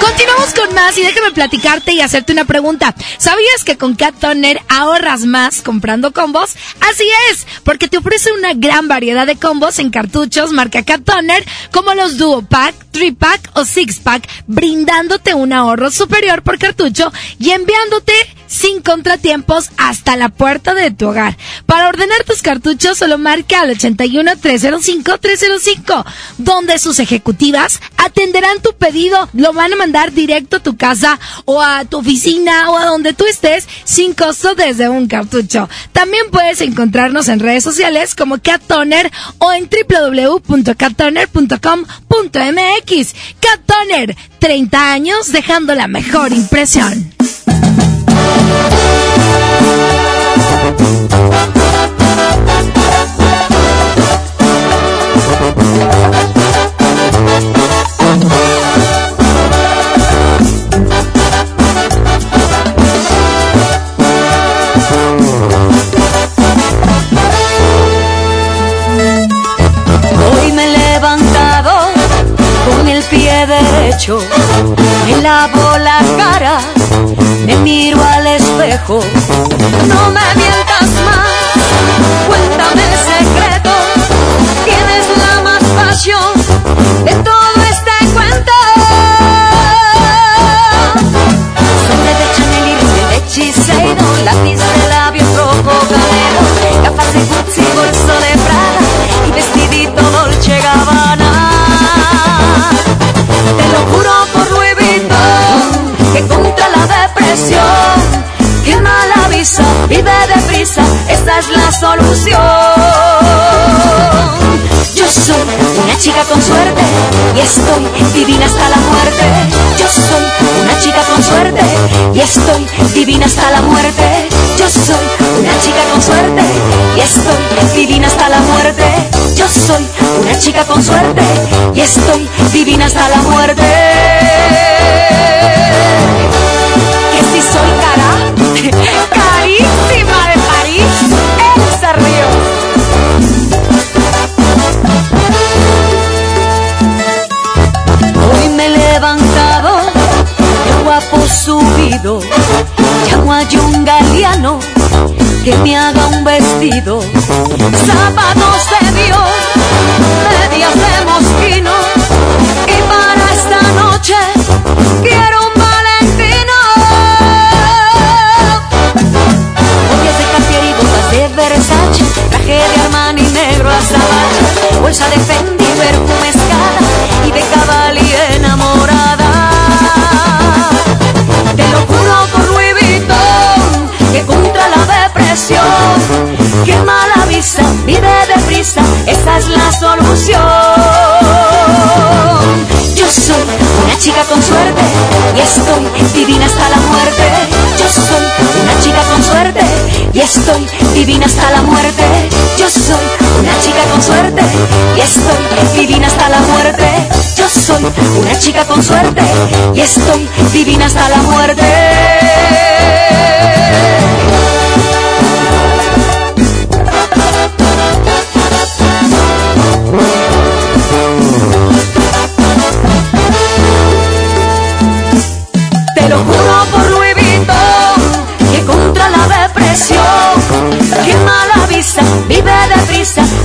Continuamos con más y déjame platicarte y hacerte una pregunta. ¿Sabías que con Cat Toner ahorras más comprando combos? Así es, porque te ofrece una gran variedad de combos en cartuchos marca Cat Toner, como los Duo Pack, 3 Pack o 6 Pack, brindándote un ahorro superior por cartucho y enviándote sin contratiempos hasta la puerta de tu hogar. Para ordenar tus cartuchos solo marca al 81 305 305, donde sus ejecutivas atenderán tu pedido, lo van a mandar directo a tu casa o a tu oficina o a donde tú estés sin costo desde un cartucho. También puedes encontrarnos en redes sociales como Cat Toner o en www.cattoner.com.mx. Cat Toner, 30 años dejando la mejor impresión. Me he levantado con el pie derecho, me lavo la cara, me miro al espejo, no me mientas más, cuéntame el secreto, tienes la más pasión de todo este cuento. Sobre de Chanel y de Shiseido, lápiz de labios rojo canelo, gafas de Gucci, bolso de Prada y vestidito Dolce Gabbana. Te lo juro por Louis Vuitton, que contra la depresión, que mala vive deprisa, esta es la solución. Yo soy una chica con suerte y estoy divina hasta la muerte. Yo soy una chica con suerte y estoy divina hasta la muerte. Yo soy una chica con suerte y estoy divina hasta la muerte. Yo soy una chica con suerte y estoy divina hasta la muerte. Que si soy cara, a un galeano que me haga un vestido, zapatos de Dios, medias de mosquino, y para esta noche quiero un valentino. Joyas de Cartier y botas de Versace, traje de Armani negro azabache, bolsa de Fendi, perfume escala y de Cavalli que mala visa, vive deprisa, esa es la solución. Yo soy una chica con suerte y estoy divina hasta la muerte. Yo soy una chica con suerte y estoy divina hasta la muerte. Yo soy una chica con suerte y estoy divina hasta la muerte. Yo soy una chica con suerte y estoy divina hasta la muerte.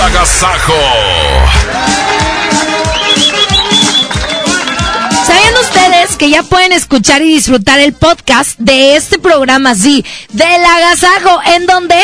Agasajo. ¿Sabían ustedes que ya pueden escuchar y disfrutar el podcast de este programa, sí, del agasajo, en donde?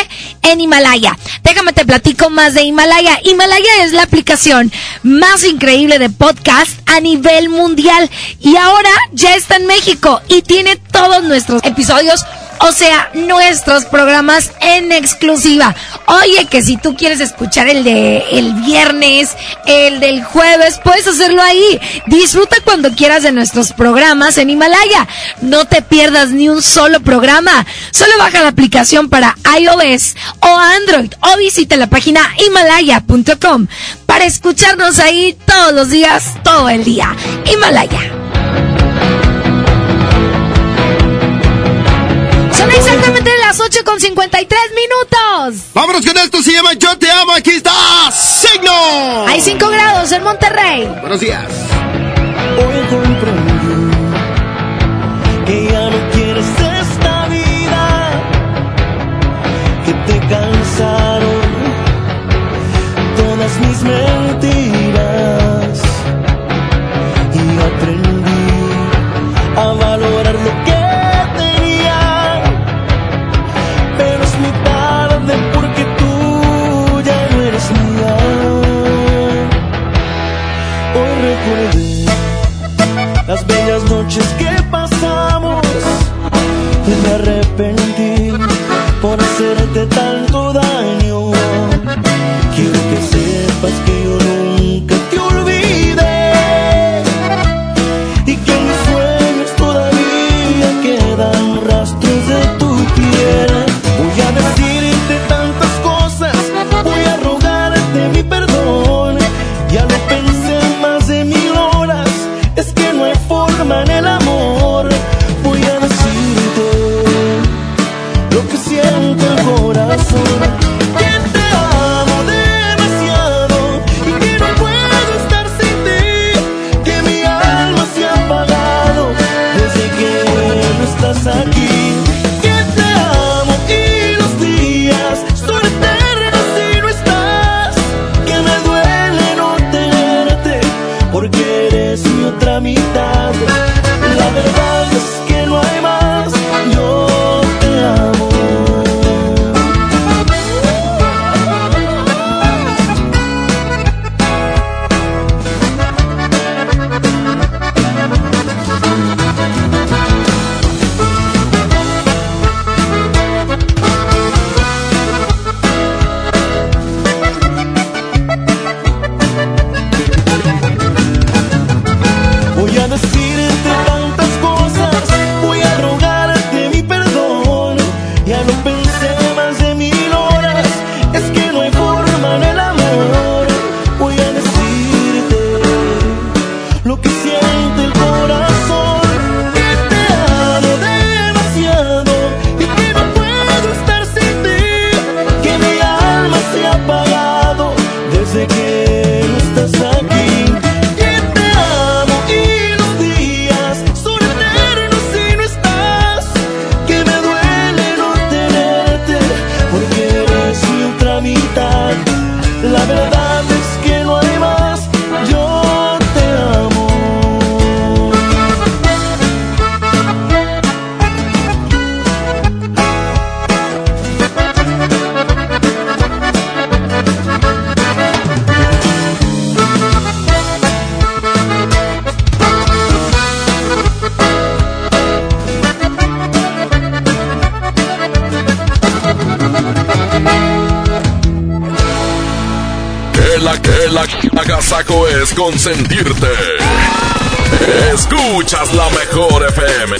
En Himalaya. Déjame te platico más de Himalaya. Himalaya es la aplicación más increíble de podcast a nivel mundial y ahora ya está en México y tiene todos nuestros episodios o sea, nuestros programas en exclusiva. Oye, que si tú quieres escuchar el de el viernes, el del jueves, puedes hacerlo ahí. Disfruta cuando quieras de nuestros programas en Himalaya. No te pierdas ni un solo programa. Solo baja la aplicación para iOS o Android o visita la página himalaya.com para escucharnos ahí todos los días, todo el día. Himalaya. Exactamente las 8 con 53 minutos. Vámonos con esto, se llama Yo Te Amo, aquí está Signo. Hay 5 grados en Monterrey. Buenos días. Hoy comprendí que ya no quieres esta vida, que te cansaron todas mis mentiras hacerte tanto Escuchas la mejor FM.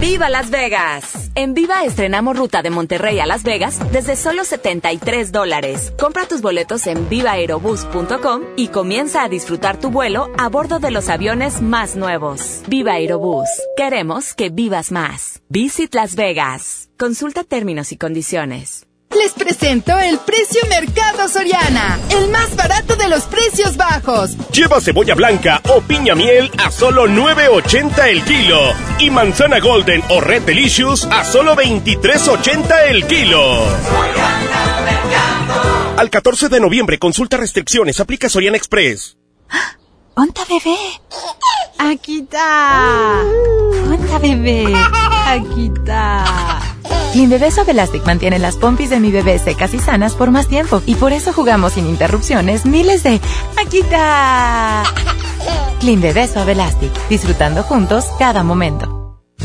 ¡Viva Las Vegas! En Viva estrenamos ruta de Monterrey a Las Vegas desde solo 73 dólares. Compra tus boletos en vivaerobus.com y comienza a disfrutar tu vuelo a bordo de los aviones más nuevos. Viva Aerobús. Queremos que vivas más. Visit Las Vegas. Consulta términos y condiciones. Les presento el precio Mercado Soriana, el más barato de los precios bajos. Lleva cebolla blanca o piña miel a solo 9.80 el kilo y manzana golden o red delicious a solo 23.80 el kilo. Al 14 de noviembre consulta restricciones, aplica Soriana Express. ¡Onta bebé! Aquí está. ¡Onta bebé! Aquí está. Clean Bebé Suave Elastic mantiene las pompis de mi bebé secas y sanas por más tiempo y por eso jugamos sin interrupciones miles de aquí está. Clean Bebé Suave Elastic, disfrutando juntos cada momento.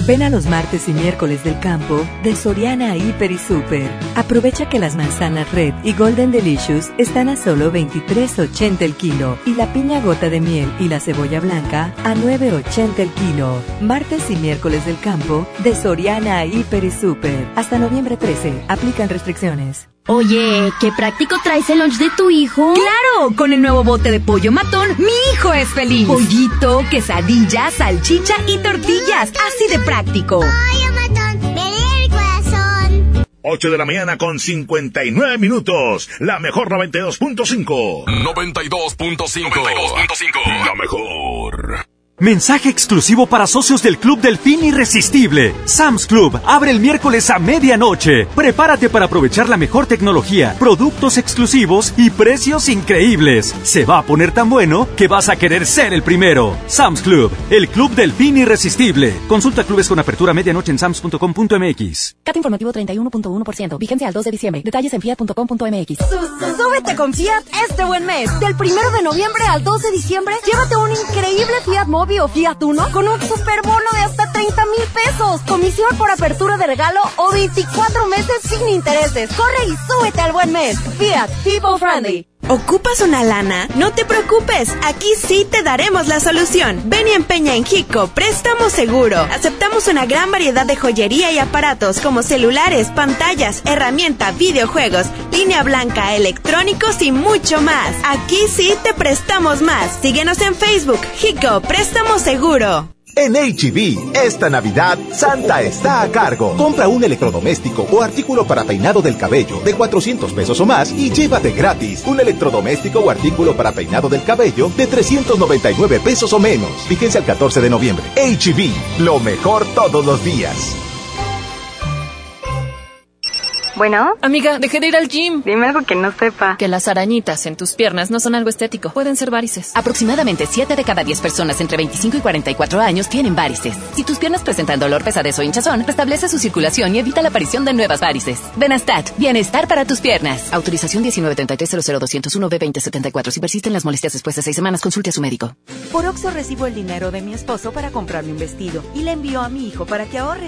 Ven a los martes y miércoles del campo de Soriana Hiper y Super. Aprovecha que las manzanas Red y Golden Delicious están a solo 23.80 el kilo y la piña gota de miel y la cebolla blanca a 9.80 el kilo. Martes y miércoles del campo de Soriana Hiper y Super. Hasta noviembre 13. Aplican restricciones. Oye, qué práctico traes el lunch de tu hijo. ¡Claro! Con el nuevo bote de pollo matón, mi hijo es feliz. Pollito, quesadilla, salchicha y tortillas. Así de práctico. Pollo matón, el corazón. 8 de la mañana con 59 minutos. La mejor 92.5. 92.5. La mejor. Mensaje exclusivo para socios del Club del Fin Irresistible. Sam's Club abre el miércoles a medianoche. Prepárate para aprovechar la mejor tecnología, productos exclusivos y precios increíbles. Se va a poner tan bueno que vas a querer ser el primero. Sam's Club, el Club del Fin Irresistible. Consulta clubes con apertura a medianoche en sams.com.mx. Cat informativo 31.1%. Vigencia al 2 de diciembre. Detalles en fiat.com.mx. Súbete con Fiat este buen mes. Del primero de noviembre al 2 de diciembre, llévate un increíble Fiat O Fiat Uno con un superbono de hasta 30 mil pesos. Comisión por apertura de regalo o 24 meses sin intereses. Corre y súbete al buen mes. Fiat People Friendly. ¿Ocupas una lana? No te preocupes, aquí sí te daremos la solución. Ven y empeña en Hico, préstamo seguro. Aceptamos una gran variedad de joyería y aparatos como celulares, pantallas, herramienta, videojuegos, línea blanca, electrónicos y mucho más. Aquí sí te prestamos más. Síguenos en Facebook, Hico, préstamo seguro. En HB, esta Navidad, Santa está a cargo. Compra un electrodoméstico o artículo para peinado del cabello de 400 pesos o más y llévate gratis un electrodoméstico o artículo para peinado del cabello de 399 pesos o menos. Fíjense al 14 de noviembre. HB, lo mejor todos los días. Bueno. Amiga, dejé de ir al gym. Dime algo que no sepa. Que las arañitas en tus piernas no son algo estético. Pueden ser varices. Aproximadamente 7 de cada 10 personas entre 25 y 44 años tienen varices. Si tus piernas presentan dolor, pesadez o hinchazón, restablece su circulación y evita la aparición de nuevas varices. Benastat, bienestar para tus piernas. Autorización 1933 b 2074 Si persisten las molestias después de 6 semanas, consulte a su médico. Por Oxo recibo el dinero de mi esposo para comprarme un vestido y le envío a mi hijo para que ahorre.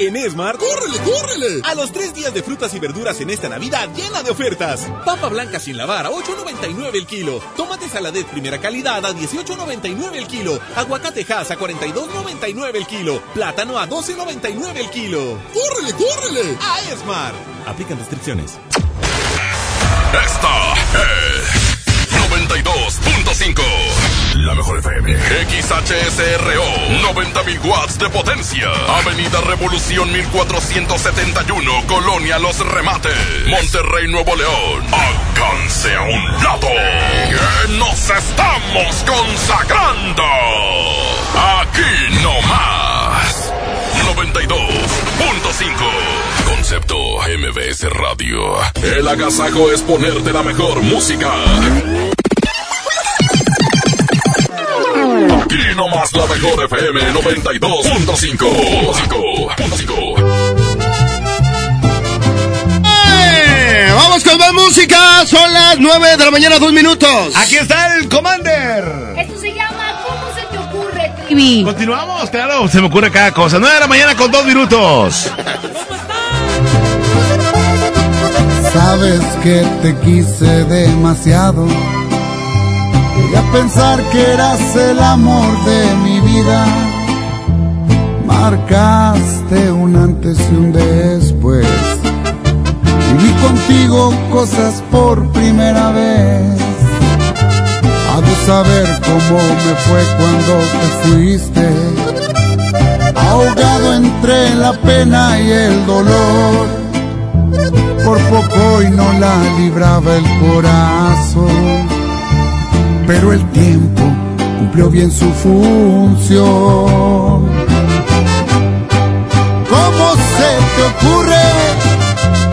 En Esmar, ¡córrele, córrele! A los tres días de frutas y verduras en esta Navidad llena de ofertas. Papa blanca sin lavar a 8.99 el kilo. Tomate saladet primera calidad a 18.99 el kilo. Aguacate Hass a 42.99 el kilo. Plátano a 12.99 el kilo. ¡Córrele, córrele! A Esmar. Aplican restricciones. Esta es 92.5. La mejor FM. XHSRO. 90.000 watts de potencia. Avenida Revolución 1471. Colonia Los Remates. Monterrey, Nuevo León. Alcance a un lado. Que nos estamos consagrando. Aquí no más. 92.5. Concepto MBS Radio. El agasajo es ponerte la mejor música. Aquí nomás la mejor FM 92.5. ¡Eh! Vamos con más música. Son las 9 de la mañana, dos minutos. Aquí está el Commander. Esto se llama ¿Cómo se te ocurre, Trivi? Continuamos, claro, se me ocurre cada cosa. 9 de la mañana con dos minutos. Sabes que te quise demasiado. Llegué a pensar que eras el amor de mi vida. Marcaste un antes y un después. Viví contigo cosas por primera vez. Ha de saber cómo me fue cuando te fuiste. Ahogado entre la pena y el dolor por poco y no la libraba el corazón. Pero el tiempo cumplió bien su función. ¿Cómo se te ocurre?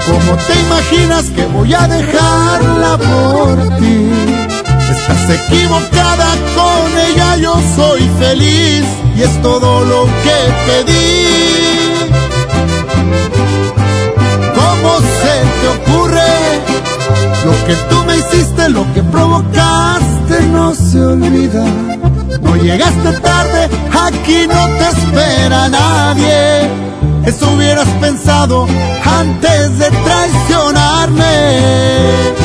¿Cómo te imaginas que voy a dejarla por ti? Estás equivocada con ella, yo soy feliz y es todo lo que pedí. ¿Cómo se te ocurre? Lo que tú me hiciste, lo que provocaste no se olvida. No llegaste tarde, aquí no te espera nadie. Eso hubieras pensado antes de traicionarme.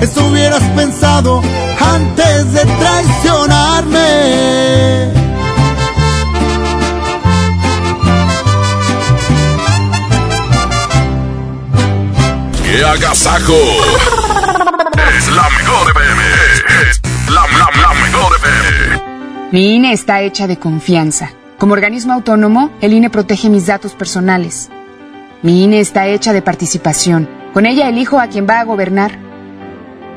Eso hubieras pensado antes de traicionarme. ¡Qué agasajo! Es la mejor FM. Es la, la, la mejor FM. Mi INE está hecha de confianza. Como organismo autónomo, el INE protege mis datos personales. Mi INE está hecha de participación. Con ella elijo a quien va a gobernar.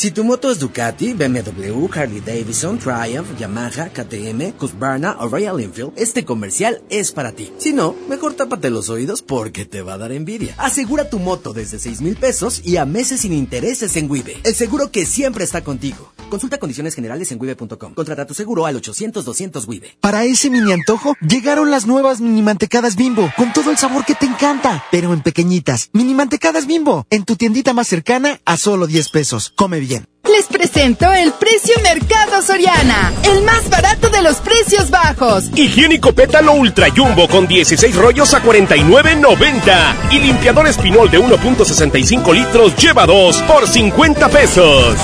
Si tu moto es Ducati, BMW, Harley Davidson, Triumph, Yamaha, KTM, Husqvarna o Royal Enfield, este comercial es para ti. Si no, mejor tápate los oídos porque te va a dar envidia. Asegura tu moto desde 6 mil pesos y a meses sin intereses en Wibe. El seguro que siempre está contigo. Consulta condiciones generales en wibe.com. Contrata tu seguro al 800-200 Wibe. Para ese mini antojo, llegaron las nuevas mini mantecadas bimbo, con todo el sabor que te encanta, pero en pequeñitas. Mini mantecadas bimbo, en tu tiendita más cercana a solo 10 pesos. Come bien. Les presento el precio Mercado Soriana, el más barato de los precios bajos. Higiénico pétalo ultra jumbo con 16 rollos a 49.90 y limpiador espinol de 1.65 litros lleva 2 por 50 pesos.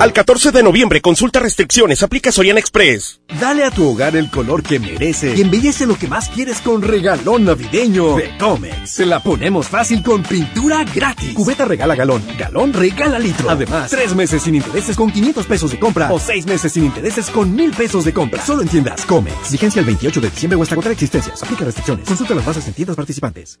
Al 14 de noviembre, consulta restricciones, aplica Soriana Express. Dale a tu hogar el color que merece y embellece lo que más quieres con regalón navideño de Comex. Se la ponemos fácil con pintura gratis. Cubeta regala galón, galón regala litro. Además, tres meses sin intereses con 500 pesos de compra o seis meses sin intereses con mil pesos de compra. Solo en tiendas Comex. Vigencia el 28 de diciembre o hasta contra existencias. Aplica restricciones. Consulta las bases en tiendas participantes.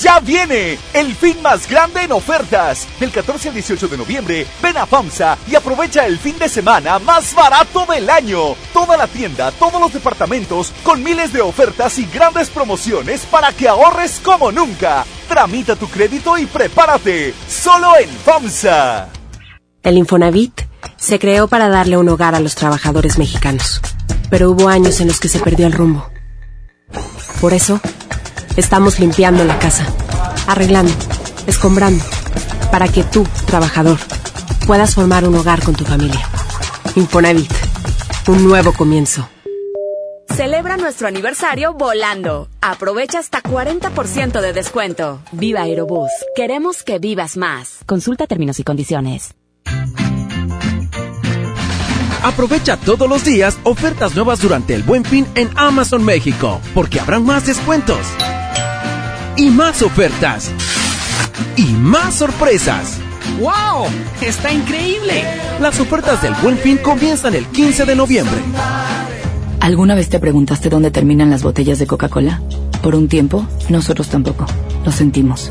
¡Ya viene! El fin más grande en ofertas. Del 14 al 18 de noviembre, ven a FAMSA y aprovecha el fin de semana más barato del año. Toda la tienda, todos los departamentos, con miles de ofertas y grandes promociones para que ahorres como nunca. Tramita tu crédito y prepárate. Solo en FAMSA. El Infonavit se creó para darle un hogar a los trabajadores mexicanos. Pero hubo años en los que se perdió el rumbo. Por eso, Estamos limpiando la casa, arreglando, escombrando, para que tú, trabajador, puedas formar un hogar con tu familia. Infonavit, un nuevo comienzo. Celebra nuestro aniversario volando. Aprovecha hasta 40% de descuento. Viva Aerobús. Queremos que vivas más. Consulta términos y condiciones. Aprovecha todos los días ofertas nuevas durante el Buen Fin en Amazon México, porque habrán más descuentos y más ofertas y más sorpresas. ¡Wow! ¡Está increíble! Las ofertas del Buen Fin comienzan el 15 de noviembre. ¿Alguna vez te preguntaste dónde terminan las botellas de Coca-Cola? Por un tiempo, nosotros tampoco. Lo sentimos.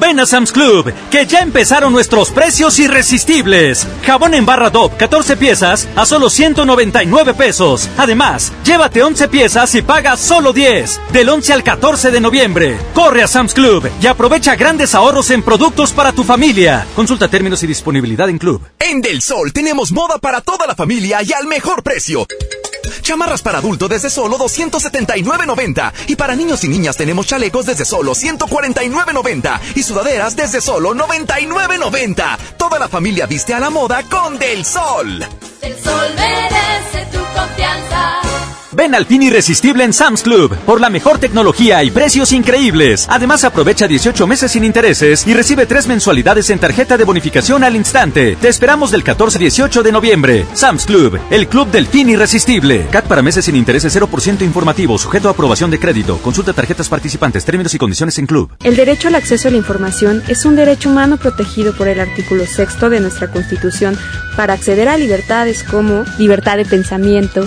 Ven a Sam's Club, que ya empezaron nuestros precios irresistibles. Jabón en barra DOP, 14 piezas a solo 199 pesos. Además, llévate 11 piezas y paga solo 10. Del 11 al 14 de noviembre. Corre a Sam's Club y aprovecha grandes ahorros en productos para tu familia. Consulta términos y disponibilidad en Club. En Del Sol tenemos moda para toda la familia y al mejor precio. Chamarras para adulto desde solo 279.90 y para niños y niñas tenemos chalecos desde solo 149.90 y sudaderas desde solo 99.90. Toda la familia viste a la moda con Del Sol. El sol merece tu confianza. Ven al fin irresistible en Sam's Club por la mejor tecnología y precios increíbles. Además, aprovecha 18 meses sin intereses y recibe tres mensualidades en tarjeta de bonificación al instante. Te esperamos del 14 18 de noviembre. Sam's Club, el club del fin irresistible. CAT para meses sin intereses 0% informativo, sujeto a aprobación de crédito. Consulta tarjetas participantes, términos y condiciones en Club. El derecho al acceso a la información es un derecho humano protegido por el artículo sexto de nuestra Constitución para acceder a libertades como libertad de pensamiento,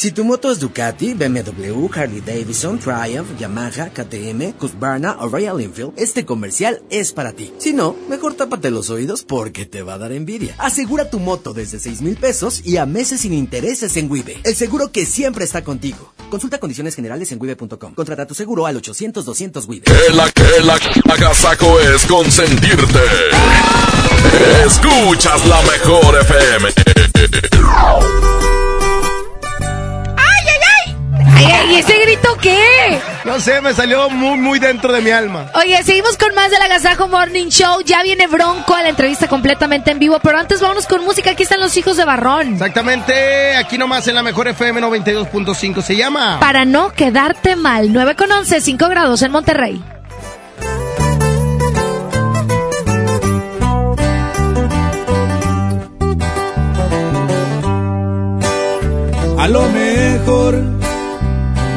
Si tu moto es Ducati, BMW, Harley Davidson, Triumph, Yamaha, KTM, Husqvarna o Royal Enfield, este comercial es para ti. Si no, mejor tápate los oídos porque te va a dar envidia. Asegura tu moto desde 6 mil pesos y a meses sin intereses en Wibe. El seguro que siempre está contigo. Consulta condiciones generales en wibe.com. Contrata tu seguro al 800-200 Wibe. Que la que la es consentirte. Escuchas la mejor FM. ¿Y ese grito qué? No sé, me salió muy, muy dentro de mi alma. Oye, seguimos con más del Agasajo Morning Show. Ya viene Bronco a la entrevista completamente en vivo, pero antes vámonos con música. Aquí están los hijos de Barrón. Exactamente, aquí nomás en la mejor FM 92.5 se llama. Para no quedarte mal, 9 con 11, 5 grados en Monterrey. A lo mejor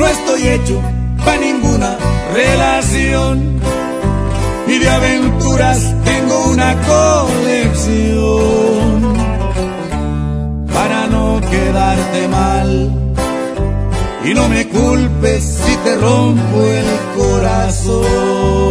No estoy hecho para ninguna relación. Y de aventuras tengo una colección. Para no quedarte mal. Y no me culpes si te rompo el corazón.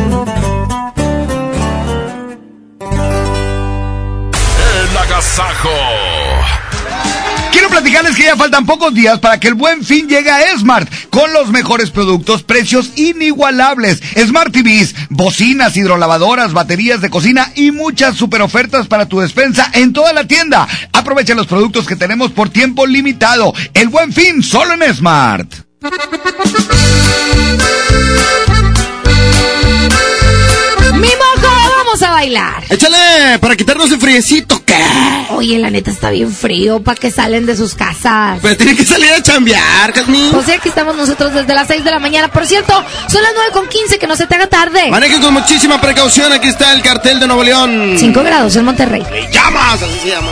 Platicarles que ya faltan pocos días para que el buen fin llegue a Smart con los mejores productos, precios inigualables. Smart TVs, bocinas, hidrolavadoras, baterías de cocina y muchas super ofertas para tu despensa en toda la tienda. Aprovecha los productos que tenemos por tiempo limitado. El buen fin solo en Smart. Bailar. Échale, para quitarnos el friecito, ¿qué? Oye, la neta está bien frío. ¿Para que salen de sus casas? Pues tienen que salir a chambear, Jasmine. O sea que estamos nosotros desde las 6 de la mañana. Por cierto, son las 9 con 15, que no se te haga tarde. Manejen con muchísima precaución, aquí está el cartel de Nuevo León. 5 grados en Monterrey. llamas, así se llama.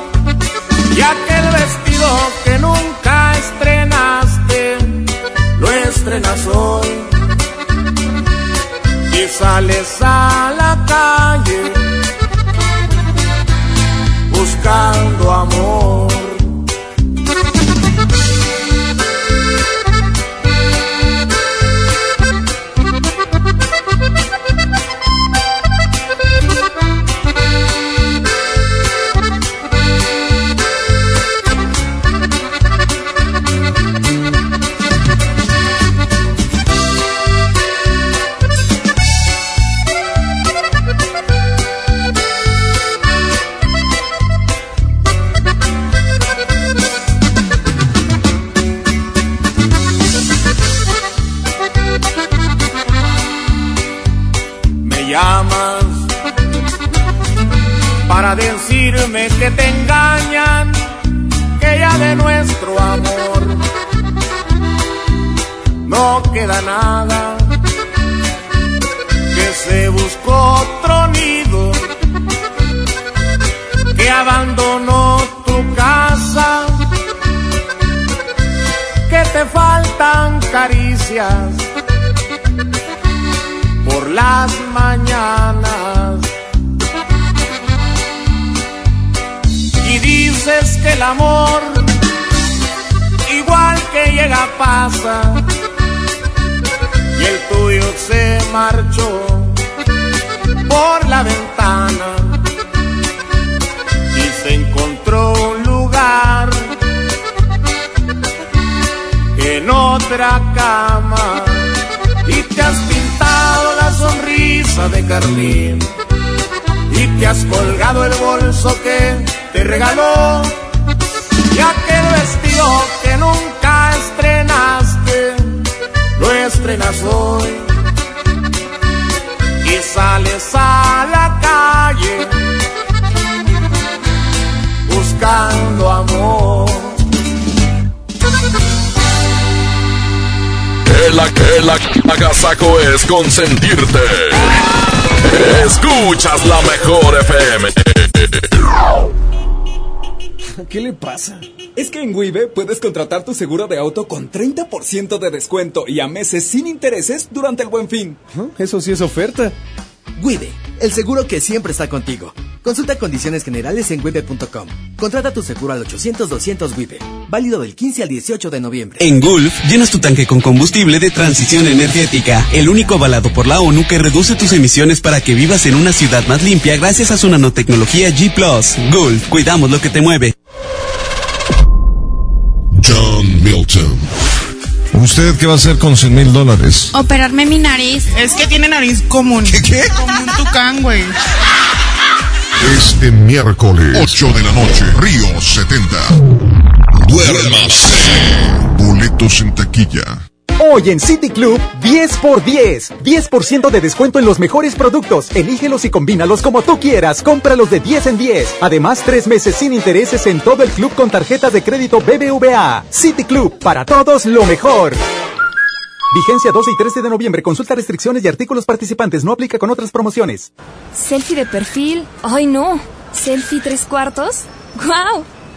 y aquel vestido que nunca estrenaste lo estrenas hoy. Y sales a la calle buscando amor consentirte. Escuchas la mejor FM. ¿Qué le pasa? Es que en Wibe puedes contratar tu seguro de auto con 30% de descuento y a meses sin intereses durante el buen fin. Eso sí es oferta. Wibe, el seguro que siempre está contigo. Consulta condiciones generales en wibe.com. Contrata tu seguro al 800-200 Wibe. Válido del 15 al 18 de noviembre. En Gulf, llenas tu tanque con combustible de transición energética, el único avalado por la ONU que reduce tus emisiones para que vivas en una ciudad más limpia gracias a su nanotecnología G ⁇ Gulf, cuidamos lo que te mueve. John Milton. ¿Usted qué va a hacer con 100 mil dólares? Operarme mi nariz. Es que tiene nariz común. ¿Qué, qué? Como un tucán, güey. Este miércoles, 8 de la noche, Río 70. Duérmase. Boletos en taquilla. Hoy en City Club, 10 por 10. 10% de descuento en los mejores productos. Elígelos y combínalos como tú quieras. Cómpralos de 10 en 10. Además, tres meses sin intereses en todo el club con tarjeta de crédito BBVA. City Club, para todos lo mejor. Vigencia 12 y 13 de noviembre. Consulta restricciones y artículos participantes. No aplica con otras promociones. Selfie de perfil. Ay, no. Selfie tres cuartos. ¡Guau!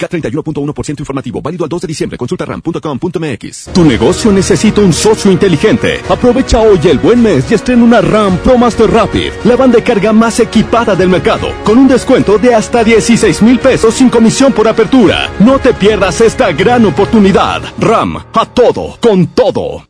K31.1% informativo, válido al 2 de diciembre. Consulta ram.com.mx. Tu negocio necesita un socio inteligente. Aprovecha hoy el buen mes y estrena una RAM Pro Master Rapid, la banda de carga más equipada del mercado, con un descuento de hasta 16 mil pesos sin comisión por apertura. No te pierdas esta gran oportunidad. RAM, a todo, con todo.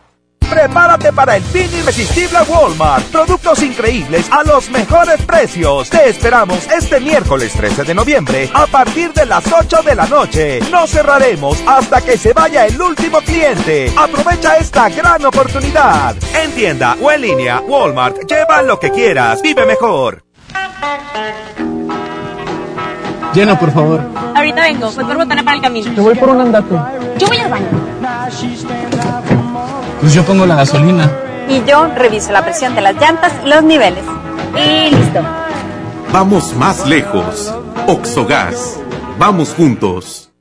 Prepárate para el fin irresistible a Walmart. Productos increíbles a los mejores precios. Te esperamos este miércoles 13 de noviembre a partir de las 8 de la noche. No cerraremos hasta que se vaya el último cliente. Aprovecha esta gran oportunidad. En tienda o en línea, Walmart, lleva lo que quieras. Vive mejor. Llena, por favor. Ahorita vengo, voy por botana para el camino. Te voy por un andate. Yo voy al baño. Pues yo pongo la gasolina. Y yo reviso la presión de las llantas y los niveles. Y listo. Vamos más lejos. Oxogas. Vamos juntos.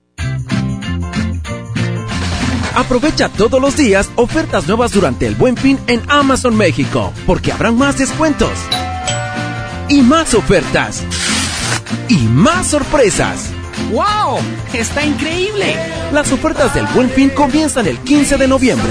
Aprovecha todos los días ofertas nuevas durante el Buen Fin en Amazon México, porque habrán más descuentos. Y más ofertas. Y más sorpresas. ¡Wow! ¡Está increíble! Las ofertas del Buen Fin comienzan el 15 de noviembre.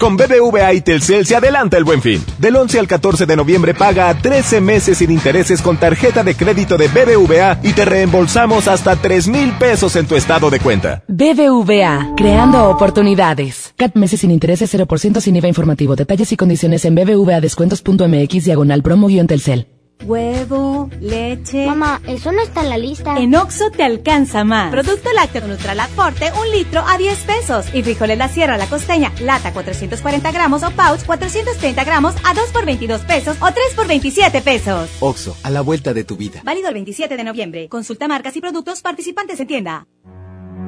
Con BBVA y Telcel se adelanta el buen fin. Del 11 al 14 de noviembre paga a 13 meses sin intereses con tarjeta de crédito de BBVA y te reembolsamos hasta 3 mil pesos en tu estado de cuenta. BBVA, creando oportunidades. CAT meses sin intereses 0% sin IVA informativo. Detalles y condiciones en bbvadescuentos.mx diagonal promo-telcel. Huevo, leche. Mamá, eso no está en la lista. En Oxo te alcanza más. Producto lácteo Nutralac Forte, un litro a 10 pesos. Y frijoles La Sierra La Costeña, lata 440 gramos o pouch 430 gramos a 2 por 22 pesos o 3 por 27 pesos. Oxo, a la vuelta de tu vida. Válido el 27 de noviembre. Consulta marcas y productos participantes en tienda.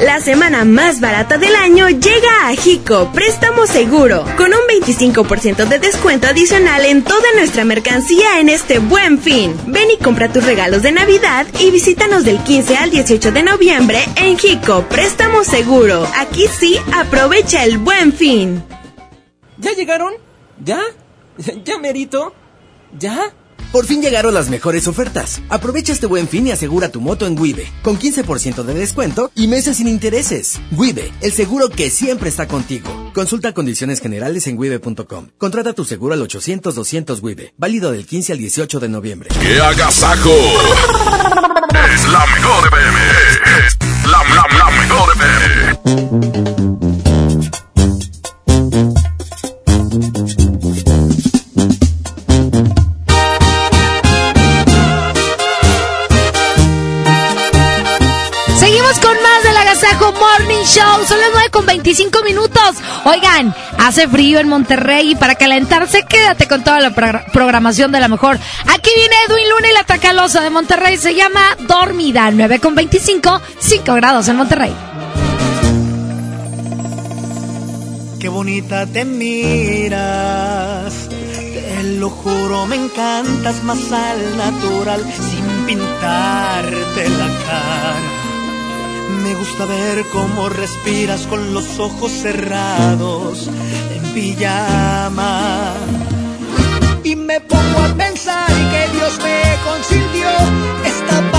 La semana más barata del año llega a Jico Préstamo Seguro, con un 25% de descuento adicional en toda nuestra mercancía en este buen fin. Ven y compra tus regalos de Navidad y visítanos del 15 al 18 de noviembre en Jico Préstamo Seguro. Aquí sí, aprovecha el buen fin. ¿Ya llegaron? ¿Ya? ¿Ya merito? ¿Ya? Por fin llegaron las mejores ofertas. Aprovecha este buen fin y asegura tu moto en Wibe, con 15% de descuento y meses sin intereses. Wibe, el seguro que siempre está contigo. Consulta condiciones generales en wibe.com. Contrata tu seguro al 800-200 Wibe, válido del 15 al 18 de noviembre. ¡Qué agasajo! es la mejor. Es la, FM. 25 minutos. Oigan, hace frío en Monterrey y para calentarse, quédate con toda la pro- programación de la mejor. Aquí viene Edwin Luna y la Tracalosa de Monterrey. Se llama Dormida. 9 con 25, 5 grados en Monterrey. Qué bonita te miras, te lo juro, me encantas más al natural, sin pintarte la cara. Me gusta ver cómo respiras con los ojos cerrados, en pijama. Y me pongo a pensar que Dios me consintió, esta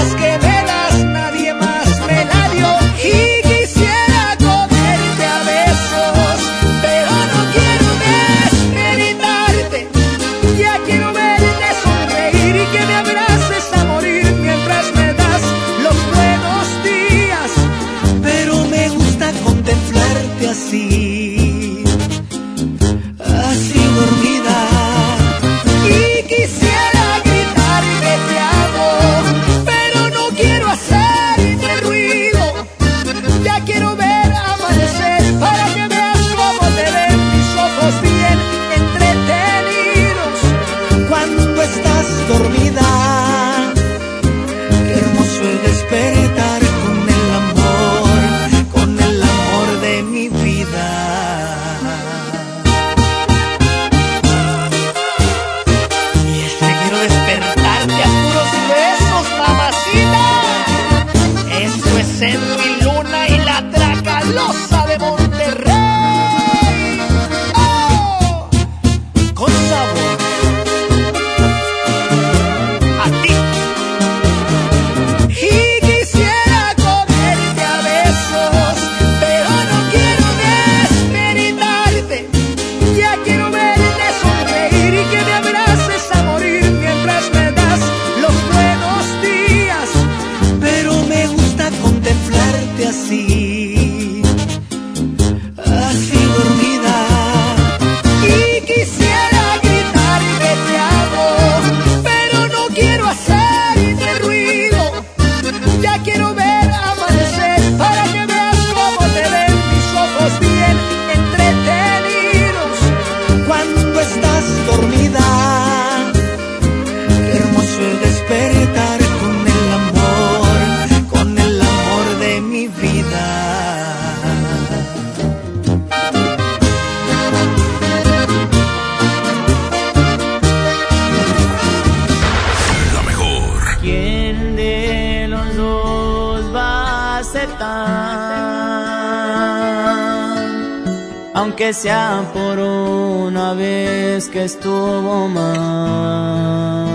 Sea por una vez que estuvo mal.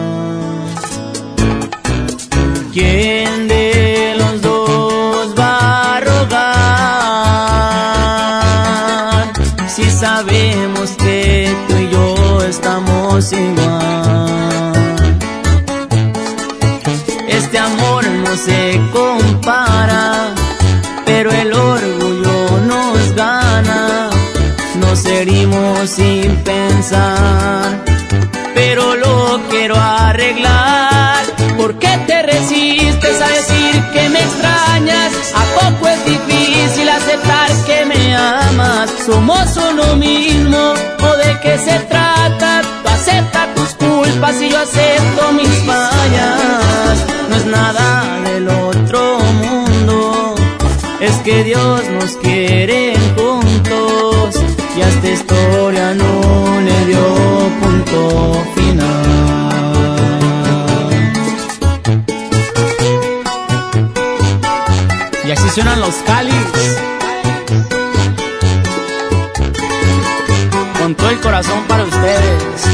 ¿Quién somos uno mismo. ¿O de qué se trata? Tú acepta tus culpas y yo acepto mis fallas. No es nada del otro mundo, es que Dios nos quiere juntos y a esta historia no le dio punto final. Y así suenan los cáliz. Corazón para ustedes.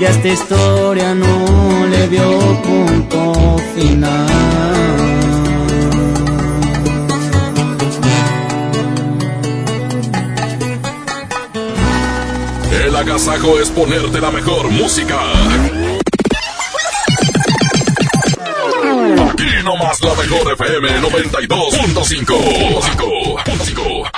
y a esta historia no le dio punto final. El agasajo es ponerte la mejor música. Aquí nomás la mejor FM 92.5.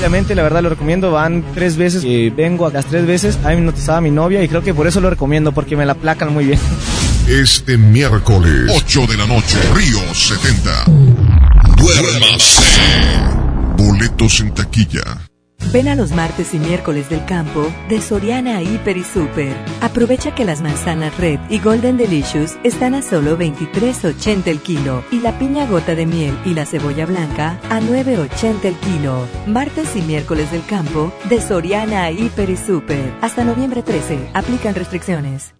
Obviamente, la verdad lo recomiendo. Van tres veces vengo a las tres veces. A mí me notizaba mi novia y creo que por eso lo recomiendo, porque me la placan muy bien. Este miércoles, 8 de la noche, Río 70. Duérmase. Boletos en taquilla. Ven a los martes y miércoles del campo de Soriana Hiper y Super. Aprovecha que las manzanas Red y Golden Delicious están a solo 23.80 el kilo y la piña gota de miel y la cebolla blanca a 9.80 el kilo. Martes y miércoles del campo de Soriana Hiper y Super. Hasta noviembre 13. Aplican restricciones.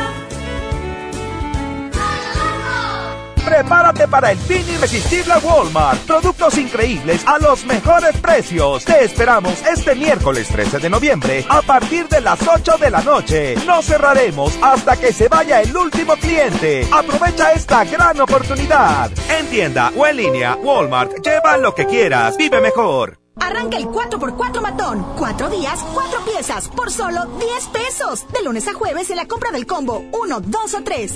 Prepárate para el fin irresistible a Walmart. Productos increíbles a los mejores precios. Te esperamos este miércoles 13 de noviembre a partir de las 8 de la noche. No cerraremos hasta que se vaya el último cliente. Aprovecha esta gran oportunidad. En tienda o en línea, Walmart, lleva lo que quieras. Vive mejor. Arranca el 4x4 matón. Cuatro días, cuatro piezas, por solo 10 pesos. De lunes a jueves en la compra del combo 1, 2 o 3.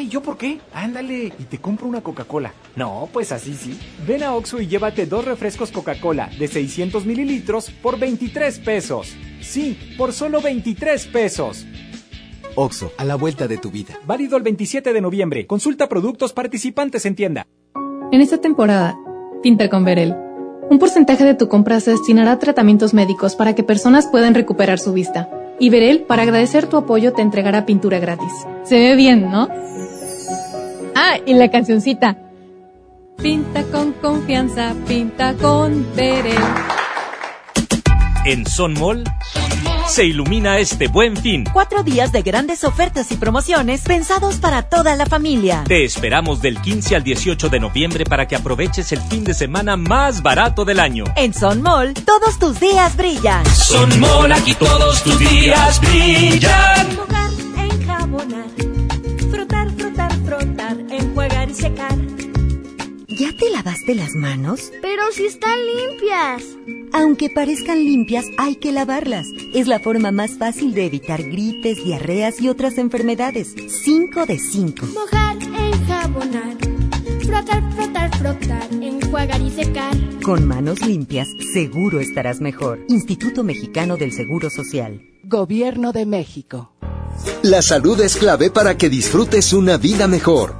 Ay, ¿yo por qué? Ándale, y te compro una Coca-Cola. No, pues así sí. Ven a Oxxo y llévate dos refrescos Coca-Cola de 600 mililitros por 23 pesos. Sí, por solo 23 pesos. Oxxo, a la vuelta de tu vida. Válido el 27 de noviembre. Consulta productos participantes en tienda. En esta temporada, pinta con Verel. Un porcentaje de tu compra se destinará a tratamientos médicos para que personas puedan recuperar su vista. Y Verel, para agradecer tu apoyo, te entregará pintura gratis. Se ve bien, ¿no? Ah, y la cancioncita. Pinta con confianza, pinta con Verel. En Son Mall se ilumina este buen fin. Cuatro días de grandes ofertas y promociones pensados para toda la familia. Te esperamos del 15 al 18 de noviembre para que aproveches el fin de semana más barato del año. En Son Mall, todos tus días brillan. Son Mall, aquí todos tus días brillan. Jugar, enjabonar, frotar, frotar, frotar, y secar. ¿Ya te lavaste las manos? Pero si están limpias. Aunque parezcan limpias, hay que lavarlas. Es la forma más fácil de evitar gripes, diarreas y otras enfermedades. 5 de 5. Mojar, enjabonar, frotar, frotar, frotar, enjuagar y secar. Con manos limpias, seguro estarás mejor. Instituto Mexicano del Seguro Social. Gobierno de México. La salud es clave para que disfrutes una vida mejor.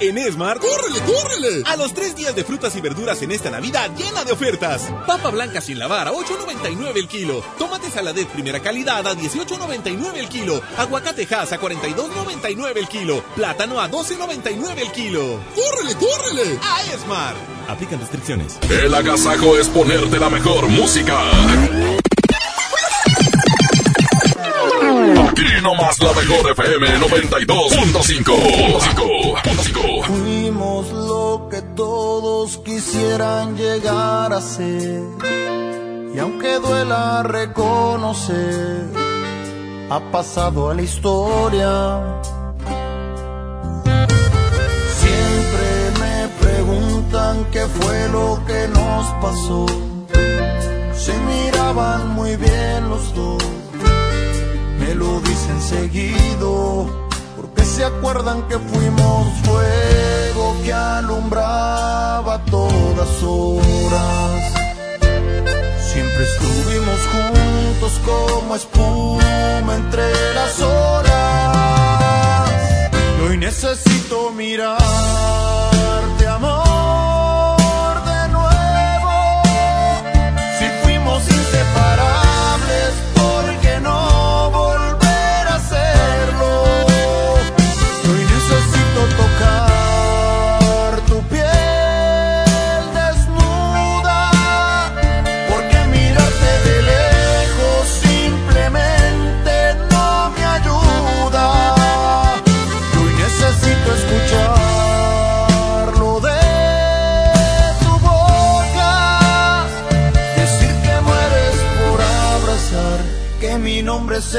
En Esmar, ¡córrele, córrele! A los tres días de frutas y verduras en esta Navidad llena de ofertas. Papa blanca sin lavar a 8.99 el kilo. Tomate saladet primera calidad a 18.99 el kilo. Aguacate Hass a 42.99 el kilo. Plátano a 12.99 el kilo. ¡Córrele, córrele! A Esmar. Aplican restricciones. El agasajo es ponerte la mejor música. Aquí nomás la mejor FM 92.5. Fuimos lo que todos quisieran llegar a ser. Y aunque duela reconocer, ha pasado a la historia. Siempre me preguntan qué fue lo que nos pasó. Se miraban muy bien los dos me lo dicen seguido, porque se acuerdan que fuimos fuego que alumbraba todas horas. Siempre estuvimos juntos como espuma entre las horas. Y hoy necesito mirarte,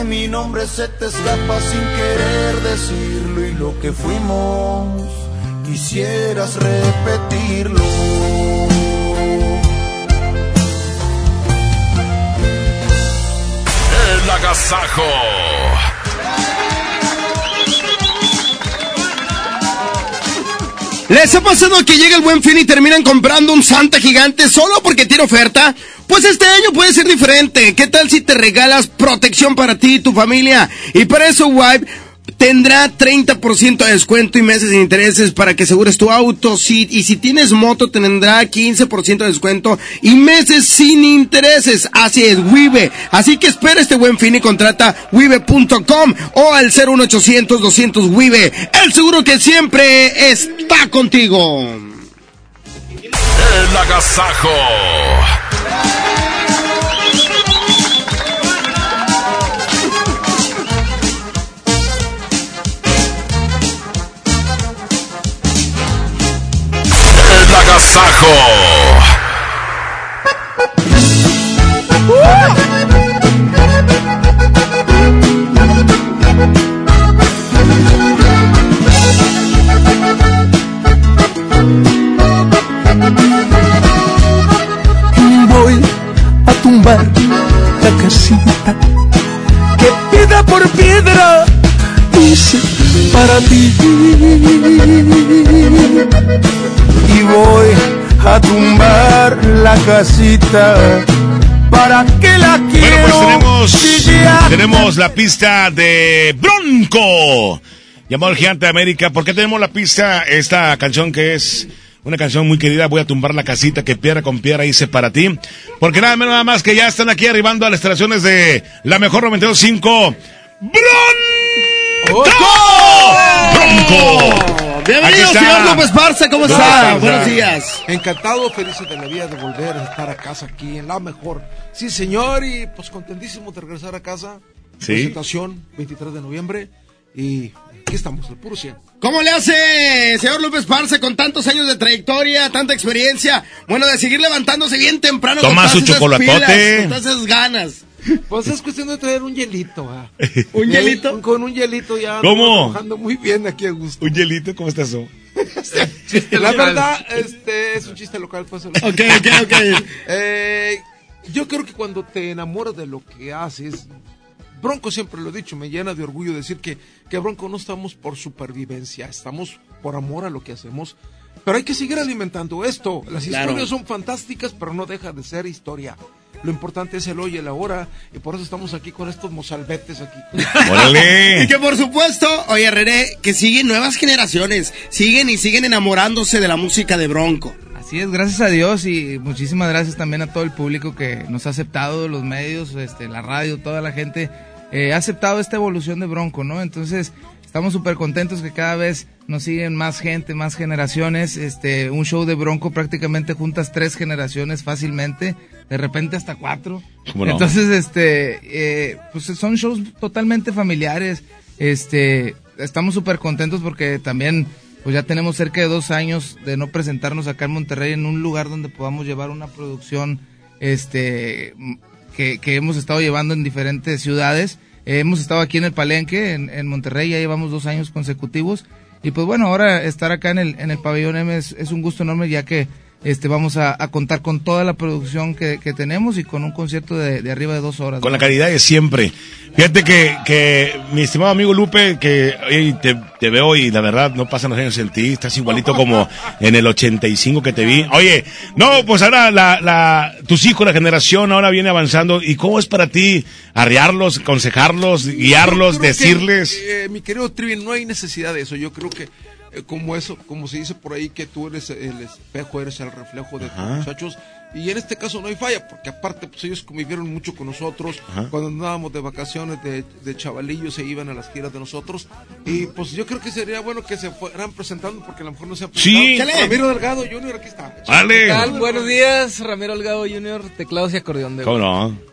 que mi nombre se te escapa sin querer decirlo y lo que fuimos quisieras repetirlo. El agasajo. ¿Les ha pasado que llega el buen fin y terminan comprando un Santa gigante solo porque tiene oferta? Pues este año puede ser diferente. ¿Qué tal si te regalas protección para ti y tu familia? Y para eso, Wipe tendrá 30% de descuento y meses sin intereses para que asegures tu auto. Si, y si tienes moto, tendrá 15% de descuento y meses sin intereses. Así es, Wibe. Así que espera este buen fin y contrata wibe.com o al 01800 200 Wibe. El seguro que siempre está contigo. El agasajo. Voy a tumbar la casita que piedra por piedra hice para ti. Y voy a tumbar la casita para que la quiero. Bueno, pues tenemos, la pista de Bronco, llamado el Gigante de América. ¿Por qué tenemos la pista? Esta canción que es una canción muy querida, Voy a tumbar la casita que piedra con piedra hice para ti. Porque nada menos nada más que ya están aquí arribando a las instalaciones de la mejor 92.5. ¡Bronco! ¡Bronco! Bienvenido, Aquí está. señor López Barza, ¿cómo está? Buenos días. Encantado, feliz de la vida de volver a estar a casa aquí en la mejor. Sí, señor, y pues contentísimo de regresar a casa. Sí. Presentación 23 de noviembre y aquí estamos, el puro 100. ¿Cómo le hace, señor López Parce, con tantos años de trayectoria, tanta experiencia? Bueno, de seguir levantándose bien temprano. Toma con su esas chocolatote. pilas, con todas esas ganas. Pues es cuestión de traer un hielito, ¿ah? ¿Un hielito? Con un hielito ya. ¿Cómo? Trabajando muy bien aquí a gusto. Un hielito, ¿cómo estás tú? La verdad, este es un chiste local, pues. Ok, ok, ok. Eh, yo creo que cuando te enamoras de lo que haces, Bronco siempre lo he dicho, me llena de orgullo decir que, que Bronco no estamos por supervivencia, estamos por amor a lo que hacemos. Pero hay que seguir alimentando esto. Las Claro. historias son fantásticas, pero no deja de ser historia. Lo importante es el hoy y el ahora, y por eso estamos aquí con estos mozalbetes aquí. Y que por supuesto, oye René, que siguen nuevas generaciones, siguen y siguen enamorándose de la música de Bronco. Así es, gracias a Dios y muchísimas gracias también a todo el público que nos ha aceptado, los medios, este, la radio, toda la gente eh, ha aceptado esta evolución de Bronco, ¿no? Entonces estamos súper contentos que cada vez nos siguen más gente, más generaciones. Este, un show de Bronco prácticamente juntas tres generaciones fácilmente, de repente hasta cuatro. ¿Cómo no? Entonces, este, eh, pues son shows totalmente familiares. Este, estamos súper contentos porque también, pues ya tenemos cerca de dos años de no presentarnos acá en Monterrey en un lugar donde podamos llevar una producción, este, que, hemos estado llevando en diferentes ciudades. Eh, hemos estado aquí en el Palenque, en, Monterrey, ya llevamos dos años consecutivos. Y pues bueno, ahora estar acá en el, en el pabellón M es un gusto enorme ya que este vamos a, a contar con toda la producción que, que tenemos y con un concierto de, de arriba de dos horas. Con la calidad de siempre. Fíjate que, que mi estimado amigo Lupe, que oye, te, te veo y la verdad no pasan los años en ti, estás igualito como en el 85 que te vi. Oye, no, pues ahora la, la, tus hijos, la generación ahora viene avanzando. ¿Y cómo es para ti arrearlos, aconsejarlos, guiarlos, que, decirles? eh, mi querido Trivi, no hay necesidad de eso. Yo creo que eh, como eso, como se dice por ahí, que tú eres el espejo, eres el reflejo de tus Ajá. muchachos. Y en este caso no hay falla, porque aparte pues ellos convivieron mucho con nosotros. Ajá. Cuando andábamos de vacaciones de, de chavalillos se iban a las giras de nosotros. Y pues yo creo que sería bueno que se fueran presentando, porque a lo mejor no se han Sí. presentado. Chale. Ramiro Delgado Junior, aquí está. Vale. ¿Qué tal? Buenos días, Ramiro Holgado Jr., teclados y acordeón de ¿Cómo no?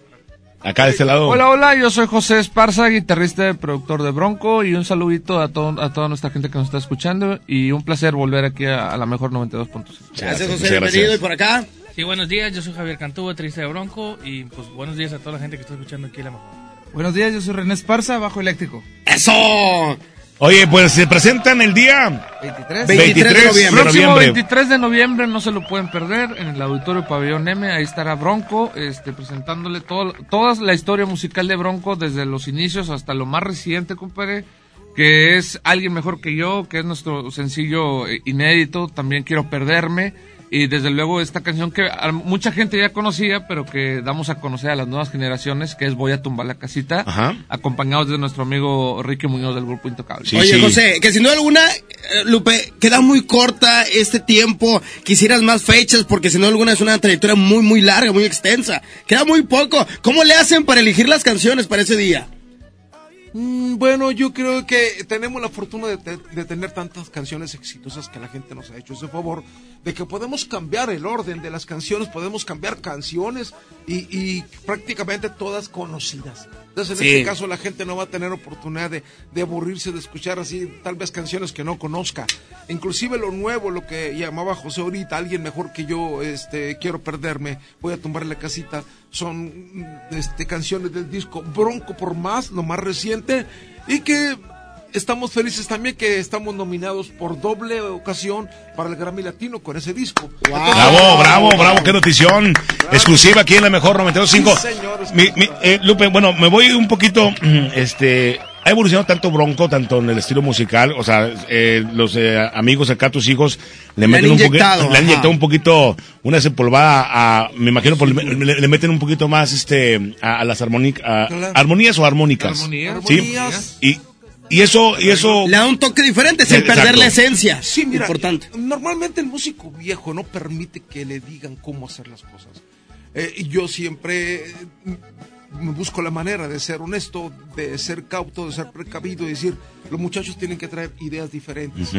Acá de este lado. Hola, hola, yo soy José Esparza, guitarrista y productor de Bronco, y un saludito a, todo, a toda nuestra gente que nos está escuchando, y un placer volver aquí a, a la mejor 92.5. Gracias, José, bienvenido. ¿Y por acá? Sí, buenos días, yo soy Javier Cantú, baterista de Bronco, y pues buenos días a toda la gente que está escuchando aquí La Mejor. Buenos días, yo soy René Esparza, bajo eléctrico. ¡Eso! Oye, pues se presentan el día 23, 23 de noviembre. Próximo 23 de noviembre, no se lo pueden perder, en el Auditorio Pabellón M, ahí estará Bronco, este, presentándole todo, toda la historia musical de Bronco, desde los inicios hasta lo más reciente, compadre, que es Alguien Mejor que Yo, que es nuestro sencillo eh, inédito, también Quiero Perderme, y desde luego esta canción que mucha gente ya conocía, pero que damos a conocer a las nuevas generaciones, que es Voy a tumbar la casita, Ajá. acompañados de nuestro amigo Ricky Muñoz del Grupo Intocable. Oye, José, que sin duda alguna, eh, Lupe, queda muy corta este tiempo. Quisieras más fechas porque sin duda alguna es una trayectoria muy, muy larga, muy extensa. Queda muy poco. ¿Cómo le hacen para elegir las canciones para ese día? Mm, Bueno, yo creo que tenemos la fortuna de, te- de tener tantas canciones exitosas que la gente nos ha hecho ese favor, de que podemos cambiar el orden de las canciones, podemos cambiar canciones y, y prácticamente todas conocidas. Entonces, en Sí. este caso, la gente no va a tener oportunidad de, de aburrirse de escuchar así, tal vez canciones que no conozca. Inclusive lo nuevo, lo que llamaba José ahorita, alguien mejor que yo, este, quiero perderme, voy a tumbar la casita, son mm, este, canciones del disco Bronco por más, lo más reciente, y que estamos felices también que estamos nominados por doble ocasión para el Grammy Latino con ese disco. Bravo, bravo, bravo, qué notición. Exclusiva aquí en la mejor 925. Sí, señores. Mi, mi, eh, Lupe, bueno, me voy un poquito, este, ha evolucionado tanto Bronco, tanto en el estilo musical, o sea, eh, los eh, amigos acá, tus hijos, le Le meten han un poquito, le han inyectado un poquito, una desempolvada a, me imagino, por- le, le meten un poquito más, este, a, a las armónicas, Claro. armonías o armónicas. Armonías. Sí. Armonías. Y, y eso, y eso. Le da un toque diferente sin Exacto. perder la esencia. Sí, mira, Importante. normalmente el músico viejo no permite que le digan cómo hacer las cosas. Eh, y yo siempre eh, me busco la manera de ser honesto, de ser cauto, de ser precavido, y decir, los muchachos tienen que traer ideas diferentes.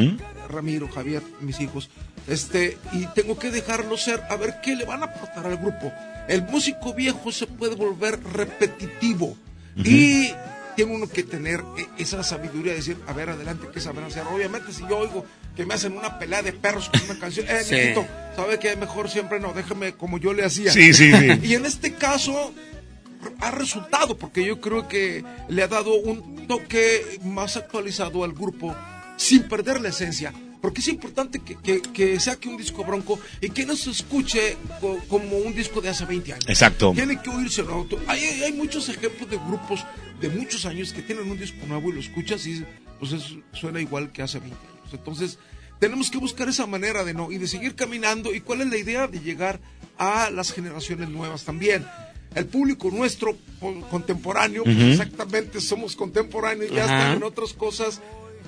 Ramiro, Javier, mis hijos. Este, y tengo que dejarlos ser, a ver qué le van a aportar al grupo. El músico viejo se puede volver repetitivo. Y tiene uno que tener eh, esa sabiduría de decir, a ver, adelante, ¿qué saben hacer? Obviamente, si yo oigo que me hacen una pelea de perros con una canción, eh, Sí. mijito, ¿sabe qué? Mejor siempre no, déjame como yo le hacía. Sí, sí, sí. y en este caso ha resultado, porque yo creo que le ha dado un toque más actualizado al grupo sin perder la esencia. Porque es importante que, que, que saque un disco bronco y que no se escuche co- como un disco de hace 20 años. Exacto. Tiene que oírse auto. Hay, hay- muchos ejemplos de grupos de muchos años que tienen un disco nuevo y lo escuchas y pues es- suena igual que hace 20 años. Entonces, tenemos que buscar esa manera de no y de seguir caminando. ¿Y cuál es la idea? De llegar a las generaciones nuevas también. El público nuestro po- contemporáneo, pues Ujú. exactamente somos contemporáneos, ya Ajá. están en otras cosas,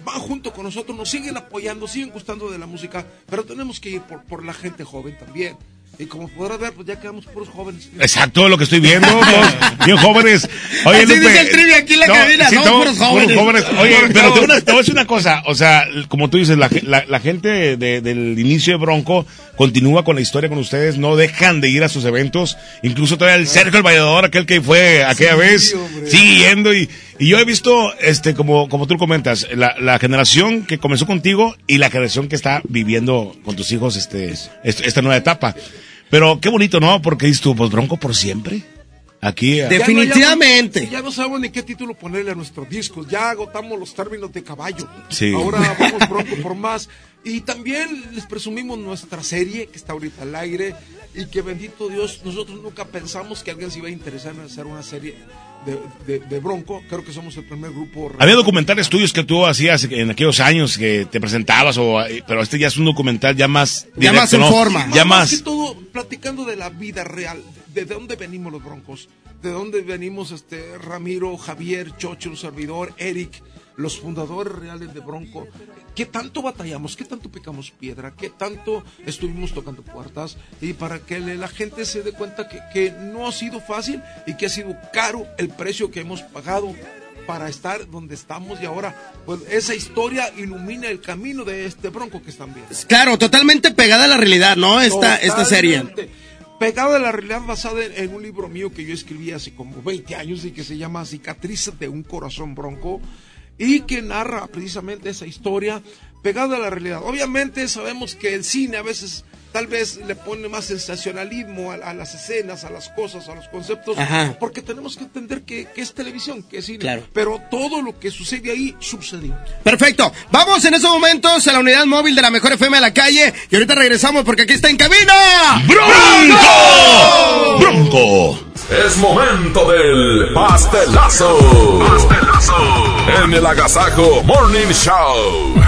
van junto con nosotros, nos siguen apoyando, siguen gustando de la música, pero tenemos que ir por, por la gente joven también. Y como podrás ver, pues ya quedamos puros jóvenes. Exacto, lo que estoy viendo, todos bien jóvenes. Oye, Así Lupe, dice el trivia aquí en la cabina, sí, somos todos puros jóvenes. Oye, Puros pero te voy, a- jóvenes. te voy a decir una cosa, o sea, como tú dices, la, la- la gente de- del inicio de Bronco continúa con la historia con ustedes, no dejan de ir a sus eventos, incluso todavía el Sergio el Vallador, aquel que fue aquella vez, sigue yendo y, y yo he visto, este, como, como tú comentas, la, la generación que comenzó contigo y la generación que está viviendo con tus hijos este, est- esta nueva etapa. Pero qué bonito, ¿no? Porque dices tú, pues Bronco por siempre. Aquí. a- Ya no- ya no- Ya no, sabemos ni qué título ponerle a nuestros discos. Ya agotamos los términos de caballo. Sí. Ahora vamos pronto por más. Y también les presumimos nuestra serie que está ahorita al aire. Y que bendito Dios, nosotros nunca pensamos que alguien se iba a interesar en hacer una serie de, de- de Bronco. Creo que somos el primer grupo. Había documentales tuyos que tú hacías en aquellos años que te presentabas, o, eh, pero este ya es un documental ya más Ya más en ¿no? forma. Ya más más. que todo platicando de la vida real, de, de dónde venimos los Broncos, de dónde venimos este Ramiro, Javier, Chocho, un servidor, Eric, los fundadores reales de Bronco, qué tanto batallamos, qué tanto picamos piedra, qué tanto estuvimos tocando puertas y para que la gente se dé cuenta que, que no ha sido fácil y que ha sido caro el precio que hemos pagado para estar donde estamos y ahora pues esa historia ilumina el camino de este Bronco que están viendo. Claro, totalmente pegada a la realidad, ¿no? Esta, esta serie. Totalmente. Pegado a la realidad basada en, en un libro mío que yo escribí hace como 20 años y que se llama Cicatrices de un corazón bronco. Y que narra precisamente esa historia pegada a la realidad. Obviamente sabemos que el cine a veces tal vez le pone más sensacionalismo a, a las escenas, a las cosas, a los conceptos, Ajá. porque tenemos que entender que, que es televisión, que es cine. Claro. Pero todo lo que sucede ahí sucedió. Perfecto. Vamos en estos momentos a la unidad móvil de la mejor FM a la calle y ahorita regresamos porque aquí está en cabina. ¡Bronco! ¡Bronco! Es momento del pastelazo. Pastelazo. En el Agasajo Morning Show.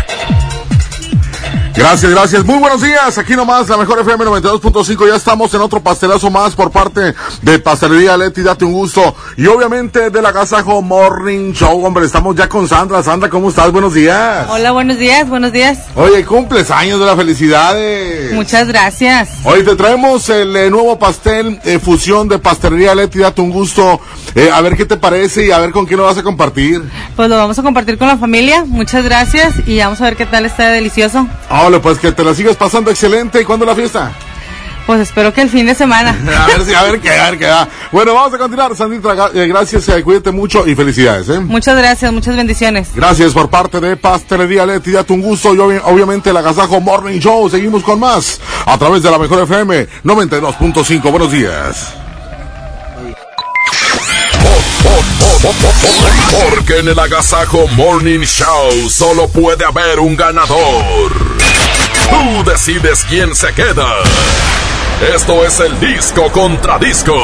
Gracias, gracias. Muy buenos días. Aquí nomás, la mejor FM 92.5. Ya estamos en otro pastelazo más por parte de Pastelería Leti. Date un gusto. Y obviamente del Agasajo Morning Show. Hombre, estamos ya con Sandra. Sandra, ¿cómo estás? Buenos días. Hola, buenos días, buenos días. Oye, cumples años de la felicidades. Muchas gracias. Hoy te traemos el eh, nuevo pastel eh, fusión de Pastelería Leti. Date un gusto. Eh, a ver qué te parece y a ver con quién lo vas a compartir. Pues lo vamos a compartir con la familia. Muchas gracias y vamos a ver qué tal está de delicioso. Hola, pues que te la sigas pasando excelente. ¿Y cuándo la fiesta? Pues espero que el fin de semana. A ver si, a ver qué, a ver qué va. Bueno, vamos a continuar, Sandra. ga- eh, gracias, eh, cuídate mucho y felicidades, ¿eh? Muchas gracias, muchas bendiciones. Gracias por parte de Pastelería Leti, date un gusto y obvi- obviamente el Agasajo Morning Show. Seguimos con más a través de la mejor FM 92.5. Buenos días. Porque en el Agasajo Morning Show solo puede haber un ganador. Tú decides quién se queda. Esto es el disco contra disco.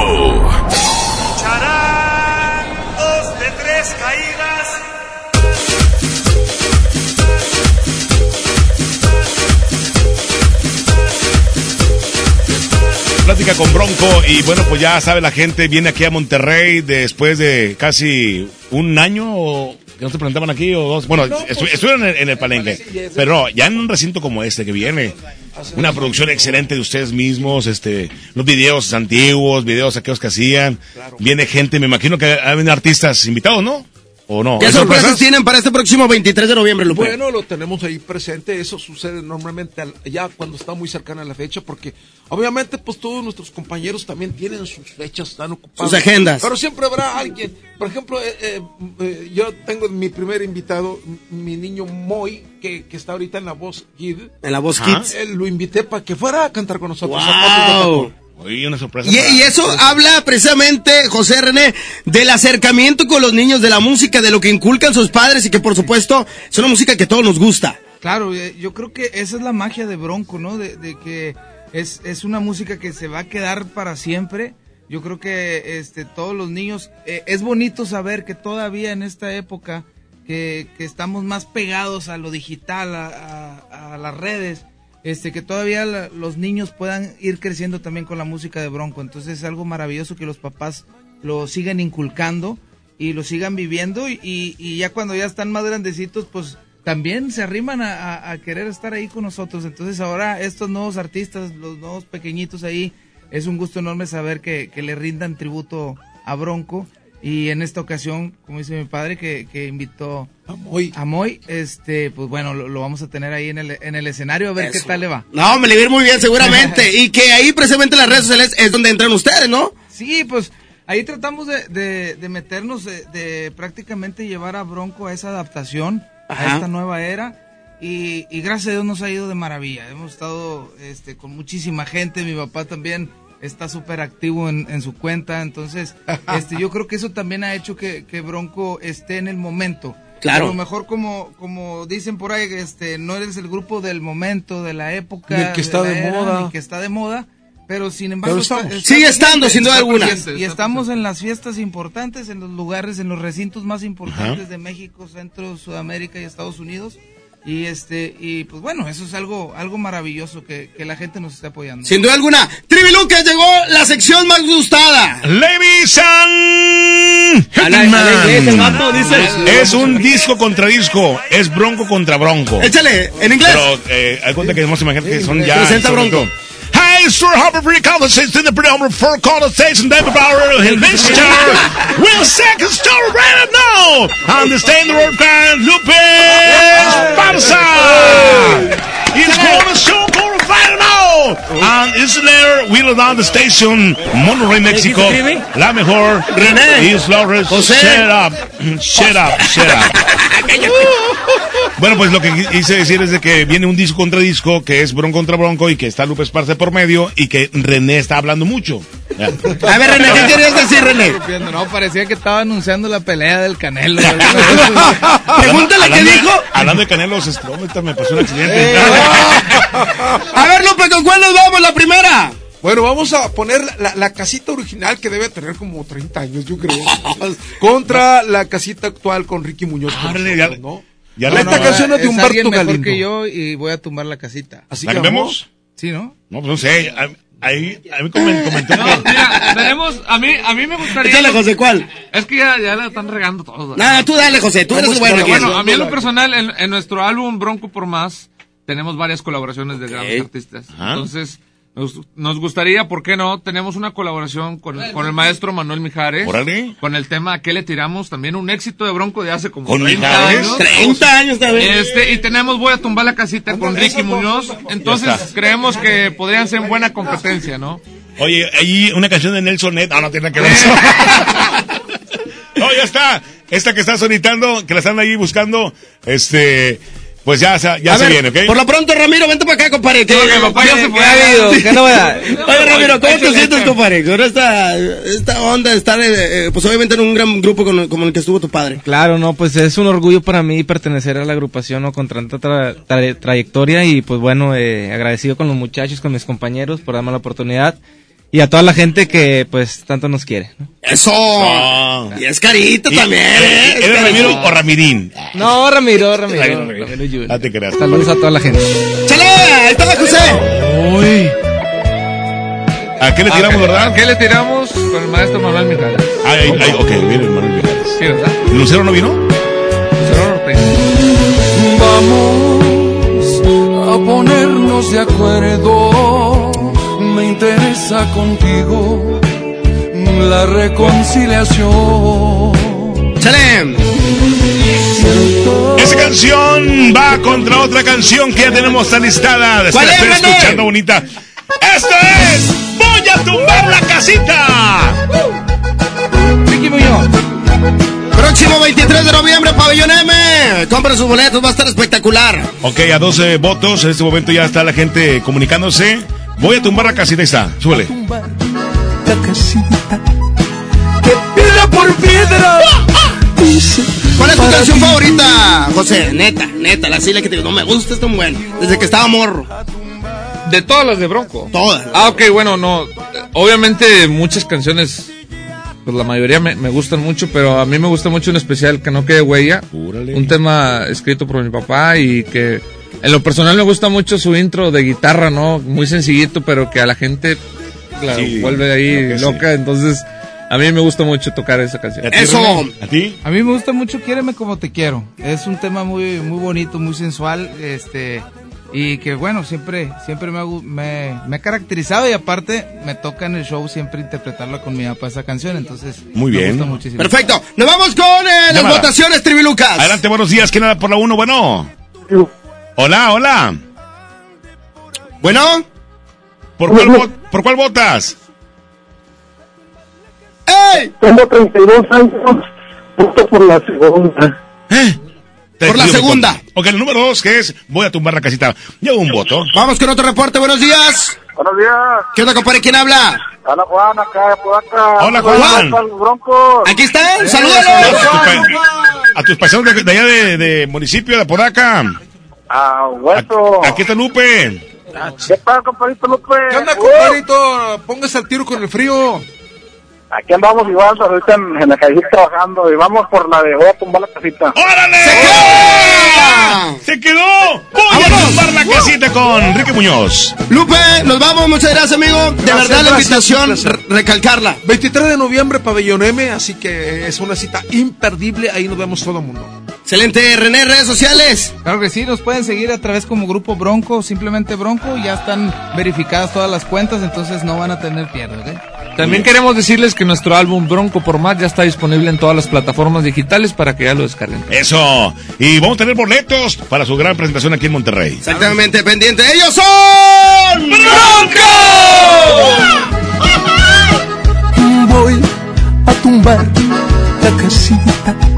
Con Bronco y bueno, pues ya sabe la gente, viene aquí a Monterrey después de casi un año o que no se presentaban aquí o dos. Bueno, No, estu- pues, estuvieron en, en el palenque, pero no, ya en un recinto como este que viene. Una producción excelente de ustedes mismos, este, los videos antiguos, videos aquellos que hacían. Viene gente, me imagino que hay artistas invitados, ¿no? ¿O no? ¿Qué ¿Hay sorpresas tienen para este próximo 23 de noviembre, Lupe? Bueno, lo tenemos ahí presente. Eso sucede normalmente al- ya cuando está muy cercana la fecha, porque obviamente, pues todos nuestros compañeros también tienen sus fechas, están ocupados. Sus agendas. Pero siempre habrá alguien. Por ejemplo, eh, eh, eh, yo tengo mi primer invitado, mi niño Moy, que, que está ahorita en la voz Kid. En la Voz. Kids. Eh, lo invité para que fuera a cantar con nosotros. ¡Wow! Oye, una sorpresa. Y, para- y eso habla precisamente, José René, del acercamiento con los niños, de la música, de lo que inculcan sus padres y que por supuesto es una música que a todos nos gusta. Claro, eh, yo creo que esa es la magia de Bronco, ¿no? De, de que es, es una música que se va a quedar para siempre. Yo creo que este, todos los niños, eh, es bonito saber que todavía en esta época que, que estamos más pegados a lo digital, a, a- a las redes, este, que todavía la- los niños puedan ir creciendo también con la música de Bronco. Entonces es algo maravilloso que los papás lo sigan inculcando y lo sigan viviendo y, y- ya cuando ya están más grandecitos, pues también se arriman a, a- a querer estar ahí con nosotros. Entonces ahora estos nuevos artistas, los nuevos pequeñitos ahí, es un gusto enorme saber que, que le rindan tributo a Bronco. Y en esta ocasión, como dice mi padre, que, que invitó a Moy. a Moy, este, pues bueno, lo, lo vamos a tener ahí en el, en el escenario a ver qué tal le va. No, me le va a ir muy bien seguramente. y que ahí precisamente en las redes sociales es donde entran ustedes, ¿no? Sí, pues ahí tratamos de, de- de meternos, de, de prácticamente llevar a Bronco a esa adaptación, Ajá. a esta nueva era. Y, y gracias a Dios nos ha ido de maravilla. Hemos estado este, con muchísima gente. Mi papá también está súper activo en, en su cuenta. Entonces, este, yo creo que eso también ha hecho que, que Bronco esté en el momento. Claro. A lo mejor como, como dicen por ahí, este, no eres el grupo del momento, de la época. Ni el que está de era, moda. ni que está de moda. Pero sin embargo, Pero está- Sigue estando, sin duda alguna. Y estamos en las fiestas importantes, en los lugares, en los recintos más importantes Ajá. de México, Centro, Sudamérica y Estados Unidos. Y este, y pues bueno, eso es algo, algo maravilloso que, que la gente nos esté apoyando. Sin duda alguna. Trivi Lucas llegó la sección más gustada. Ladies and. Es un disco contra disco, es bronco contra bronco. Échale, en inglés. Pero, eh, hay cuenta que vamos a imaginar que son ya. Presenta Bronco. sur Harbor Free Conversation de Prédombre for Conversation David Bauer and Mr. Will Second Star right now. Understand the word kind Lupus Barça. It's going to show for a final. Now. and Isler, Wheel Down the Station, Monterrey, México. La mejor. René. José. Shut up. Shut up. Shut up. Bueno, pues lo que quise decir es de que viene un disco contra disco, que es Bronco contra Bronco, y que está Lupe Esparce por medio, y que René está hablando mucho. A ver, René, ¿qué querías decir, René? No, parecía que estaba anunciando la pelea del Canelo. Pregúntale qué dijo. Hablando de Canelo, me pasó un accidente. A ver, Lupe, ¿con cuál nos vamos? La primera. Bueno, vamos a poner la, la casita original que debe tener como 30 años, yo creo. contra la casita actual con Ricky Muñoz. nosotros, ya- ¿no? ya No, esta canción es de alguien Humberto mejor Galindo. que yo y voy a tumbar la casita. Así ¿La que cambiamos? Sí, ¿no? No, pues no sé. a- Ahí, a mí comen- comentó que... Mira, tenemos, a mí, a mí me gustaría. Échale, José, ¿cuál? Es que ya, ya la están regando todos. Nada, tú dale, José, tú eres el bueno. Bueno, a mí en lo personal, en, en nuestro álbum Bronco por Más, tenemos varias colaboraciones de grandes artistas. Ah. Entonces, nos, nos gustaría, ¿por qué no? Tenemos una colaboración con, con el maestro Manuel Mijares. Órale. Con el tema ¿A qué le tiramos? También un éxito de Bronco de hace como ¿Con 30 Mijares? años. 30 años también. Este, y tenemos Voy a tumbar la casita con Ricky Muñoz. Entonces, creemos que podrían ser buena competencia, ¿no? Oye, ahí una canción de Nelson Net. No, no tiene que ver eso. no, ya está. Esta que está sonitando, que la están ahí buscando, este, pues ya, se- ya A se ver, viene, ¿ok? Por lo pronto, Ramiro, vente para acá, compadre. ¿Qué, que papá ya se fue. ¿Qué ha habido? ¿Qué novedad? Oye, Ramiro, ¿cómo te sientes, compadre? Con esta, esta onda de estar, eh, pues obviamente en un gran grupo con- como el que estuvo tu padre. Claro, no, pues es un orgullo para mí pertenecer a la agrupación ¿no? con tanta tra- tra- trayectoria y pues bueno, eh, agradecido con los muchachos, con mis compañeros por darme la oportunidad y a toda la gente que pues tanto nos quiere. ¿no? ¡Eso! No. Y es carito Y- también, ¿eh? ¿Eres Es ¿Eres carito. Ramiro o Ramirín? No, Ramiro, Ramiro. Ramiro, Ramiro. Ramiro. No te creas. Saludos a toda la gente. ¡Chale! Ahí está José. Uy. ¿A qué le tiramos, ¿A qué- verdad? ¿A qué le tiramos con el maestro Manuel Mijares? Ay, ay, ay, ok, viene el Manuel Mijares. Sí, ¿verdad? ¿Lucero no vino? Lucero Ortega. Vamos a ponernos de acuerdo. Interesa contigo la reconciliación. ¡Chale! Esa canción va contra otra canción que ya tenemos listada. ¿Cuál es, estoy escuchando bonita. ¡Esto es! ¡Voy a tumbar la casita! Ricky Muñoz. Próximo 23 de noviembre, Pabellón M. Compra sus boletos, va a estar espectacular. Ok, a 12 votos. En este momento ya está la gente comunicándose. Voy a tumbar la casita. Ahí está. Súbele. La casita que piedra por piedra. Dice, ¿Cuál es tu canción ti. favorita, José? Neta, neta, la silla que te digo, no me gusta, es tan bueno. Desde que estaba morro. De todas las de Bronco. Todas. Ah, ok, bueno, no. Obviamente muchas canciones, pues la mayoría me, me gustan mucho, pero a mí me gusta mucho en especial Que no quede huella. Un tema escrito por mi papá y que en lo personal me gusta mucho su intro de guitarra, ¿no? Muy sencillito, pero que a la gente la Sí, vuelve ahí que loca. Entonces, a mí me gusta mucho tocar esa canción. ¿A ti, Eso. ¿A ti? A mí me gusta mucho Quiéreme como te quiero. Es un tema muy muy bonito, muy sensual, este y que bueno, siempre siempre me me, me ha caracterizado y aparte me toca en el show siempre interpretarla con mi papá esa canción, entonces Muy me bien. gusta muchísimo. Perfecto. Nos vamos con eh, las votaciones, Trivilucas. Adelante, buenos días. ¿Quién era por la 1? Bueno. Hola, hola. Bueno. ¿Por cuál, vo- ¿Por cuál votas? ¡Ey! Tengo 32 años, voto por la segunda. Te Por la segunda. Ok, el número 2 que es Voy a tumbar la casita. Llevo un voto. Vamos con otro reporte, buenos días. Buenos días. ¿Qué onda, compadre? ¿Quién habla? Hola Juan, acá de Podaca. Hola, Juan. Broncos. Aquí están, pa- a tus paisanos de, de allá de, de municipio de Apodaca. Ah, hueso. Aquí está Lupe. ¿Qué pasa, compadrito Lupe? ¿Qué onda, Uh, compadrito? Póngase al tiro con el frío. Aquí andamos igual, ahorita en, en la calle trabajando y vamos por la de voy a tumbar la casita. ¡Órale! ¡Se quedó! Voy a tumbar la casita con Enrique Muñoz. Lupe, nos vamos, muchas gracias, amigo. De Gracias, verdad, la invitación, recalcarla. 23 de noviembre, Pabellón M, así que es una cita imperdible. Ahí nos vemos todo el mundo. Excelente, René, redes sociales. Claro que sí, nos pueden seguir a través como Grupo Bronco, simplemente Bronco, ya están verificadas todas las cuentas, entonces no van a tener pierde, ¿ok? También queremos decirles que nuestro álbum Bronco por Más ya está disponible en todas las plataformas digitales para que ya lo descarguen. Eso. Y vamos a tener boletos para su gran presentación aquí en Monterrey. Exactamente, pendiente. ¡Ellos son! Voy a tumbar la casita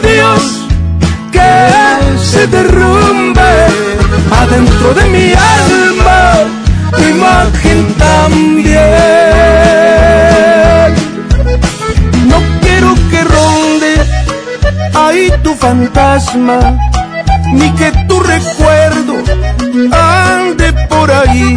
Dios que se derrumbe adentro de mi alma, imagen también. No quiero que ronde ahí tu fantasma, ni que tu recuerdo ande por ahí.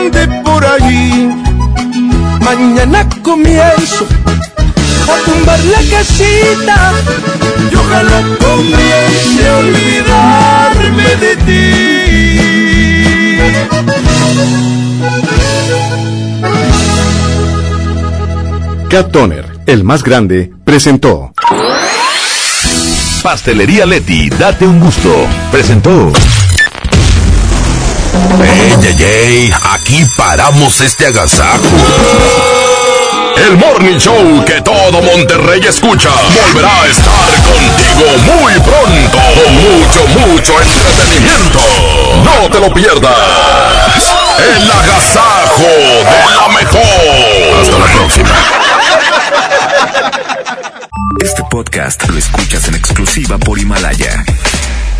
ande por allí. Mañana comienzo a tumbar la casita y ojalá comience a olvidarme de Cat Toner, el más grande, presentó. Pastelería Leti, date un gusto. Presentó. ¡Ey, ey, ey! Aquí paramos este agasajo. El Morning Show que todo Monterrey escucha volverá a estar contigo muy pronto con mucho, mucho entretenimiento. No te lo pierdas. El agasajo de la mejor. Hasta la próxima. Este podcast lo escuchas en exclusiva por Himalaya.